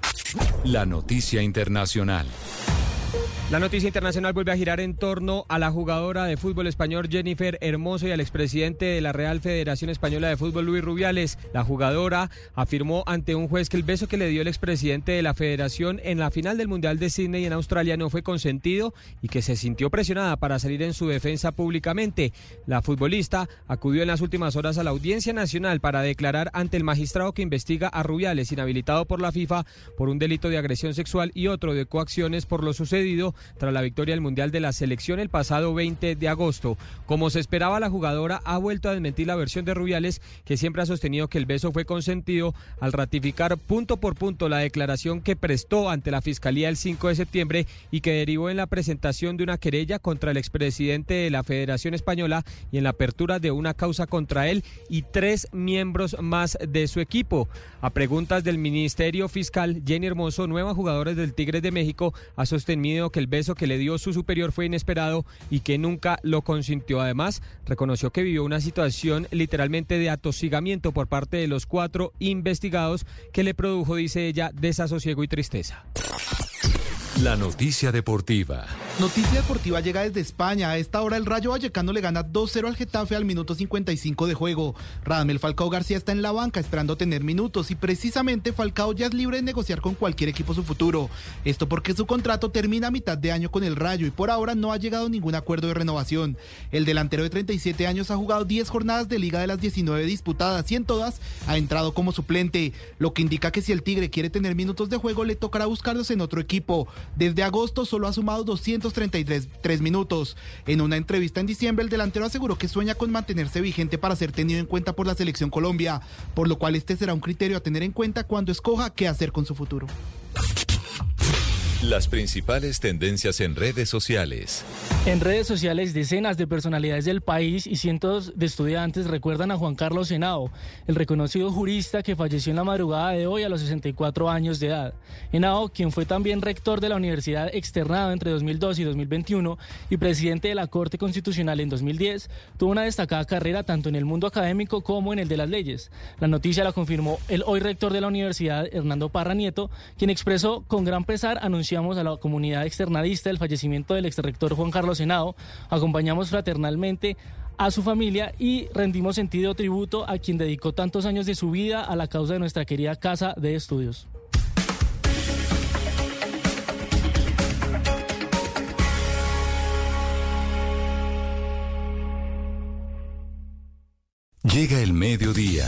S1: La noticia internacional.
S33: La noticia internacional vuelve a girar en torno a la jugadora de fútbol español Jennifer Hermoso y al expresidente de la Real Federación Española de Fútbol Luis Rubiales. La jugadora afirmó ante un juez que el beso que le dio el expresidente de la Federación en la final del Mundial de Sydney en Australia no fue consentido y que se sintió presionada para salir en su defensa públicamente. La futbolista acudió en las últimas horas a la Audiencia Nacional para declarar ante el magistrado que investiga a Rubiales, inhabilitado por la FIFA por un delito de agresión sexual y otro de coacciones por lo sucedido tras la victoria del Mundial de la selección el pasado 20 de agosto. Como se esperaba, la jugadora ha vuelto a desmentir la versión de Rubiales, que siempre ha sostenido que el beso fue consentido al ratificar punto por punto la declaración que prestó ante la Fiscalía el 5 de septiembre y que derivó en la presentación de una querella contra el expresidente de la Federación Española y en la apertura de una causa contra él y tres miembros más de su equipo. A preguntas del Ministerio Fiscal, Jenny Hermoso, nueva jugadora del Tigres de México, ha sostenido que el beso que le dio su superior fue inesperado y que nunca lo consintió. Además, reconoció que vivió una situación literalmente de atosigamiento por parte de los cuatro investigados que le produjo, dice ella, desasosiego y tristeza.
S1: La noticia deportiva.
S34: Noticia deportiva llega desde España. A esta hora el Rayo Vallecano le gana 2-0 al Getafe al minuto 55 de juego. Radamel Falcao García está en la banca esperando tener minutos y precisamente Falcao ya es libre de negociar con cualquier equipo su futuro. Esto porque su contrato termina a mitad de año con el Rayo y por ahora no ha llegado ningún acuerdo de renovación. El delantero de 37 años ha jugado 10 jornadas de liga de las 19 disputadas y en todas ha entrado como suplente, lo que indica que si el Tigre quiere tener minutos de juego le tocará buscarlos en otro equipo. Desde agosto solo ha sumado 233 minutos. En una entrevista en diciembre, el delantero aseguró que sueña con mantenerse vigente para ser tenido en cuenta por la selección Colombia, por lo cual este será un criterio a tener en cuenta cuando escoja qué hacer con su futuro.
S1: Las principales tendencias en redes sociales.
S35: En redes sociales, decenas de personalidades del país y cientos de estudiantes recuerdan a Juan Carlos Henao, el reconocido jurista que falleció en la madrugada de hoy a los 64 años de edad. Henao, quien fue también rector de la Universidad Externado entre 2002 y 2021 y presidente de la Corte Constitucional en 2010, tuvo una destacada carrera tanto en el mundo académico como en el de las leyes. La noticia la confirmó el hoy rector de la universidad, Hernando Parra Nieto, quien expresó con gran pesar a la comunidad externadista el fallecimiento del exrector Juan Carlos Senado, acompañamos fraternalmente a su familia y rendimos sentido tributo a quien dedicó tantos años de su vida a la causa de nuestra querida casa de estudios.
S1: Llega el mediodía.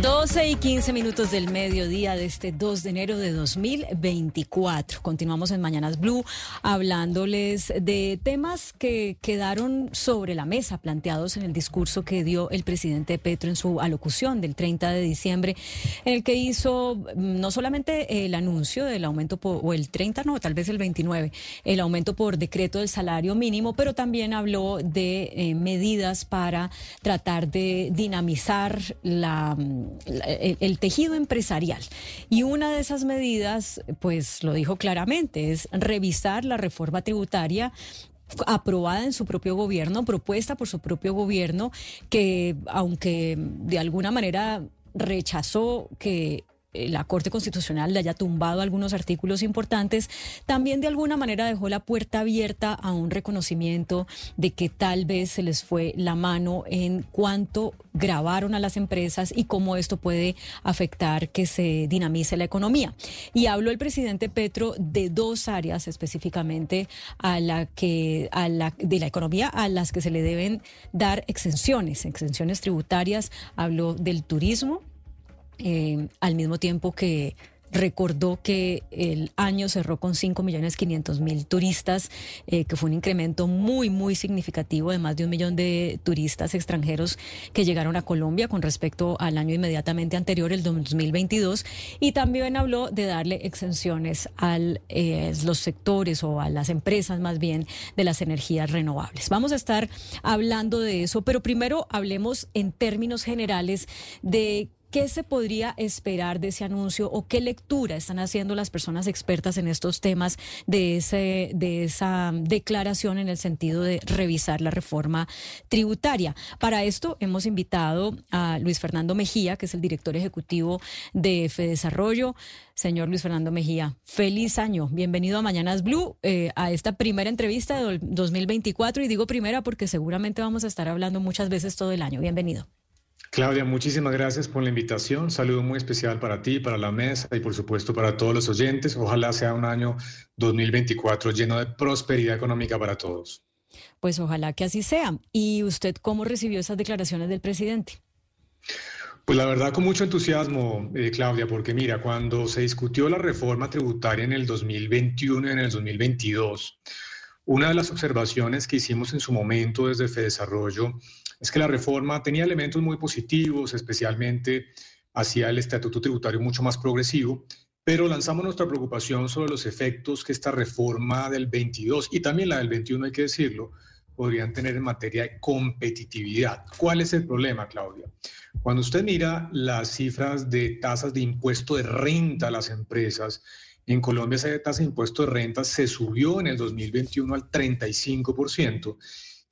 S4: 12 y 15 minutos del mediodía de este 2 de enero de 2024. Continuamos en Mañanas Blue hablándoles de temas que quedaron sobre la mesa, planteados en el discurso que dio el presidente Petro en su alocución del 30 de diciembre, en el que hizo mm, no solamente el anuncio del aumento, por, o el 30, no, tal vez el 29, el aumento por decreto del salario mínimo, pero también habló de eh, medidas para tratar de dinamizar la el, tejido empresarial. Y una de esas medidas, pues lo dijo claramente, es revisar la reforma tributaria aprobada en su propio gobierno, propuesta por su propio gobierno, que aunque de alguna manera rechazó que la Corte Constitucional le haya tumbado algunos artículos importantes, también de alguna manera dejó la puerta abierta a un reconocimiento de que tal vez se les fue la mano en cuanto grabaron a las empresas y cómo esto puede afectar que se dinamice la economía. Y habló el presidente Petro de dos áreas específicamente a la que a la de la economía a las que se le deben dar exenciones, exenciones tributarias. Habló del turismo, eh, al mismo tiempo que recordó que el año cerró con 5.500.000 turistas, eh, que fue un incremento muy, muy significativo de más de un millón de turistas extranjeros que llegaron a Colombia con respecto al año inmediatamente anterior, el 2022. Y también habló de darle exenciones a eh, los sectores o a las empresas más bien de las energías renovables. Vamos a estar hablando de eso, pero primero hablemos en términos generales de ¿Qué se podría esperar de ese anuncio o qué lectura están haciendo las personas expertas en estos temas de, ese, de esa declaración en el sentido de revisar la reforma tributaria? Para esto hemos invitado a Luis Fernando Mejía, que es el director ejecutivo de Desarrollo. Señor Luis Fernando Mejía, feliz año. Bienvenido a Mañanas Blue, eh, a esta primera entrevista de 2024. Y digo primera porque seguramente vamos a estar hablando muchas veces todo el año. Bienvenido.
S36: Claudia, muchísimas gracias por la invitación. Saludo muy especial para ti, para la mesa y por supuesto para todos los oyentes. Ojalá sea un año 2024 lleno de prosperidad económica para todos.
S4: Pues ojalá que así sea. ¿Y usted cómo recibió esas declaraciones del presidente?
S36: Pues la verdad con mucho entusiasmo, eh, Claudia, porque mira, cuando se discutió la reforma tributaria en el 2021 y en el 2022, una de las observaciones que hicimos en su momento desde Fedesarrollo es que la reforma tenía elementos muy positivos, especialmente hacia el estatuto tributario mucho más progresivo, pero lanzamos nuestra preocupación sobre los efectos que esta reforma del 22 y también la del 21, hay que decirlo, podrían tener en materia de competitividad. ¿Cuál es el problema, Claudia? Cuando usted mira las cifras de tasas de impuesto de renta a las empresas, en Colombia esa tasa de impuesto de renta se subió en el 2021 al 35%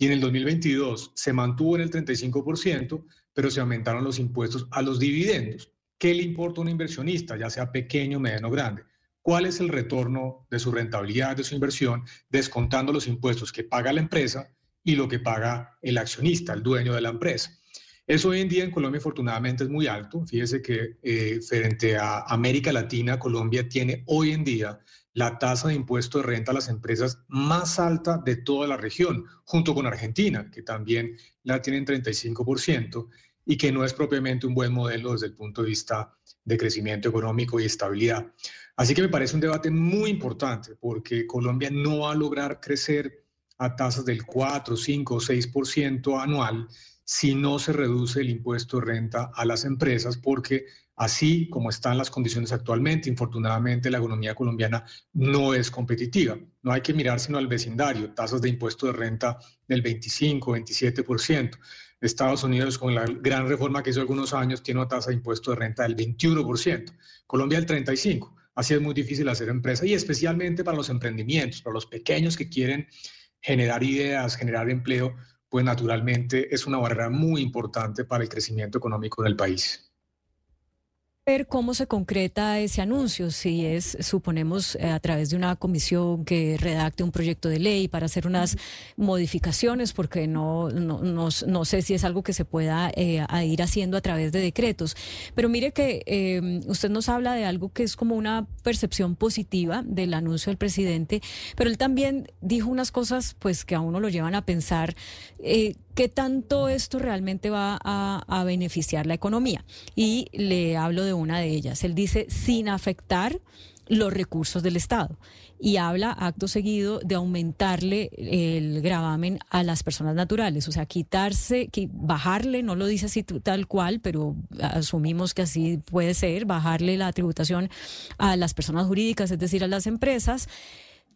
S36: y en el 2022 se mantuvo en el 35%, pero se aumentaron los impuestos a los dividendos. ¿Qué le importa a un inversionista, ya sea pequeño, mediano o grande? ¿Cuál es el retorno de su rentabilidad, de su inversión, descontando los impuestos que paga la empresa y lo que paga el accionista, el dueño de la empresa? Eso hoy en día en Colombia afortunadamente es muy alto. Fíjese que eh, frente a América Latina, Colombia tiene hoy en día la tasa de impuesto de renta a las empresas más alta de toda la región, junto con Argentina, que también la tienen 35% y que no es propiamente un buen modelo desde el punto de vista de crecimiento económico y estabilidad. Así que me parece un debate muy importante porque Colombia no va a lograr crecer a tasas del 4, 5 o 6% anual si no se reduce el impuesto de renta a las empresas porque Así como están las condiciones actualmente, infortunadamente la economía colombiana no es competitiva. No hay que mirar sino al vecindario, tasas de impuesto de renta del 25, 27%. Estados Unidos, con la gran reforma que hizo algunos años, tiene una tasa de impuesto de renta del 21%. Colombia el 35%. Así es muy difícil hacer empresa y especialmente para los emprendimientos, para los pequeños que quieren generar ideas, generar empleo, pues naturalmente es una barrera muy importante para el crecimiento económico del país
S4: ver cómo se concreta ese anuncio, si es, suponemos, eh, a través de una comisión que redacte un proyecto de ley para hacer unas modificaciones, porque no, no, no, sé si es algo que se pueda eh, ir haciendo a través de decretos. Pero mire que eh, usted nos habla de algo que es como una percepción positiva del anuncio del presidente, pero él también dijo unas cosas pues que a uno lo llevan a pensar qué tanto esto realmente va a, beneficiar la economía. Y le hablo de una de ellas. Él dice, sin afectar los recursos del Estado. Y habla acto seguido de aumentarle el gravamen a las personas naturales, o sea, quitarse, bajarle, no lo dice así tal cual, pero asumimos que así puede ser, bajarle la tributación a las personas jurídicas, es decir, a las empresas,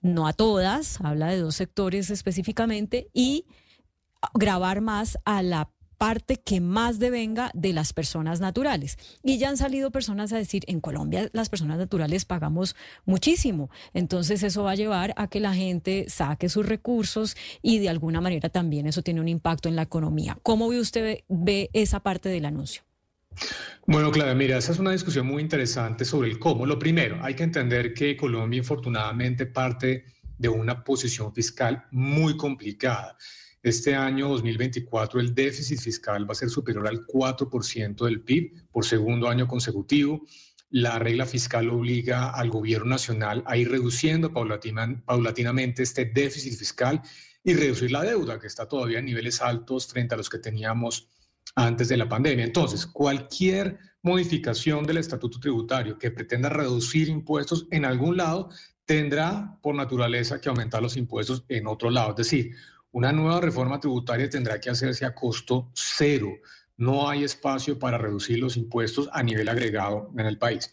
S4: no a todas, habla de dos sectores específicamente, y grabar más a la parte que más devenga de las personas naturales. Y ya han salido personas a decir, en Colombia las personas naturales pagamos muchísimo. Entonces eso va a llevar a que la gente saque sus recursos y de alguna manera también eso tiene un impacto en la economía. ¿Cómo ve usted ve esa parte del anuncio?
S36: Bueno, Clara, mira, esa es una discusión muy interesante sobre el cómo. Lo primero, hay que entender que Colombia infortunadamente parte de una posición fiscal muy complicada. Este año 2024 el déficit fiscal va a ser superior al 4% del PIB por segundo año consecutivo. La regla fiscal obliga al gobierno nacional a ir reduciendo paulatinamente este déficit fiscal y reducir la deuda, que está todavía en niveles altos frente a los que teníamos antes de la pandemia. Entonces, cualquier modificación del estatuto tributario que pretenda reducir impuestos en algún lado tendrá por naturaleza que aumentar los impuestos en otro lado. Es decir, una nueva reforma tributaria tendrá que hacerse a costo cero. No hay espacio para reducir los impuestos a nivel agregado en el país.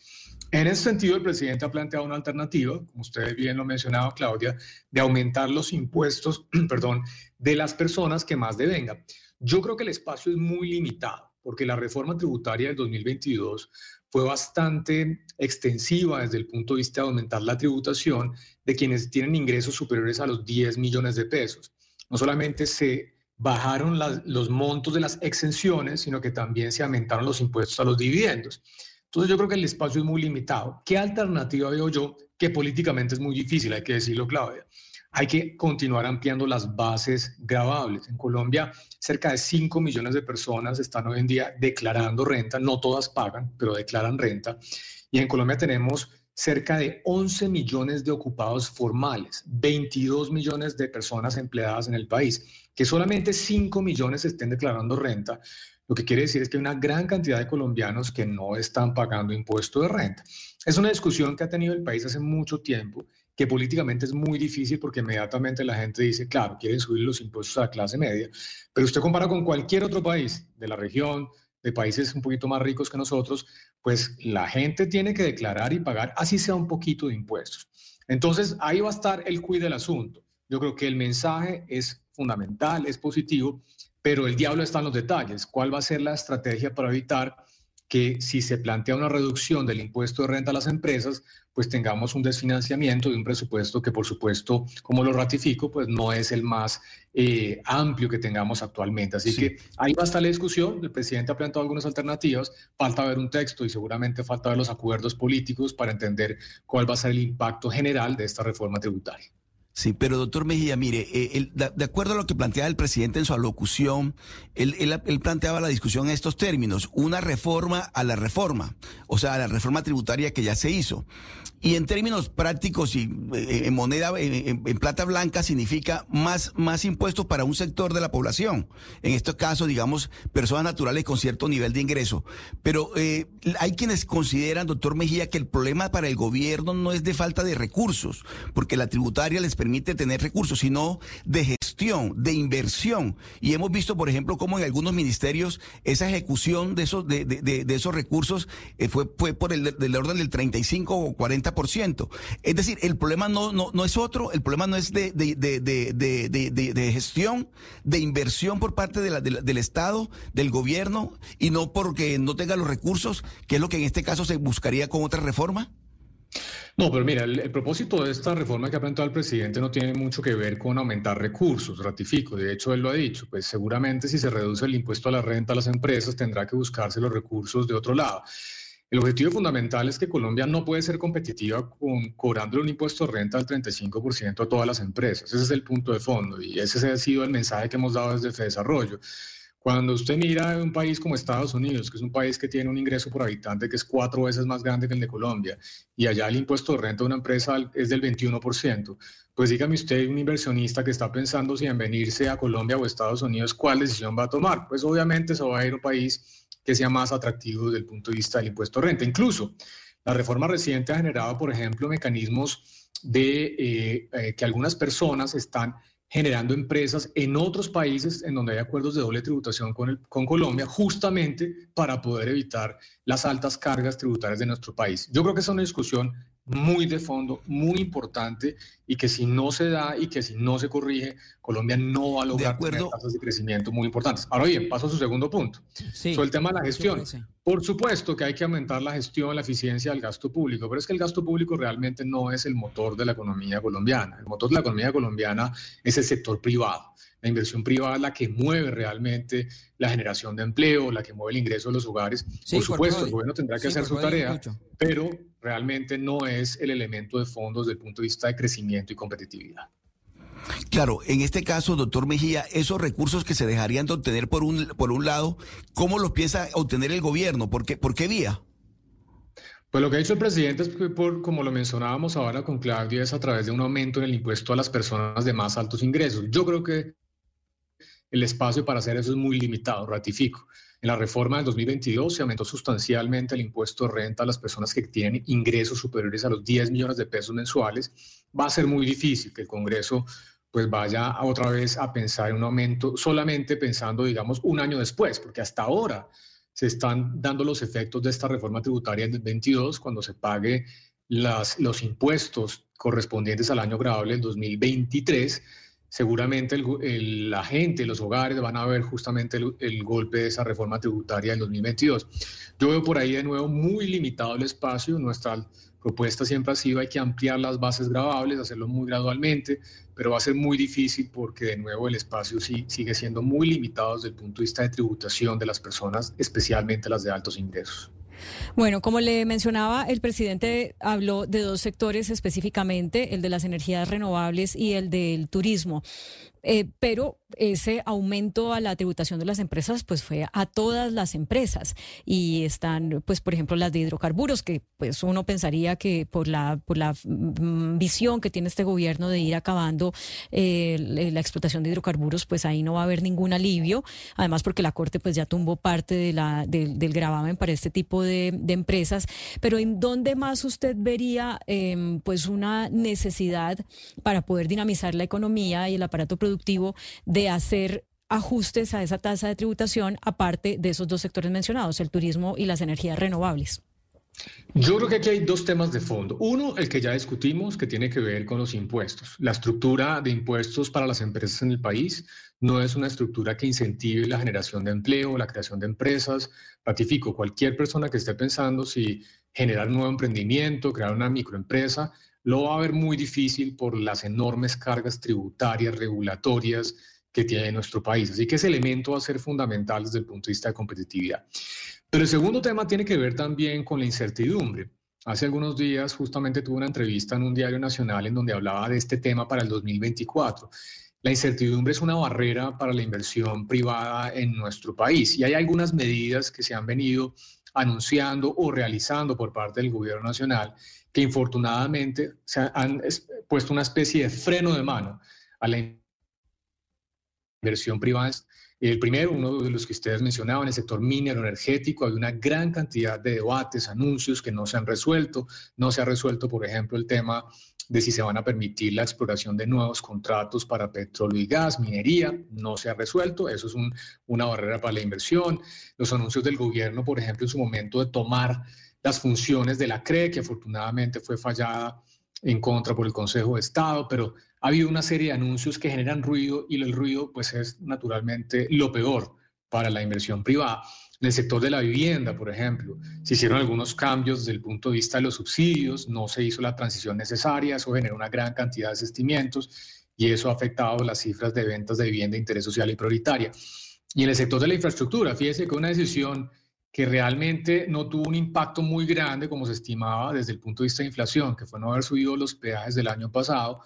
S36: En ese sentido, el presidente ha planteado una alternativa, como usted bien lo mencionaba, Claudia, de aumentar los impuestos, perdón, de las personas que más devengan. Yo creo que el espacio es muy limitado, porque la reforma tributaria del 2022 fue bastante extensiva desde el punto de vista de aumentar la tributación de quienes tienen ingresos superiores a los 10 millones de pesos. No solamente se bajaron los montos de las exenciones, sino que también se aumentaron los impuestos a los dividendos. Entonces yo creo que el espacio es muy limitado. ¿Qué alternativa veo yo? Que políticamente es muy difícil, hay que decirlo, Claudia. Hay que continuar ampliando las bases grabables. En Colombia, cerca de 5 millones de personas están hoy en día declarando renta. No todas pagan, pero declaran renta. Y en Colombia tenemos cerca de 11 millones de ocupados formales, 22 millones de personas empleadas en el país. Que solamente 5 millones estén declarando renta lo que quiere decir es que hay una gran cantidad de colombianos que no están pagando impuesto de renta. Es una discusión que ha tenido el país hace mucho tiempo, que políticamente es muy difícil porque inmediatamente la gente dice, claro, quieren subir los impuestos a la clase media, pero usted compara con cualquier otro país de la región, de países un poquito más ricos que nosotros, pues la gente tiene que declarar y pagar así sea un poquito de impuestos. Entonces ahí va a estar el cuid del asunto. Yo creo que el mensaje es fundamental, es positivo, pero el diablo está en los detalles. ¿Cuál va a ser la estrategia para evitar que si se plantea una reducción del impuesto de renta a las empresas, pues tengamos un desfinanciamiento de un presupuesto que, por supuesto, como lo ratifico, pues no es el más eh, amplio que tengamos actualmente. Así que ahí va a estar la discusión. El presidente ha planteado algunas alternativas. Falta ver un texto y seguramente falta ver los acuerdos políticos para entender cuál va a ser el impacto general de esta reforma tributaria.
S5: Sí, pero doctor Mejía, mire, eh, de, acuerdo a lo que planteaba el presidente en su alocución, él, él, planteaba la discusión en estos términos, una reforma a la reforma, o sea, a la reforma tributaria que ya se hizo. Y en términos prácticos y eh, en moneda, en, plata blanca, significa más, más impuestos para un sector de la población. En este caso, digamos, personas naturales con cierto nivel de ingreso. Pero eh, hay quienes consideran, doctor Mejía, que el problema para el gobierno no es de falta de recursos, porque la tributaria les permite tener recursos, sino de gestión, de inversión. Y hemos visto, por ejemplo, cómo en algunos ministerios esa ejecución de esos, de, de, esos recursos eh, fue, fue por el del orden del 35 o 40 es decir, el problema no, no, no es otro, el problema no es de, de, de, de gestión, de inversión por parte del Estado, del gobierno, y no porque no tenga los recursos, que es lo que en este caso se buscaría con otra reforma.
S36: No, pero mira, el, propósito de esta reforma que ha planteado el presidente no tiene mucho que ver con aumentar recursos, ratifico, de hecho él lo ha dicho, pues seguramente si se reduce el impuesto a la renta a las empresas tendrá que buscarse los recursos de otro lado. El objetivo fundamental es que Colombia no puede ser competitiva con, cobrando un impuesto de renta del 35% a todas las empresas. Ese es el punto de fondo y ese ha sido el mensaje que hemos dado desde Desarrollo. Cuando usted mira un país como Estados Unidos, que es un país que tiene un ingreso por habitante que es cuatro veces más grande que el de Colombia, y allá el impuesto de renta de una empresa es del 21%, pues dígame usted, un inversionista que está pensando si en venirse a Colombia o Estados Unidos, ¿cuál decisión va a tomar? Pues obviamente se va a ir a un país que sea más atractivo desde el punto de vista del impuesto de renta. Incluso la reforma reciente ha generado, por ejemplo, mecanismos de eh, eh, que algunas personas están generando empresas en otros países en donde hay acuerdos de doble tributación con, con Colombia, justamente para poder evitar las altas cargas tributarias de nuestro país. Yo creo que es una discusión muy de fondo, muy importante y que si no se da y que si no se corrige, Colombia no va a lograr tener tasas de crecimiento muy importantes. Ahora bien, paso a su segundo punto. Sí, Sobre el tema de la gestión. Por supuesto que hay que aumentar la gestión, la eficiencia del gasto público, pero es que el gasto público realmente no es el motor de la economía colombiana. El motor de la economía colombiana es el sector privado. La inversión privada es la que mueve realmente la generación de empleo, la que mueve el ingreso de los hogares. por supuesto, el gobierno tendrá que hacer su tarea, pero realmente no es el elemento de fondo desde el punto de vista de crecimiento y competitividad.
S5: Claro, en este caso, doctor Mejía, esos recursos que se dejarían de obtener por un, por un lado, ¿cómo los piensa obtener el gobierno? ¿Por qué, por qué vía?
S36: Pues lo que ha dicho el presidente es que, por, como lo mencionábamos ahora con Claudia, es a través de un aumento en el impuesto a las personas de más altos ingresos. Yo creo que el espacio para hacer eso es muy limitado, ratifico. En la reforma del 2022 se aumentó sustancialmente el impuesto de renta a las personas que tienen ingresos superiores a los 10 millones de pesos mensuales. Va a ser muy difícil que el Congreso pues vaya otra vez a pensar en un aumento solamente pensando, digamos, un año después, porque hasta ahora se están dando los efectos de esta reforma tributaria del 22 cuando se pague los impuestos correspondientes al año grabable del 2023 seguramente la gente, los hogares van a ver justamente el, golpe de esa reforma tributaria del 2022. Yo veo por ahí de nuevo muy limitado el espacio. Nuestra propuesta siempre ha sido hay que ampliar las bases grabables, hacerlo muy gradualmente, pero va a ser muy difícil porque de nuevo el espacio sí, sigue siendo muy limitado desde el punto de vista de tributación de las personas, especialmente las de altos ingresos.
S4: Bueno, como le mencionaba, el presidente habló de dos sectores específicamente, el de las energías renovables y el del turismo. Eh, pero ese aumento a la tributación de las empresas pues fue a todas las empresas. Y están pues por ejemplo las de hidrocarburos que pues uno pensaría que por la por la mm, visión que tiene este gobierno de ir acabando eh, la explotación de hidrocarburos pues ahí no va a haber ningún alivio. Además porque la corte pues ya tumbó parte del gravamen para este tipo de, empresas. Pero en dónde más usted vería em, pues una necesidad para poder dinamizar la economía y el aparato productivo de hacer ajustes a esa tasa de tributación, aparte de esos dos sectores mencionados, el turismo y las energías renovables?
S36: Yo creo que aquí hay dos temas de fondo. Uno, el que ya discutimos, que tiene que ver con los impuestos. La estructura de impuestos para las empresas en el país no es una estructura que incentive la generación de empleo, la creación de empresas. Ratifico, cualquier persona que esté pensando si generar un nuevo emprendimiento, crear una microempresa, lo va a ver muy difícil por las enormes cargas tributarias, regulatorias que tiene nuestro país. Así que ese elemento va a ser fundamental desde el punto de vista de competitividad. Pero el segundo tema tiene que ver también con la incertidumbre. Hace algunos días justamente tuve una entrevista en un diario nacional en donde hablaba de este tema para el 2024. La incertidumbre es una barrera para la inversión privada en nuestro país y hay algunas medidas que se han venido anunciando o realizando por parte del gobierno nacional que infortunadamente se han puesto una especie de freno de mano a la inversión privada. El primero, uno de los que ustedes mencionaban, el sector minero energético, hay una gran cantidad de debates, anuncios que no se han resuelto. No se ha resuelto, por ejemplo, el tema de si se van a permitir la exploración de nuevos contratos para petróleo y gas, minería, no se ha resuelto. Eso es una barrera para la inversión. Los anuncios del gobierno, por ejemplo, en su momento de tomar las funciones de la CRE, que afortunadamente fue fallada en contra por el Consejo de Estado, pero ha habido una serie de anuncios que generan ruido y el ruido pues es naturalmente lo peor para la inversión privada. En el sector de la vivienda, por ejemplo, se hicieron algunos cambios desde el punto de vista de los subsidios, no se hizo la transición necesaria, eso generó una gran cantidad de desistimientos y eso ha afectado las cifras de ventas de vivienda de interés social y prioritaria. Y en el sector de la infraestructura, fíjese que una decisión que realmente no tuvo un impacto muy grande como se estimaba desde el punto de vista de inflación, que fue no haber subido los peajes del año pasado,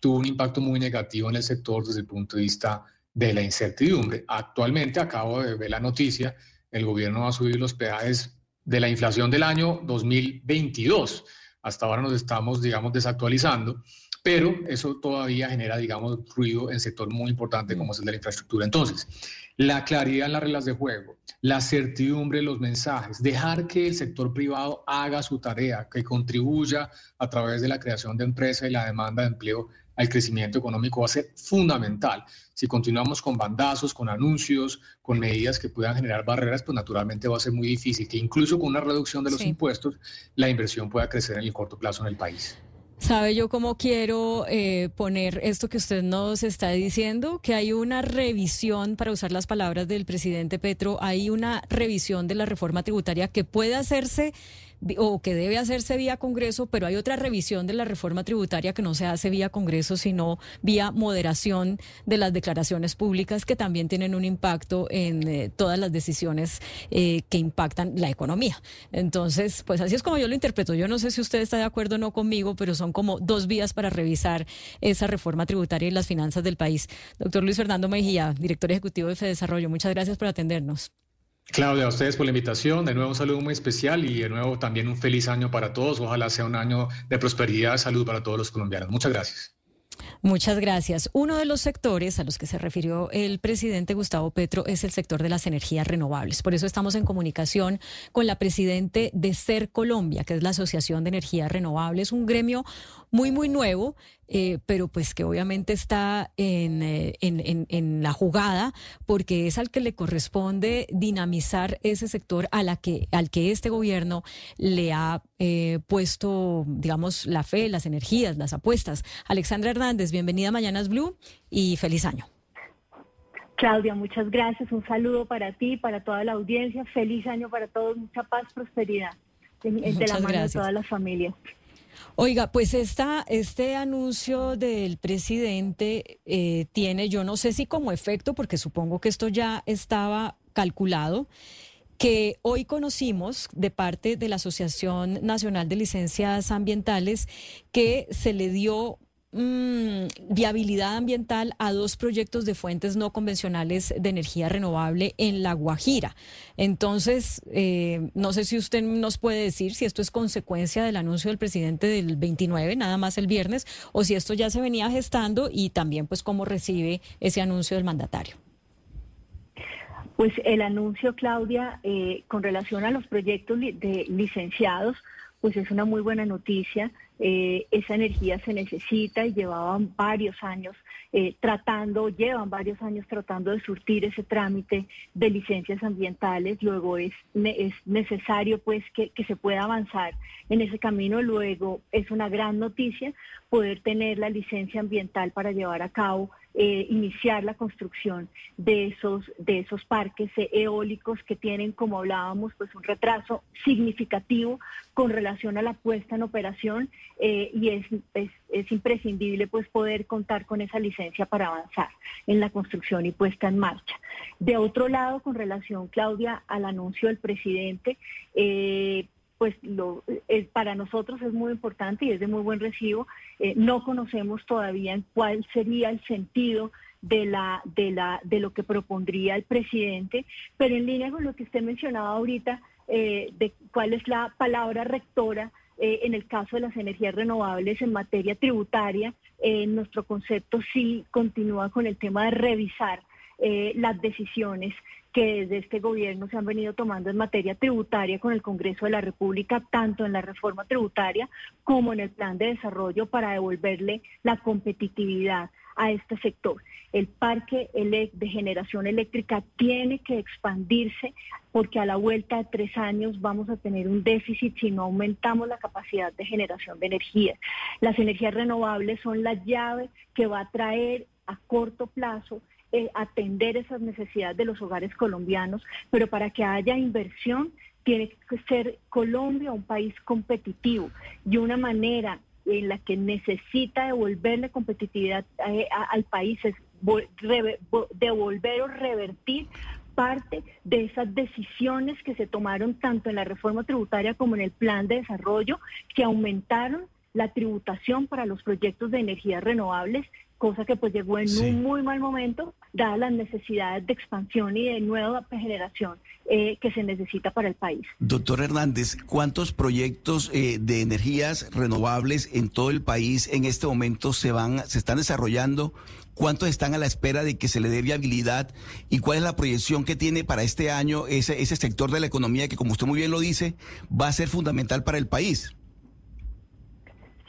S36: tuvo un impacto muy negativo en el sector desde el punto de vista de la incertidumbre. Actualmente, acabo de ver la noticia, el gobierno va a subir los peajes de la inflación del año 2022. Hasta ahora nos estamos, digamos, desactualizando pero eso todavía genera, digamos, ruido en sector muy importante como es el de la infraestructura. Entonces, la claridad en las reglas de juego, la certidumbre en los mensajes, dejar que el sector privado haga su tarea, que contribuya a través de la creación de empresas y la demanda de empleo al crecimiento económico va a ser fundamental. Si continuamos con bandazos, con anuncios, con medidas que puedan generar barreras, pues naturalmente va a ser muy difícil que incluso con una reducción de los impuestos, la inversión pueda crecer en el corto plazo en el país.
S4: ¿Sabe yo cómo quiero eh, poner esto que usted nos está diciendo? Que hay una revisión, para usar las palabras del presidente Petro, hay una revisión de la reforma tributaria que puede hacerse o que debe hacerse vía Congreso, pero hay otra revisión de la reforma tributaria que no se hace vía Congreso, sino vía moderación de las declaraciones públicas que también tienen un impacto en eh, todas las decisiones eh, que impactan la economía. Entonces, pues así es como yo lo interpreto. Yo no sé si usted está de acuerdo o no conmigo, pero son como dos vías para revisar esa reforma tributaria y las finanzas del país. Doctor Luis Fernando Mejía, director ejecutivo de Desarrollo, muchas gracias por atendernos.
S36: Claudia, a ustedes por la invitación. De nuevo un saludo muy especial y de nuevo también un feliz año para todos. Ojalá sea un año de prosperidad salud para todos los colombianos. Muchas gracias.
S4: Muchas gracias. Uno de los sectores a los que se refirió el presidente Gustavo Petro es el sector de las energías renovables. Por eso estamos en comunicación con la presidente de CER Colombia, que es la Asociación de Energías Renovables, un gremio muy, muy nuevo, eh, pero pues que obviamente está eh, en, en, la jugada porque es al que le corresponde dinamizar ese sector a la que, al que este gobierno le ha eh, puesto, digamos, la fe, las energías, las apuestas. Alexandra Hernández, bienvenida a Mañanas Blue y feliz año.
S37: Claudia, muchas gracias. Un saludo para ti, para toda la audiencia. Feliz año para todos. Mucha paz, prosperidad. De, la mano de todas las familias.
S4: Oiga, pues esta, este anuncio del presidente eh, tiene, yo no sé si como efecto, porque supongo que esto ya estaba calculado, que hoy conocimos de parte de la Asociación Nacional de Licencias Ambientales que se le dio Mm, viabilidad ambiental a dos proyectos de fuentes no convencionales de energía renovable en La Guajira. Entonces, eh, no sé si usted nos puede decir si esto es consecuencia del anuncio del presidente del 29, nada más el viernes, o si esto ya se venía gestando y también pues cómo recibe ese anuncio del mandatario.
S37: Pues el anuncio, Claudia, eh, con relación a los proyectos de licenciados, pues es una muy buena noticia. Eh, esa energía se necesita y llevaban varios años eh, tratando, llevan varios años tratando de surtir ese trámite de licencias ambientales. Luego es, es necesario pues que, que se pueda avanzar en ese camino. Luego es una gran noticia poder tener la licencia ambiental para llevar a cabo eh, iniciar la construcción de esos, de esos parques eólicos que tienen, como hablábamos, pues un retraso significativo con relación a la puesta en operación eh, y es, es, imprescindible pues poder contar con esa licencia para avanzar en la construcción y puesta en marcha. De otro lado, con relación, Claudia, al anuncio del presidente, eh, pues lo, para nosotros es muy importante y es de muy buen recibo. Eh, no conocemos todavía cuál sería el sentido de lo que propondría el presidente, pero en línea con lo que usted mencionaba ahorita eh, de cuál es la palabra rectora eh, en el caso de las energías renovables en materia tributaria, nuestro concepto sí continúa con el tema de revisar las decisiones que desde este gobierno se han venido tomando en materia tributaria con el Congreso de la República, tanto en la reforma tributaria como en el plan de desarrollo para devolverle la competitividad a este sector. El parque de generación eléctrica tiene que expandirse porque a la vuelta de tres años vamos a tener un déficit si no aumentamos la capacidad de generación de energía. Las energías renovables son la llave que va a traer a corto plazo eh, atender esas necesidades de los hogares colombianos, pero para que haya inversión tiene que ser Colombia un país competitivo y una manera en la que necesita devolverle competitividad eh, al país es devolver o revertir parte de esas decisiones que se tomaron tanto en la reforma tributaria como en el plan de desarrollo que aumentaron la tributación para los proyectos de energías renovables cosa que pues llegó en un muy mal momento, dadas las necesidades de expansión y de nueva generación eh, que se necesita para el país.
S38: Doctor Hernández, ¿cuántos proyectos eh, de energías renovables en todo el país en este momento se van, se están desarrollando? ¿Cuántos están a la espera de que se le dé viabilidad? ¿Y cuál es la proyección que tiene para este año ese, ese sector de la economía que, como usted muy bien lo dice, va a ser fundamental para el país?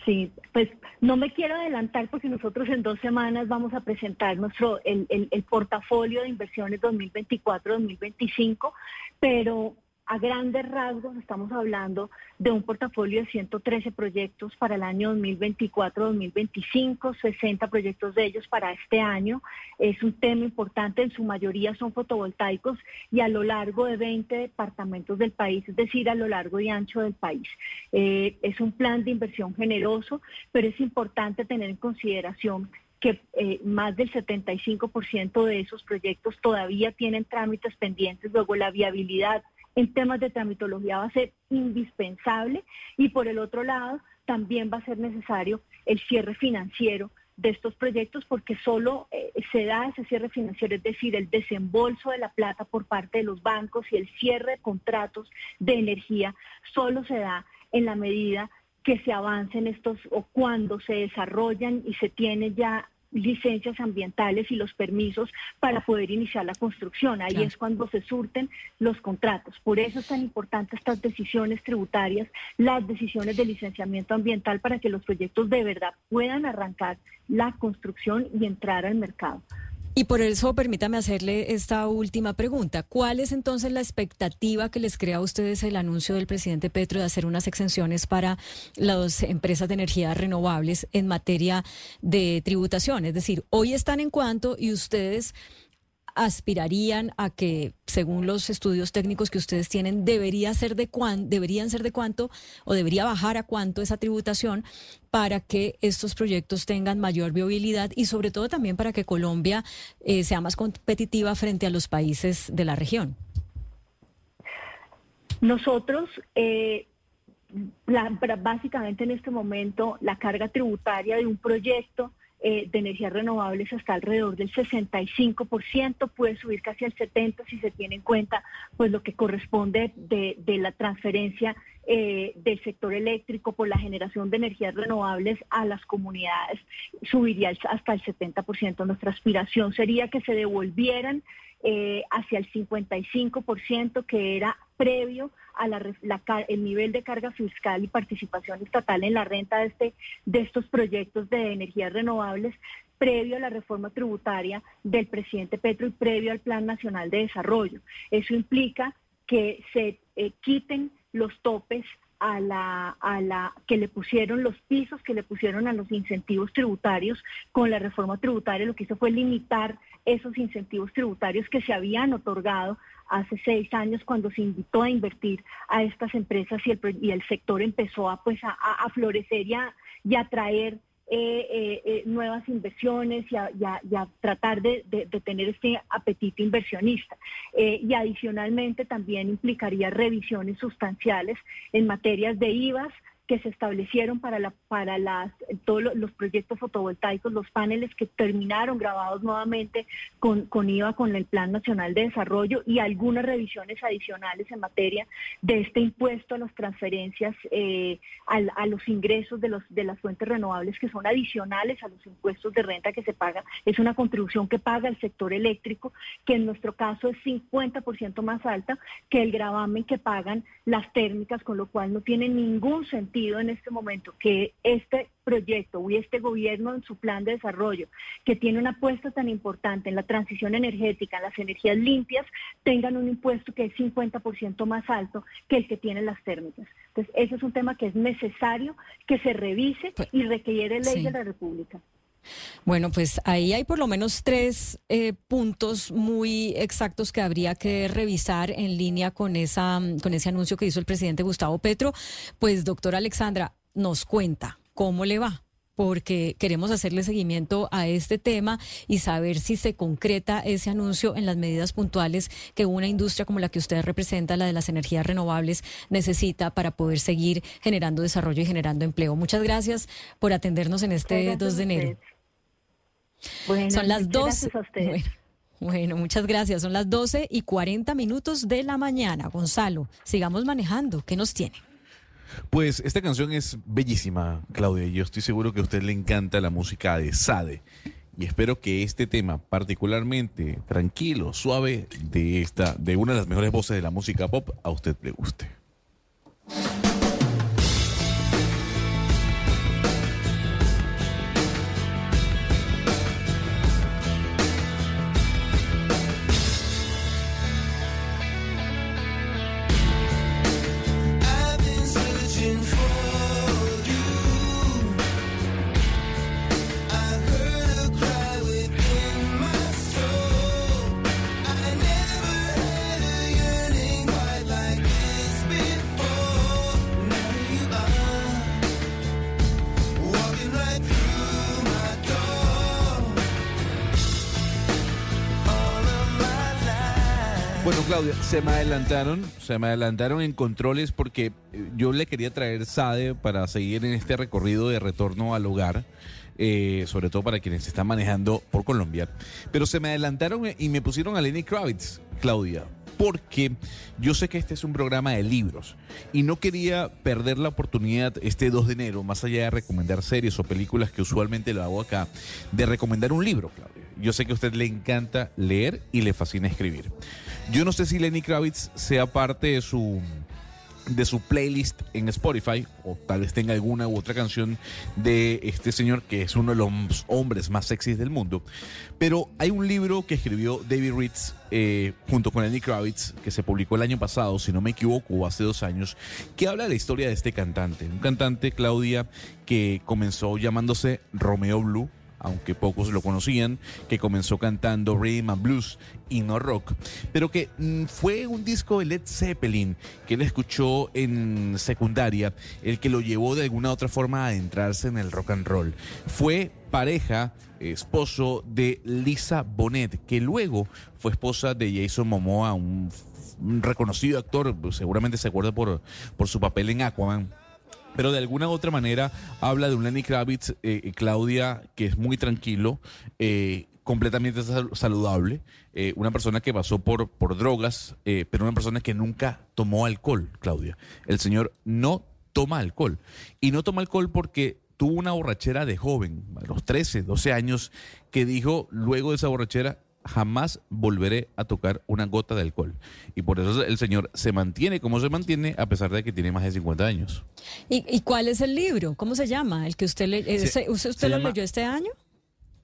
S37: Sí, pues no me quiero adelantar porque nosotros en dos semanas vamos a presentar nuestro el, el, el portafolio de inversiones 2024-2025, pero a grandes rasgos estamos hablando de un portafolio de 113 proyectos para el año 2024-2025, 60 proyectos de ellos para este año. Es un tema importante, en su mayoría son fotovoltaicos y a lo largo de 20 departamentos del país, es decir, a lo largo y ancho del país. Eh, es un plan de inversión generoso, pero es importante tener en consideración que eh, más del 75% de esos proyectos todavía tienen trámites pendientes, luego la viabilidad en temas de tramitología va a ser indispensable y por el otro lado también va a ser necesario el cierre financiero de estos proyectos porque solo eh, se da ese cierre financiero, es decir, el desembolso de la plata por parte de los bancos y el cierre de contratos de energía solo se da en la medida que se avancen estos o cuando se desarrollan y se tiene ya licencias ambientales y los permisos para poder iniciar la construcción. Ahí es cuando se surten los contratos. Por eso es tan importante estas decisiones tributarias, las decisiones de licenciamiento ambiental para que los proyectos de verdad puedan arrancar la construcción y entrar al mercado.
S4: Y por eso permítame hacerle esta última pregunta. ¿Cuál es entonces la expectativa que les crea a ustedes el anuncio del presidente Petro de hacer unas exenciones para las empresas de energía renovables en materia de tributación? Es decir, hoy están en cuanto y ustedes aspirarían a que, según los estudios técnicos que ustedes tienen, debería ser de cuán, deberían ser de cuánto o debería bajar a cuánto esa tributación para que estos proyectos tengan mayor viabilidad y sobre todo también para que Colombia eh, sea más competitiva frente a los países de la región?
S37: Nosotros, eh, básicamente en este momento, la carga tributaria de un proyecto eh, de energías renovables hasta alrededor del 65%, puede subir casi al 70% si se tiene en cuenta pues lo que corresponde de, la transferencia eh, del sector eléctrico por la generación de energías renovables a las comunidades, subiría hasta el 70%. Nuestra aspiración sería que se devolvieran eh, hacia el 55% que era previo a el nivel de carga fiscal y participación estatal en la renta de, este, de estos proyectos de energías renovables previo a la reforma tributaria del presidente Petro y previo al Plan Nacional de Desarrollo. Eso implica que se eh, quiten los topes a la, a la que le pusieron los pisos que le pusieron a los incentivos tributarios con la reforma tributaria lo que hizo fue limitar esos incentivos tributarios que se habían otorgado hace seis años cuando se invitó a invertir a estas empresas y el, y el sector empezó a pues a, florecer y a, y a traer eh, eh, eh, nuevas inversiones y a, tratar de, tener este apetito inversionista. y adicionalmente también implicaría revisiones sustanciales en materias de IVAs, que se establecieron para, para todos los proyectos fotovoltaicos, los paneles que terminaron grabados nuevamente con, con IVA, con el Plan Nacional de Desarrollo y algunas revisiones adicionales en materia de este impuesto a las transferencias, eh, a, los ingresos de, los, de las fuentes renovables que son adicionales a los impuestos de renta que se paga. Es una contribución que paga el sector eléctrico, que en nuestro caso es 50% más alta que el gravamen que pagan las térmicas, con lo cual no tiene ningún sentido en este momento que este proyecto y este gobierno en su plan de desarrollo, que tiene una apuesta tan importante en la transición energética, en las energías limpias, tengan un impuesto que es 50% más alto que el que tienen las térmicas. Entonces, ese es un tema que es necesario que se revise pues, y requiere ley de la República.
S4: Bueno, pues ahí hay por lo menos tres eh, puntos muy exactos que habría que revisar en línea con, esa, con ese anuncio que hizo el presidente Gustavo Petro. Pues, doctora Alexandra, nos cuenta cómo le va porque queremos hacerle seguimiento a este tema y saber si se concreta ese anuncio en las medidas puntuales que una industria como la que usted representa, la de las energías renovables, necesita para poder seguir generando desarrollo y generando empleo. Muchas gracias por atendernos en este 2 de enero.
S37: Bueno,
S4: Son las 12.
S37: Bueno,
S4: bueno, muchas gracias. Son las 12 y 40 minutos de la mañana. Gonzalo, sigamos manejando. ¿Qué nos tiene?
S39: Pues esta canción es bellísima, Claudia, y yo estoy seguro que a usted le encanta la música de Sade. Y espero que este tema, particularmente tranquilo, suave, de esta, de una de las mejores voces de la música pop, a usted le guste. Se me adelantaron, se me adelantaron en controles porque eh, yo le quería traer SADE para seguir en este recorrido de retorno al hogar. Eh, sobre todo para quienes están manejando por Colombia. Pero se me adelantaron y me pusieron a Lenny Kravitz, Claudia.
S2: porque yo sé que este es un programa de libros y no quería perder la oportunidad este 2 de enero, más allá de recomendar series o películas que usualmente lo hago acá, de recomendar un libro, Claudia. Yo sé que a usted le encanta leer y le fascina escribir. Yo no sé si Lenny Kravitz sea parte de su de su playlist en Spotify, o tal vez tenga alguna u otra canción de este señor que es uno de los hombres más sexys del mundo. Pero hay un libro que escribió David Ritz eh, junto con Lenny Kravitz, que se publicó el año pasado, si no me equivoco, hace dos años, que habla de la historia de este cantante. Un cantante, Claudia, que comenzó llamándose Romeo Blue aunque pocos lo conocían, que comenzó cantando rhythm and blues y no rock, pero que mm, fue un disco de Led Zeppelin que él escuchó en secundaria, el que lo llevó de alguna otra forma a adentrarse en el rock and roll. Fue pareja, esposo de Lisa Bonet, que luego fue esposa de Jason Momoa, un, reconocido actor, seguramente se acuerda por, por su papel en Aquaman pero de alguna u otra manera habla de un Lenny Kravitz, eh, eh, Claudia, que es muy tranquilo, eh, completamente saludable, una persona que pasó por, por drogas, pero una persona que nunca tomó alcohol, Claudia. El señor no toma alcohol. Y no toma alcohol porque tuvo una borrachera de joven, a los 13, 12 años, que dijo luego de esa borrachera, jamás volveré a tocar una gota de alcohol. Y por eso el señor se mantiene como se mantiene a pesar de que tiene más de 50 años.
S4: ¿Y, cuál es el libro? ¿Cómo se llama? ¿El que usted, le, usted, lo leyó este año?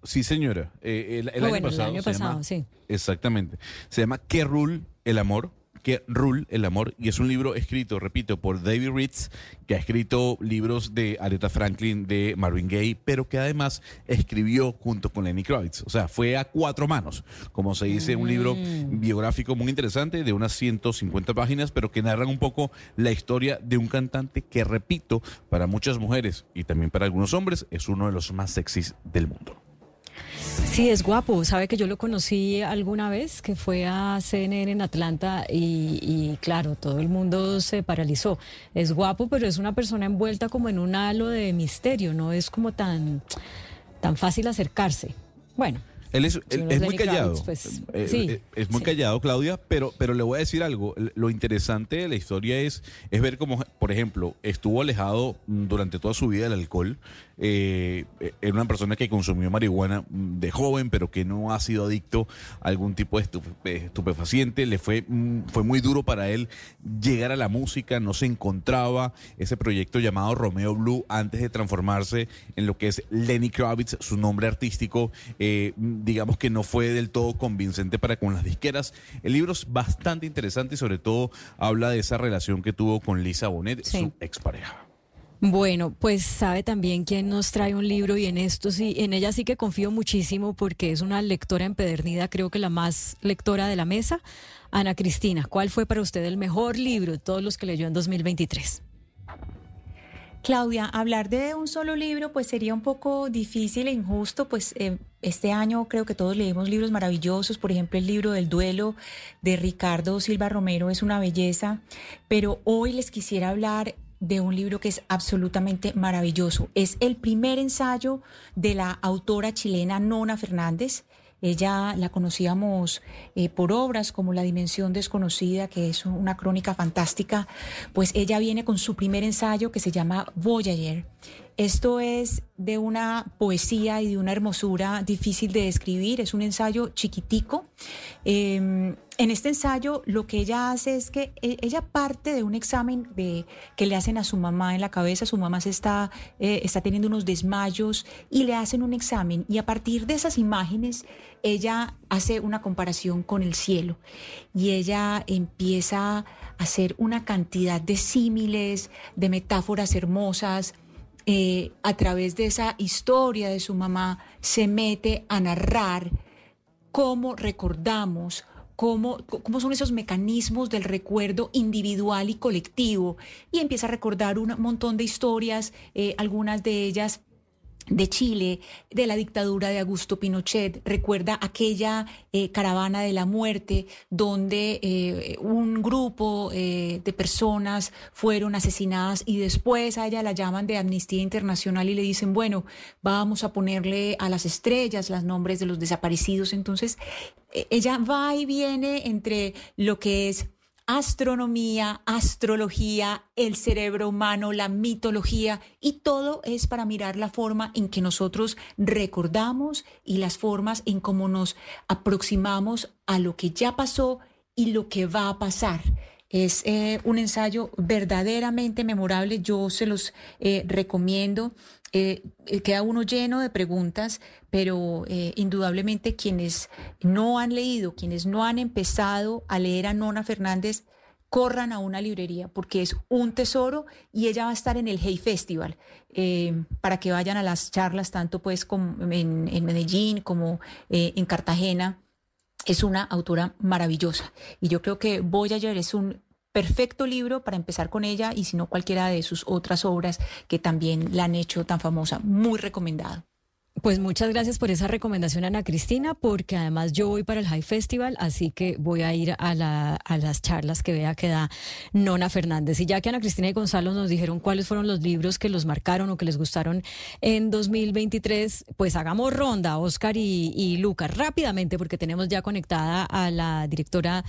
S2: Sí, señora. Eh, el, ah, año pasado. El año pasado, sí. Exactamente. Se llama ¿Qué rule el amor? Que Rule el amor y es un libro escrito, repito, por David Ritz, que ha escrito libros de Aretha Franklin, de Marvin Gaye, pero que además escribió junto con Lenny Kravitz. O sea, fue a cuatro manos, como se dice, un libro mm. biográfico muy interesante de unas 150 páginas, pero que narran un poco la historia de un cantante que, repito, para muchas mujeres y también para algunos hombres, es uno de los más sexys del mundo.
S4: Sí, es guapo. Sabe que yo lo conocí alguna vez, que fue a CNN en Atlanta y, claro, todo el mundo se paralizó. Es guapo, pero es una persona envuelta como en un halo de misterio, no es como tan, tan fácil acercarse. Bueno.
S2: Él es, muy callado. Pues, eh, eh, es muy callado, Claudia, pero, pero le voy a decir algo. Lo interesante de la historia es, es ver cómo, por ejemplo, estuvo alejado mm, durante toda su vida del alcohol eh, era una persona que consumió marihuana de joven, pero que no ha sido adicto a algún tipo de estupefaciente. Le fue, mm, fue muy duro para él llegar a la música, no se encontraba ese proyecto llamado Romeo Blue antes de transformarse en lo que es Lenny Kravitz, su nombre artístico, eh, digamos que no fue del todo convincente para con las disqueras. El libro es bastante interesante y sobre todo habla de esa relación que tuvo con Lisa Bonet, su expareja.
S4: Bueno, pues sabe también quién nos trae un libro y en esto sí, en ella sí que confío muchísimo porque es una lectora empedernida, creo que la más lectora de la mesa. Ana Cristina, ¿cuál fue para usted el mejor libro de todos los que leyó en 2023?
S11: Claudia, hablar de un solo libro pues sería un poco difícil e injusto, pues eh, este año creo que todos leímos libros maravillosos, por ejemplo el libro del duelo de Ricardo Silva Romero es una belleza, pero hoy les quisiera hablar de un libro que es absolutamente maravilloso. Es el primer ensayo de la autora chilena Nona Fernández. Ella la conocíamos eh, por obras como La Dimensión Desconocida, que es una crónica fantástica. Pues ella viene con su primer ensayo que se llama Voyager. Esto es de una poesía y de una hermosura difícil de describir. Es un ensayo chiquitico. Em, en este ensayo lo que ella hace es que e, ella parte de un examen de, que le hacen a su mamá en la cabeza. Su mamá se está, eh, está teniendo unos desmayos y le hacen un examen. Y a partir de esas imágenes ella hace una comparación con el cielo. Y ella empieza a hacer una cantidad de símiles, de metáforas hermosas eh, a través de esa historia de su mamá, se mete a narrar cómo recordamos, cómo, cómo son esos mecanismos del recuerdo individual y colectivo, y empieza a recordar un montón de historias, eh, algunas de ellas de Chile, de la dictadura de Augusto Pinochet, recuerda aquella eh, caravana de la muerte donde eh, un grupo eh, de personas fueron asesinadas y después a ella la llaman de Amnistía Internacional y le dicen, bueno, vamos a ponerle a las estrellas los nombres de los desaparecidos. Entonces, ella va y viene entre lo que es astronomía, astrología, el cerebro humano, la mitología, y todo es para mirar la forma en que nosotros recordamos y las formas en cómo nos aproximamos a lo que ya pasó y lo que va a pasar. Es eh, un ensayo verdaderamente memorable, yo se los eh, recomiendo. Eh, queda uno lleno de preguntas, pero indudablemente quienes no han leído, quienes no han empezado a leer a Nona Fernández, corran a una librería porque es un tesoro y ella va a estar en el Hey Festival para que vayan a las charlas tanto pues como en, en Medellín como en Cartagena. Es una autora maravillosa y yo creo que Voyager es un perfecto libro para empezar con ella y si no cualquiera de sus otras obras que también la han hecho tan famosa. Muy recomendado.
S4: Pues muchas gracias por esa recomendación, Ana Cristina, porque además yo voy para el High Festival, así que voy a ir a, la, a las charlas que vea que da Nona Fernández. Y ya que Ana Cristina y Gonzalo nos dijeron cuáles fueron los libros que los marcaron o que les gustaron en 2023, pues hagamos ronda, Oscar y, Lucas, rápidamente, porque tenemos ya conectada a la directora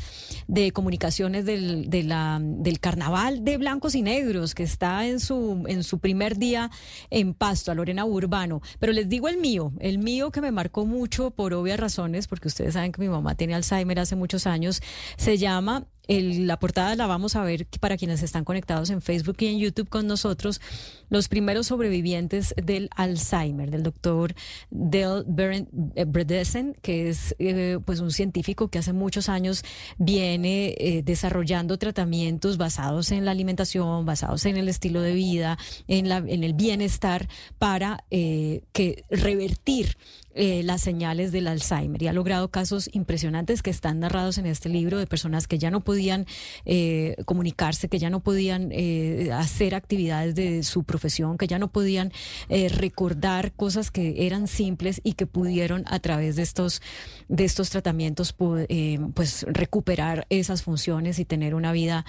S4: de comunicaciones del, del Carnaval de Blancos y Negros, que está en su, en su primer día en Pasto, a Lorena Urbano. Pero les digo el mío, el mío que me marcó mucho por obvias razones, porque ustedes saben que mi mamá tiene Alzheimer hace muchos años, se llama la portada la vamos a ver para quienes están conectados en Facebook y en YouTube con nosotros, los primeros sobrevivientes del Alzheimer, del doctor Del eh, Bredesen, que es eh, pues un científico que hace muchos años viene eh, desarrollando tratamientos basados en la alimentación, basados en el estilo de vida, en, la, en el bienestar para que revertir eh, las señales del Alzheimer y ha logrado casos impresionantes que están narrados en este libro de personas que ya no podían eh, comunicarse, que ya no podían eh, hacer actividades de su profesión, que ya no podían recordar cosas que eran simples y que pudieron a través de estos, de estos tratamientos pues recuperar esas funciones y tener una vida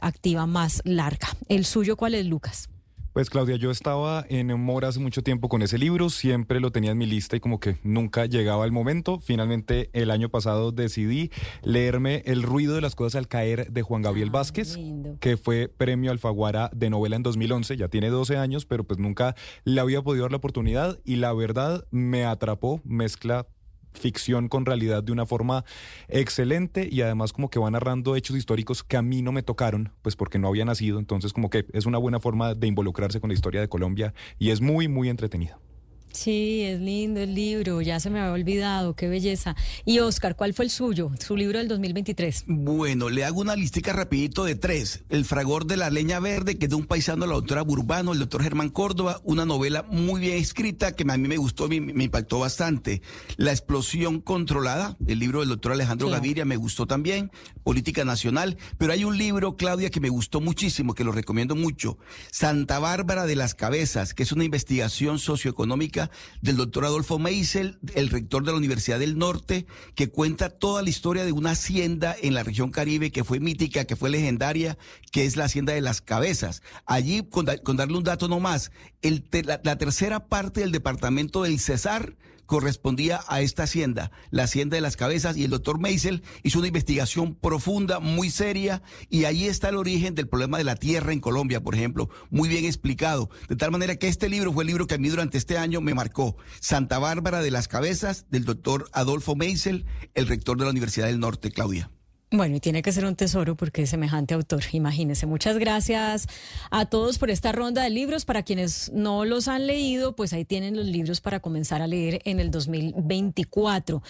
S4: activa más larga. ¿El suyo cuál es, Lucas?
S6: Pues Claudia, yo estaba en Mora hace mucho tiempo con ese libro, siempre lo tenía en mi lista y como que nunca llegaba el momento. Finalmente el año pasado decidí leerme El ruido de las cosas al caer de Juan Gabriel ah, Vázquez, que fue premio Alfaguara de novela en 2011, ya tiene 12 años, pero pues nunca le había podido dar la oportunidad y la verdad me atrapó, mezcla ficción con realidad de una forma excelente y además como que va narrando hechos históricos que a mí no me tocaron, pues porque no había nacido, entonces como que es una buena forma de involucrarse con la historia de Colombia y es muy, muy entretenido.
S4: Sí, es lindo el libro, ya se me había olvidado, qué belleza. Y Oscar, ¿cuál fue el suyo, su libro del 2023?
S5: Bueno, le hago una listica rapidito de tres. El fragor de la leña verde, que es de un paisano la autora Burbano, el doctor Germán Córdoba, una novela muy bien escrita que a mí me gustó, me, me impactó bastante. La explosión controlada, el libro del doctor Alejandro Gaviria, me gustó también, Política Nacional, pero hay un libro, Claudia, que me gustó muchísimo, que lo recomiendo mucho, Santa Bárbara de las Cabezas, que es una investigación socioeconómica del doctor Adolfo Meisel, el rector de la Universidad del Norte, que cuenta toda la historia de una hacienda en la región Caribe que fue mítica, que fue legendaria, que es la hacienda de las cabezas. Allí, con, darle un dato nomás, el, la tercera parte del departamento del Cesar, correspondía a esta hacienda, la hacienda de las cabezas, y el doctor Meisel hizo una investigación profunda, muy seria, y ahí está el origen del problema de la tierra en Colombia, por ejemplo, muy bien explicado. De tal manera que este libro fue el libro que a mí durante este año me marcó. Santa Bárbara de las Cabezas, del doctor Adolfo Meisel, el rector de la Universidad del Norte, Claudia.
S4: Bueno, y tiene que ser un tesoro porque es semejante autor, imagínese. Muchas gracias a todos por esta ronda de libros. Para quienes no los han leído, pues ahí tienen los libros para comenzar a leer en el 2024.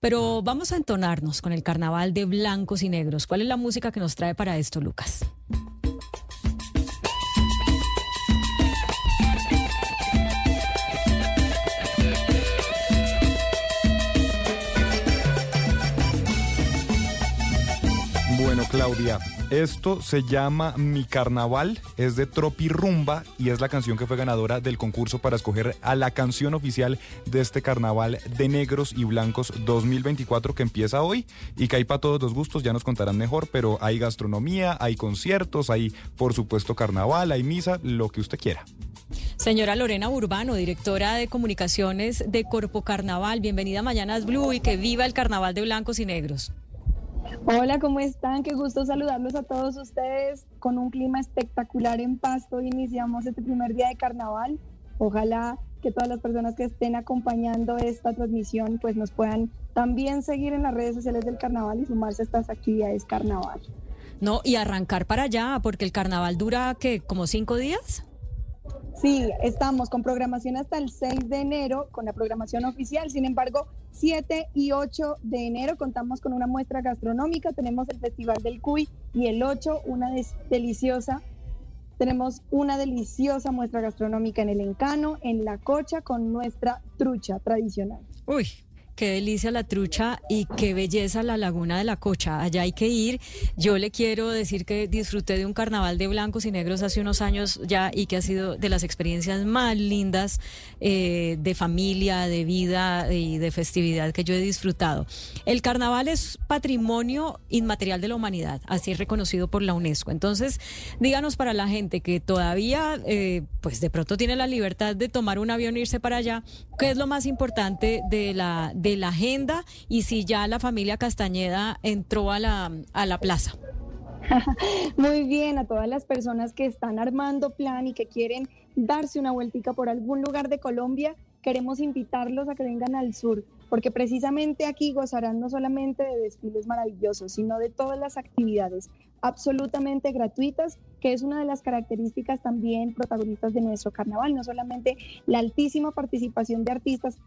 S4: Pero vamos a entonarnos con el carnaval de blancos y negros. ¿Cuál es la música que nos trae para esto, Lucas?
S40: Claudia, esto se llama Mi Carnaval, es de Tropi Rumba y es la canción que fue ganadora del concurso para escoger a la canción oficial de este Carnaval de Negros y Blancos 2024 que empieza hoy y que hay para todos los gustos, ya nos contarán mejor, pero hay gastronomía, hay conciertos, hay por supuesto carnaval, hay misa, lo que usted quiera.
S4: Señora Lorena Urbano, directora de comunicaciones de Corpo Carnaval, bienvenida a Mañanas Blue y que viva el Carnaval de Blancos y Negros.
S41: Hola, ¿cómo están? Qué gusto saludarlos a todos ustedes con un clima espectacular en Pasto. Iniciamos este primer día de carnaval. Ojalá que todas las personas que estén acompañando esta transmisión pues nos puedan también seguir en las redes sociales del carnaval y sumarse a estas actividades carnaval.
S4: No, y arrancar para allá, porque el carnaval dura, ¿qué? ¿Como cinco días?
S41: Sí, estamos con programación hasta el 6 de enero, con la programación oficial. Sin embargo, 7 y 8 de enero contamos con una muestra gastronómica. Tenemos el Festival del Cuy y el 8, una deliciosa. Tenemos una deliciosa muestra gastronómica en el Encano, en La Cocha, con nuestra trucha tradicional.
S4: Uy, Qué delicia la trucha y qué belleza la laguna de la Cocha. Allá hay que ir. Yo le quiero decir que disfruté de un carnaval de blancos y negros hace unos años ya y que ha sido de las experiencias más lindas eh, de familia, de vida y de festividad que yo he disfrutado. El carnaval es patrimonio inmaterial de la humanidad, así es reconocido por la UNESCO. Entonces, díganos para la gente que todavía, eh, pues de pronto tiene la libertad de tomar un avión e irse para allá, ¿qué es lo más importante de la la agenda y si ya la familia Castañeda entró a la, a la plaza.
S41: Muy bien, a todas las personas que están armando plan y que quieren darse una vueltica por algún lugar de Colombia, queremos invitarlos a que vengan al sur, porque precisamente aquí gozarán no solamente de desfiles maravillosos, sino de todas las actividades absolutamente gratuitas, que es una de las características también protagonistas de nuestro carnaval, no solamente la altísima participación de artistas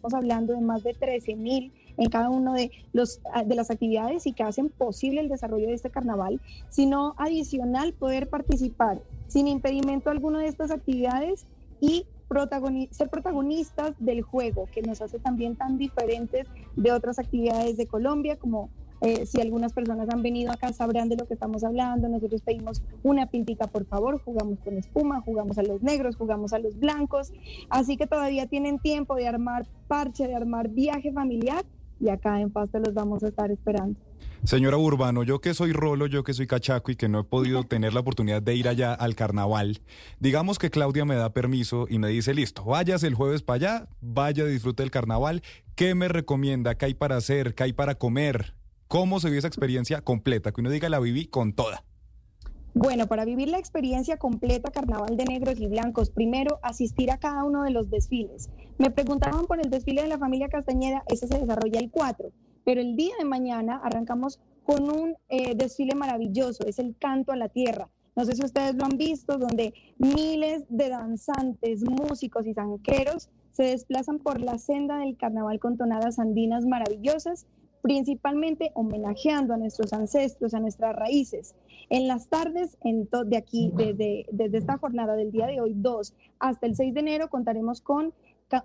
S41: Estamos hablando de más de 13 mil en cada una de, ah, de las actividades y que hacen posible el desarrollo de este carnaval, sino adicional poder participar sin impedimento alguno de estas actividades y ser protagonistas del juego, que nos hace también tan diferentes de otras actividades de Colombia, como eh, si algunas personas han venido acá sabrán de lo que estamos hablando. Nosotros pedimos una pintica, por favor, jugamos con espuma, jugamos a los negros, jugamos a los blancos. Así que todavía tienen tiempo de armar parche, de armar viaje familiar y acá en Pasto los vamos a estar esperando.
S40: Señora Urbano, yo que soy rolo, yo que soy cachaco y que no he podido tener la oportunidad de ir allá al carnaval, digamos que Claudia me da permiso y me dice, listo, vayas el jueves para allá, vaya, disfrute del carnaval, ¿qué me recomienda? ¿Qué hay para hacer? ¿Qué hay para comer? ¿Cómo se vio esa experiencia completa? Que uno diga, la viví con toda.
S41: Bueno, para vivir la experiencia completa Carnaval de Negros y Blancos, primero asistir a cada uno de los desfiles. Me preguntaban por el desfile de la familia Castañeda, ese se desarrolla el 4, pero el día de mañana arrancamos con un eh, desfile maravilloso, es el Canto a la Tierra. No sé si ustedes lo han visto, donde miles de danzantes, músicos y zanqueros se desplazan por la senda del carnaval con tonadas andinas maravillosas principalmente homenajeando a nuestros ancestros, a nuestras raíces. En las tardes, de aquí, desde, desde esta jornada del día de hoy, 2 hasta el 6 de enero, contaremos con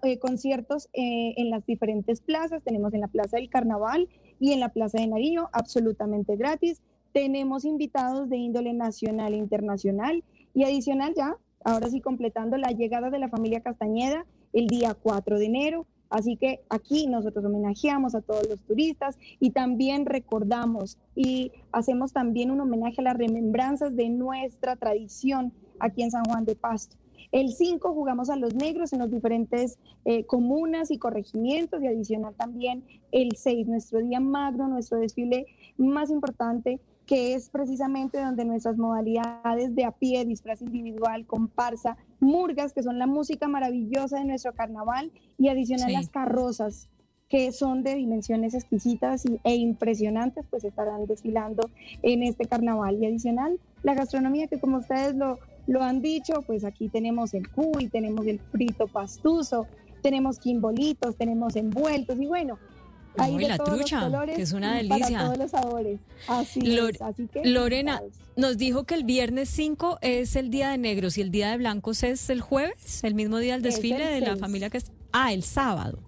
S41: eh, conciertos eh, en las diferentes plazas. Tenemos en la Plaza del Carnaval y en la Plaza de Nariño, absolutamente gratis. Tenemos invitados de índole nacional e internacional y adicional ya, ahora sí completando la llegada de la familia Castañeda el día 4 de enero Así que aquí nosotros homenajeamos a todos los turistas y también recordamos y hacemos también un homenaje a las remembranzas de nuestra tradición aquí en San Juan de Pasto. El 5 jugamos a los negros en los diferentes eh, comunas y corregimientos y adicional también el 6, nuestro día magno, nuestro desfile más importante que es precisamente donde nuestras modalidades de a pie, disfraz individual, comparsa, murgas, que son la música maravillosa de nuestro carnaval, y adicional las carrozas, que son de dimensiones exquisitas e impresionantes, pues estarán desfilando en este carnaval. Y adicional, la gastronomía, que como ustedes lo, lo han dicho, pues aquí tenemos el cuy, tenemos el frito pastuso, tenemos quimbolitos, tenemos envueltos, y bueno,
S4: hay la trucha, que es una delicia.
S41: Para todos los sabores. Así es. Así que,
S4: Lorena, nos dijo que el viernes 5 es el día de negros y el día de blancos es el jueves, el mismo día del desfile de la familia que es. Ah, el sábado.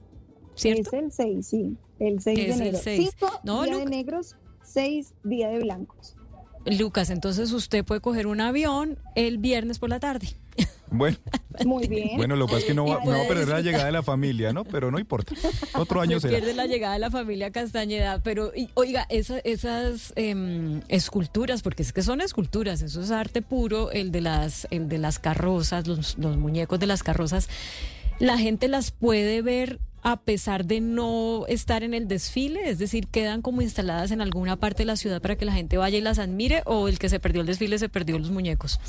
S4: ¿Cierto?
S41: Es el 6, sí. El 6 de enero. 5
S4: no,
S41: día de negros, 6, Día de Blancos.
S4: Lucas, entonces usted puede coger un avión el viernes por la tarde.
S40: Bueno,
S41: Muy bien.
S40: bueno, lo que pasa es que no va, no va a perder la llegada de la familia, ¿no? Pero no importa. Otro año
S4: Se
S40: será.
S4: pierde la llegada de la familia Castañeda, pero y, oiga, esa- esas em, esculturas, porque es que son esculturas, eso es arte puro, el de las, el de las carrozas, los, los muñecos de las carrozas, la gente las puede ver a pesar de no estar en el desfile, es decir, quedan como instaladas en alguna parte de la ciudad para que la gente vaya y las admire, o el que se perdió el desfile se perdió los muñecos.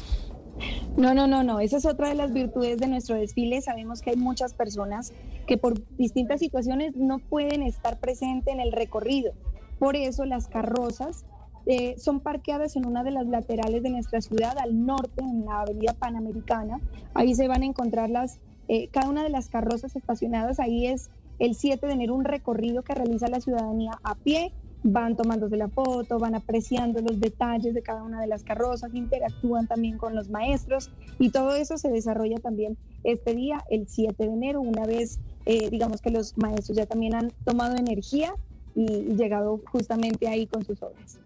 S41: No, no, no, no. Esa es otra de las virtudes de nuestro desfile. Sabemos que hay muchas personas que por distintas situaciones no pueden estar presentes en el recorrido. Por eso las carrozas eh, son parqueadas en una de las laterales de nuestra ciudad, al norte, en la avenida Panamericana. Ahí se van a encontrar las, eh, cada una de las carrozas estacionadas. Ahí es el 7 de enero un recorrido que realiza la ciudadanía a pie van tomándose la foto, van apreciando los detalles de cada una de las carrozas, interactúan también con los maestros y todo eso se desarrolla también este día, el 7 de enero, una vez, eh, digamos que los maestros ya también han tomado energía y, llegado justamente ahí con sus obras.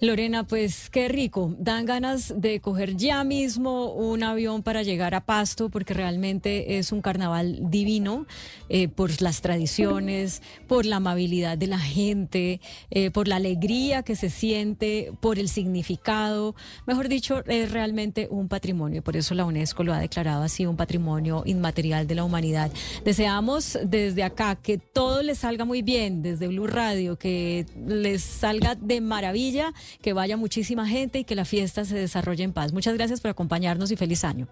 S4: Lorena, pues qué rico. Dan ganas de coger ya mismo un avión para llegar a Pasto, porque realmente es un carnaval divino eh, por las tradiciones, por la amabilidad de la gente, eh, por la alegría que se siente, por el significado. Mejor dicho, es realmente un patrimonio por eso la UNESCO lo ha declarado así, un patrimonio inmaterial de la humanidad. Deseamos desde acá que todo les salga muy bien, desde Blue Radio, que les salga de maravilla, que vaya muchísima gente y que la fiesta se desarrolle en paz. Muchas gracias por acompañarnos y feliz año.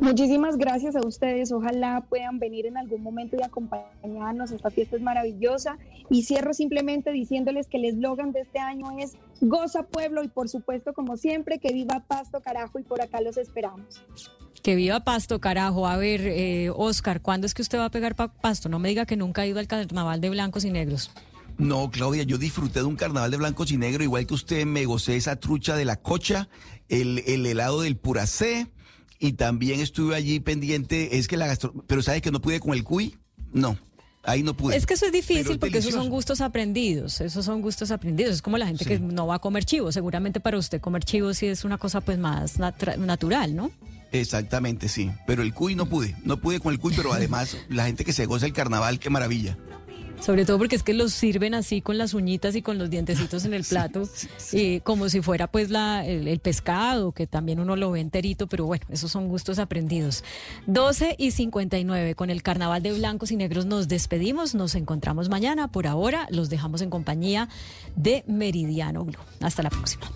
S41: Muchísimas gracias a ustedes. Ojalá puedan venir en algún momento y acompañarnos. Esta fiesta es maravillosa. Y cierro simplemente diciéndoles que el eslogan de este año es Goza Pueblo y por supuesto, como siempre, que viva Pasto, carajo, y por acá los esperamos.
S4: Que viva Pasto, carajo. A ver, eh, Oscar, ¿cuándo es que usted va a pegar pa- Pasto? No me diga que nunca ha ido al carnaval de blancos y negros.
S38: No, Claudia, yo disfruté de un carnaval de blancos y negros, igual que usted, me gocé esa trucha de la cocha, el, el helado del puracé, y también estuve allí pendiente, es que la gastro... Pero ¿sabes que no pude con el cuy? No, ahí no pude.
S4: Es que eso es difícil porque esos son gustos aprendidos, esos son gustos aprendidos. Es como la gente que no va a comer chivo. Seguramente para usted comer chivo sí es una cosa pues más natural, ¿no?
S38: Exactamente, sí. Pero el cuy no pude, no pude con el cuy, pero además la gente que se goza el carnaval, qué maravilla.
S4: Sobre todo porque es que los sirven así con las uñitas y con los dientecitos en el plato, eh, como si fuera pues la, el, el pescado, que también uno lo ve enterito, pero bueno, esos son gustos aprendidos. 12 y 59, con el carnaval de blancos y negros nos despedimos, nos encontramos mañana. Por ahora los dejamos en compañía de Meridiano Blue. Hasta la próxima.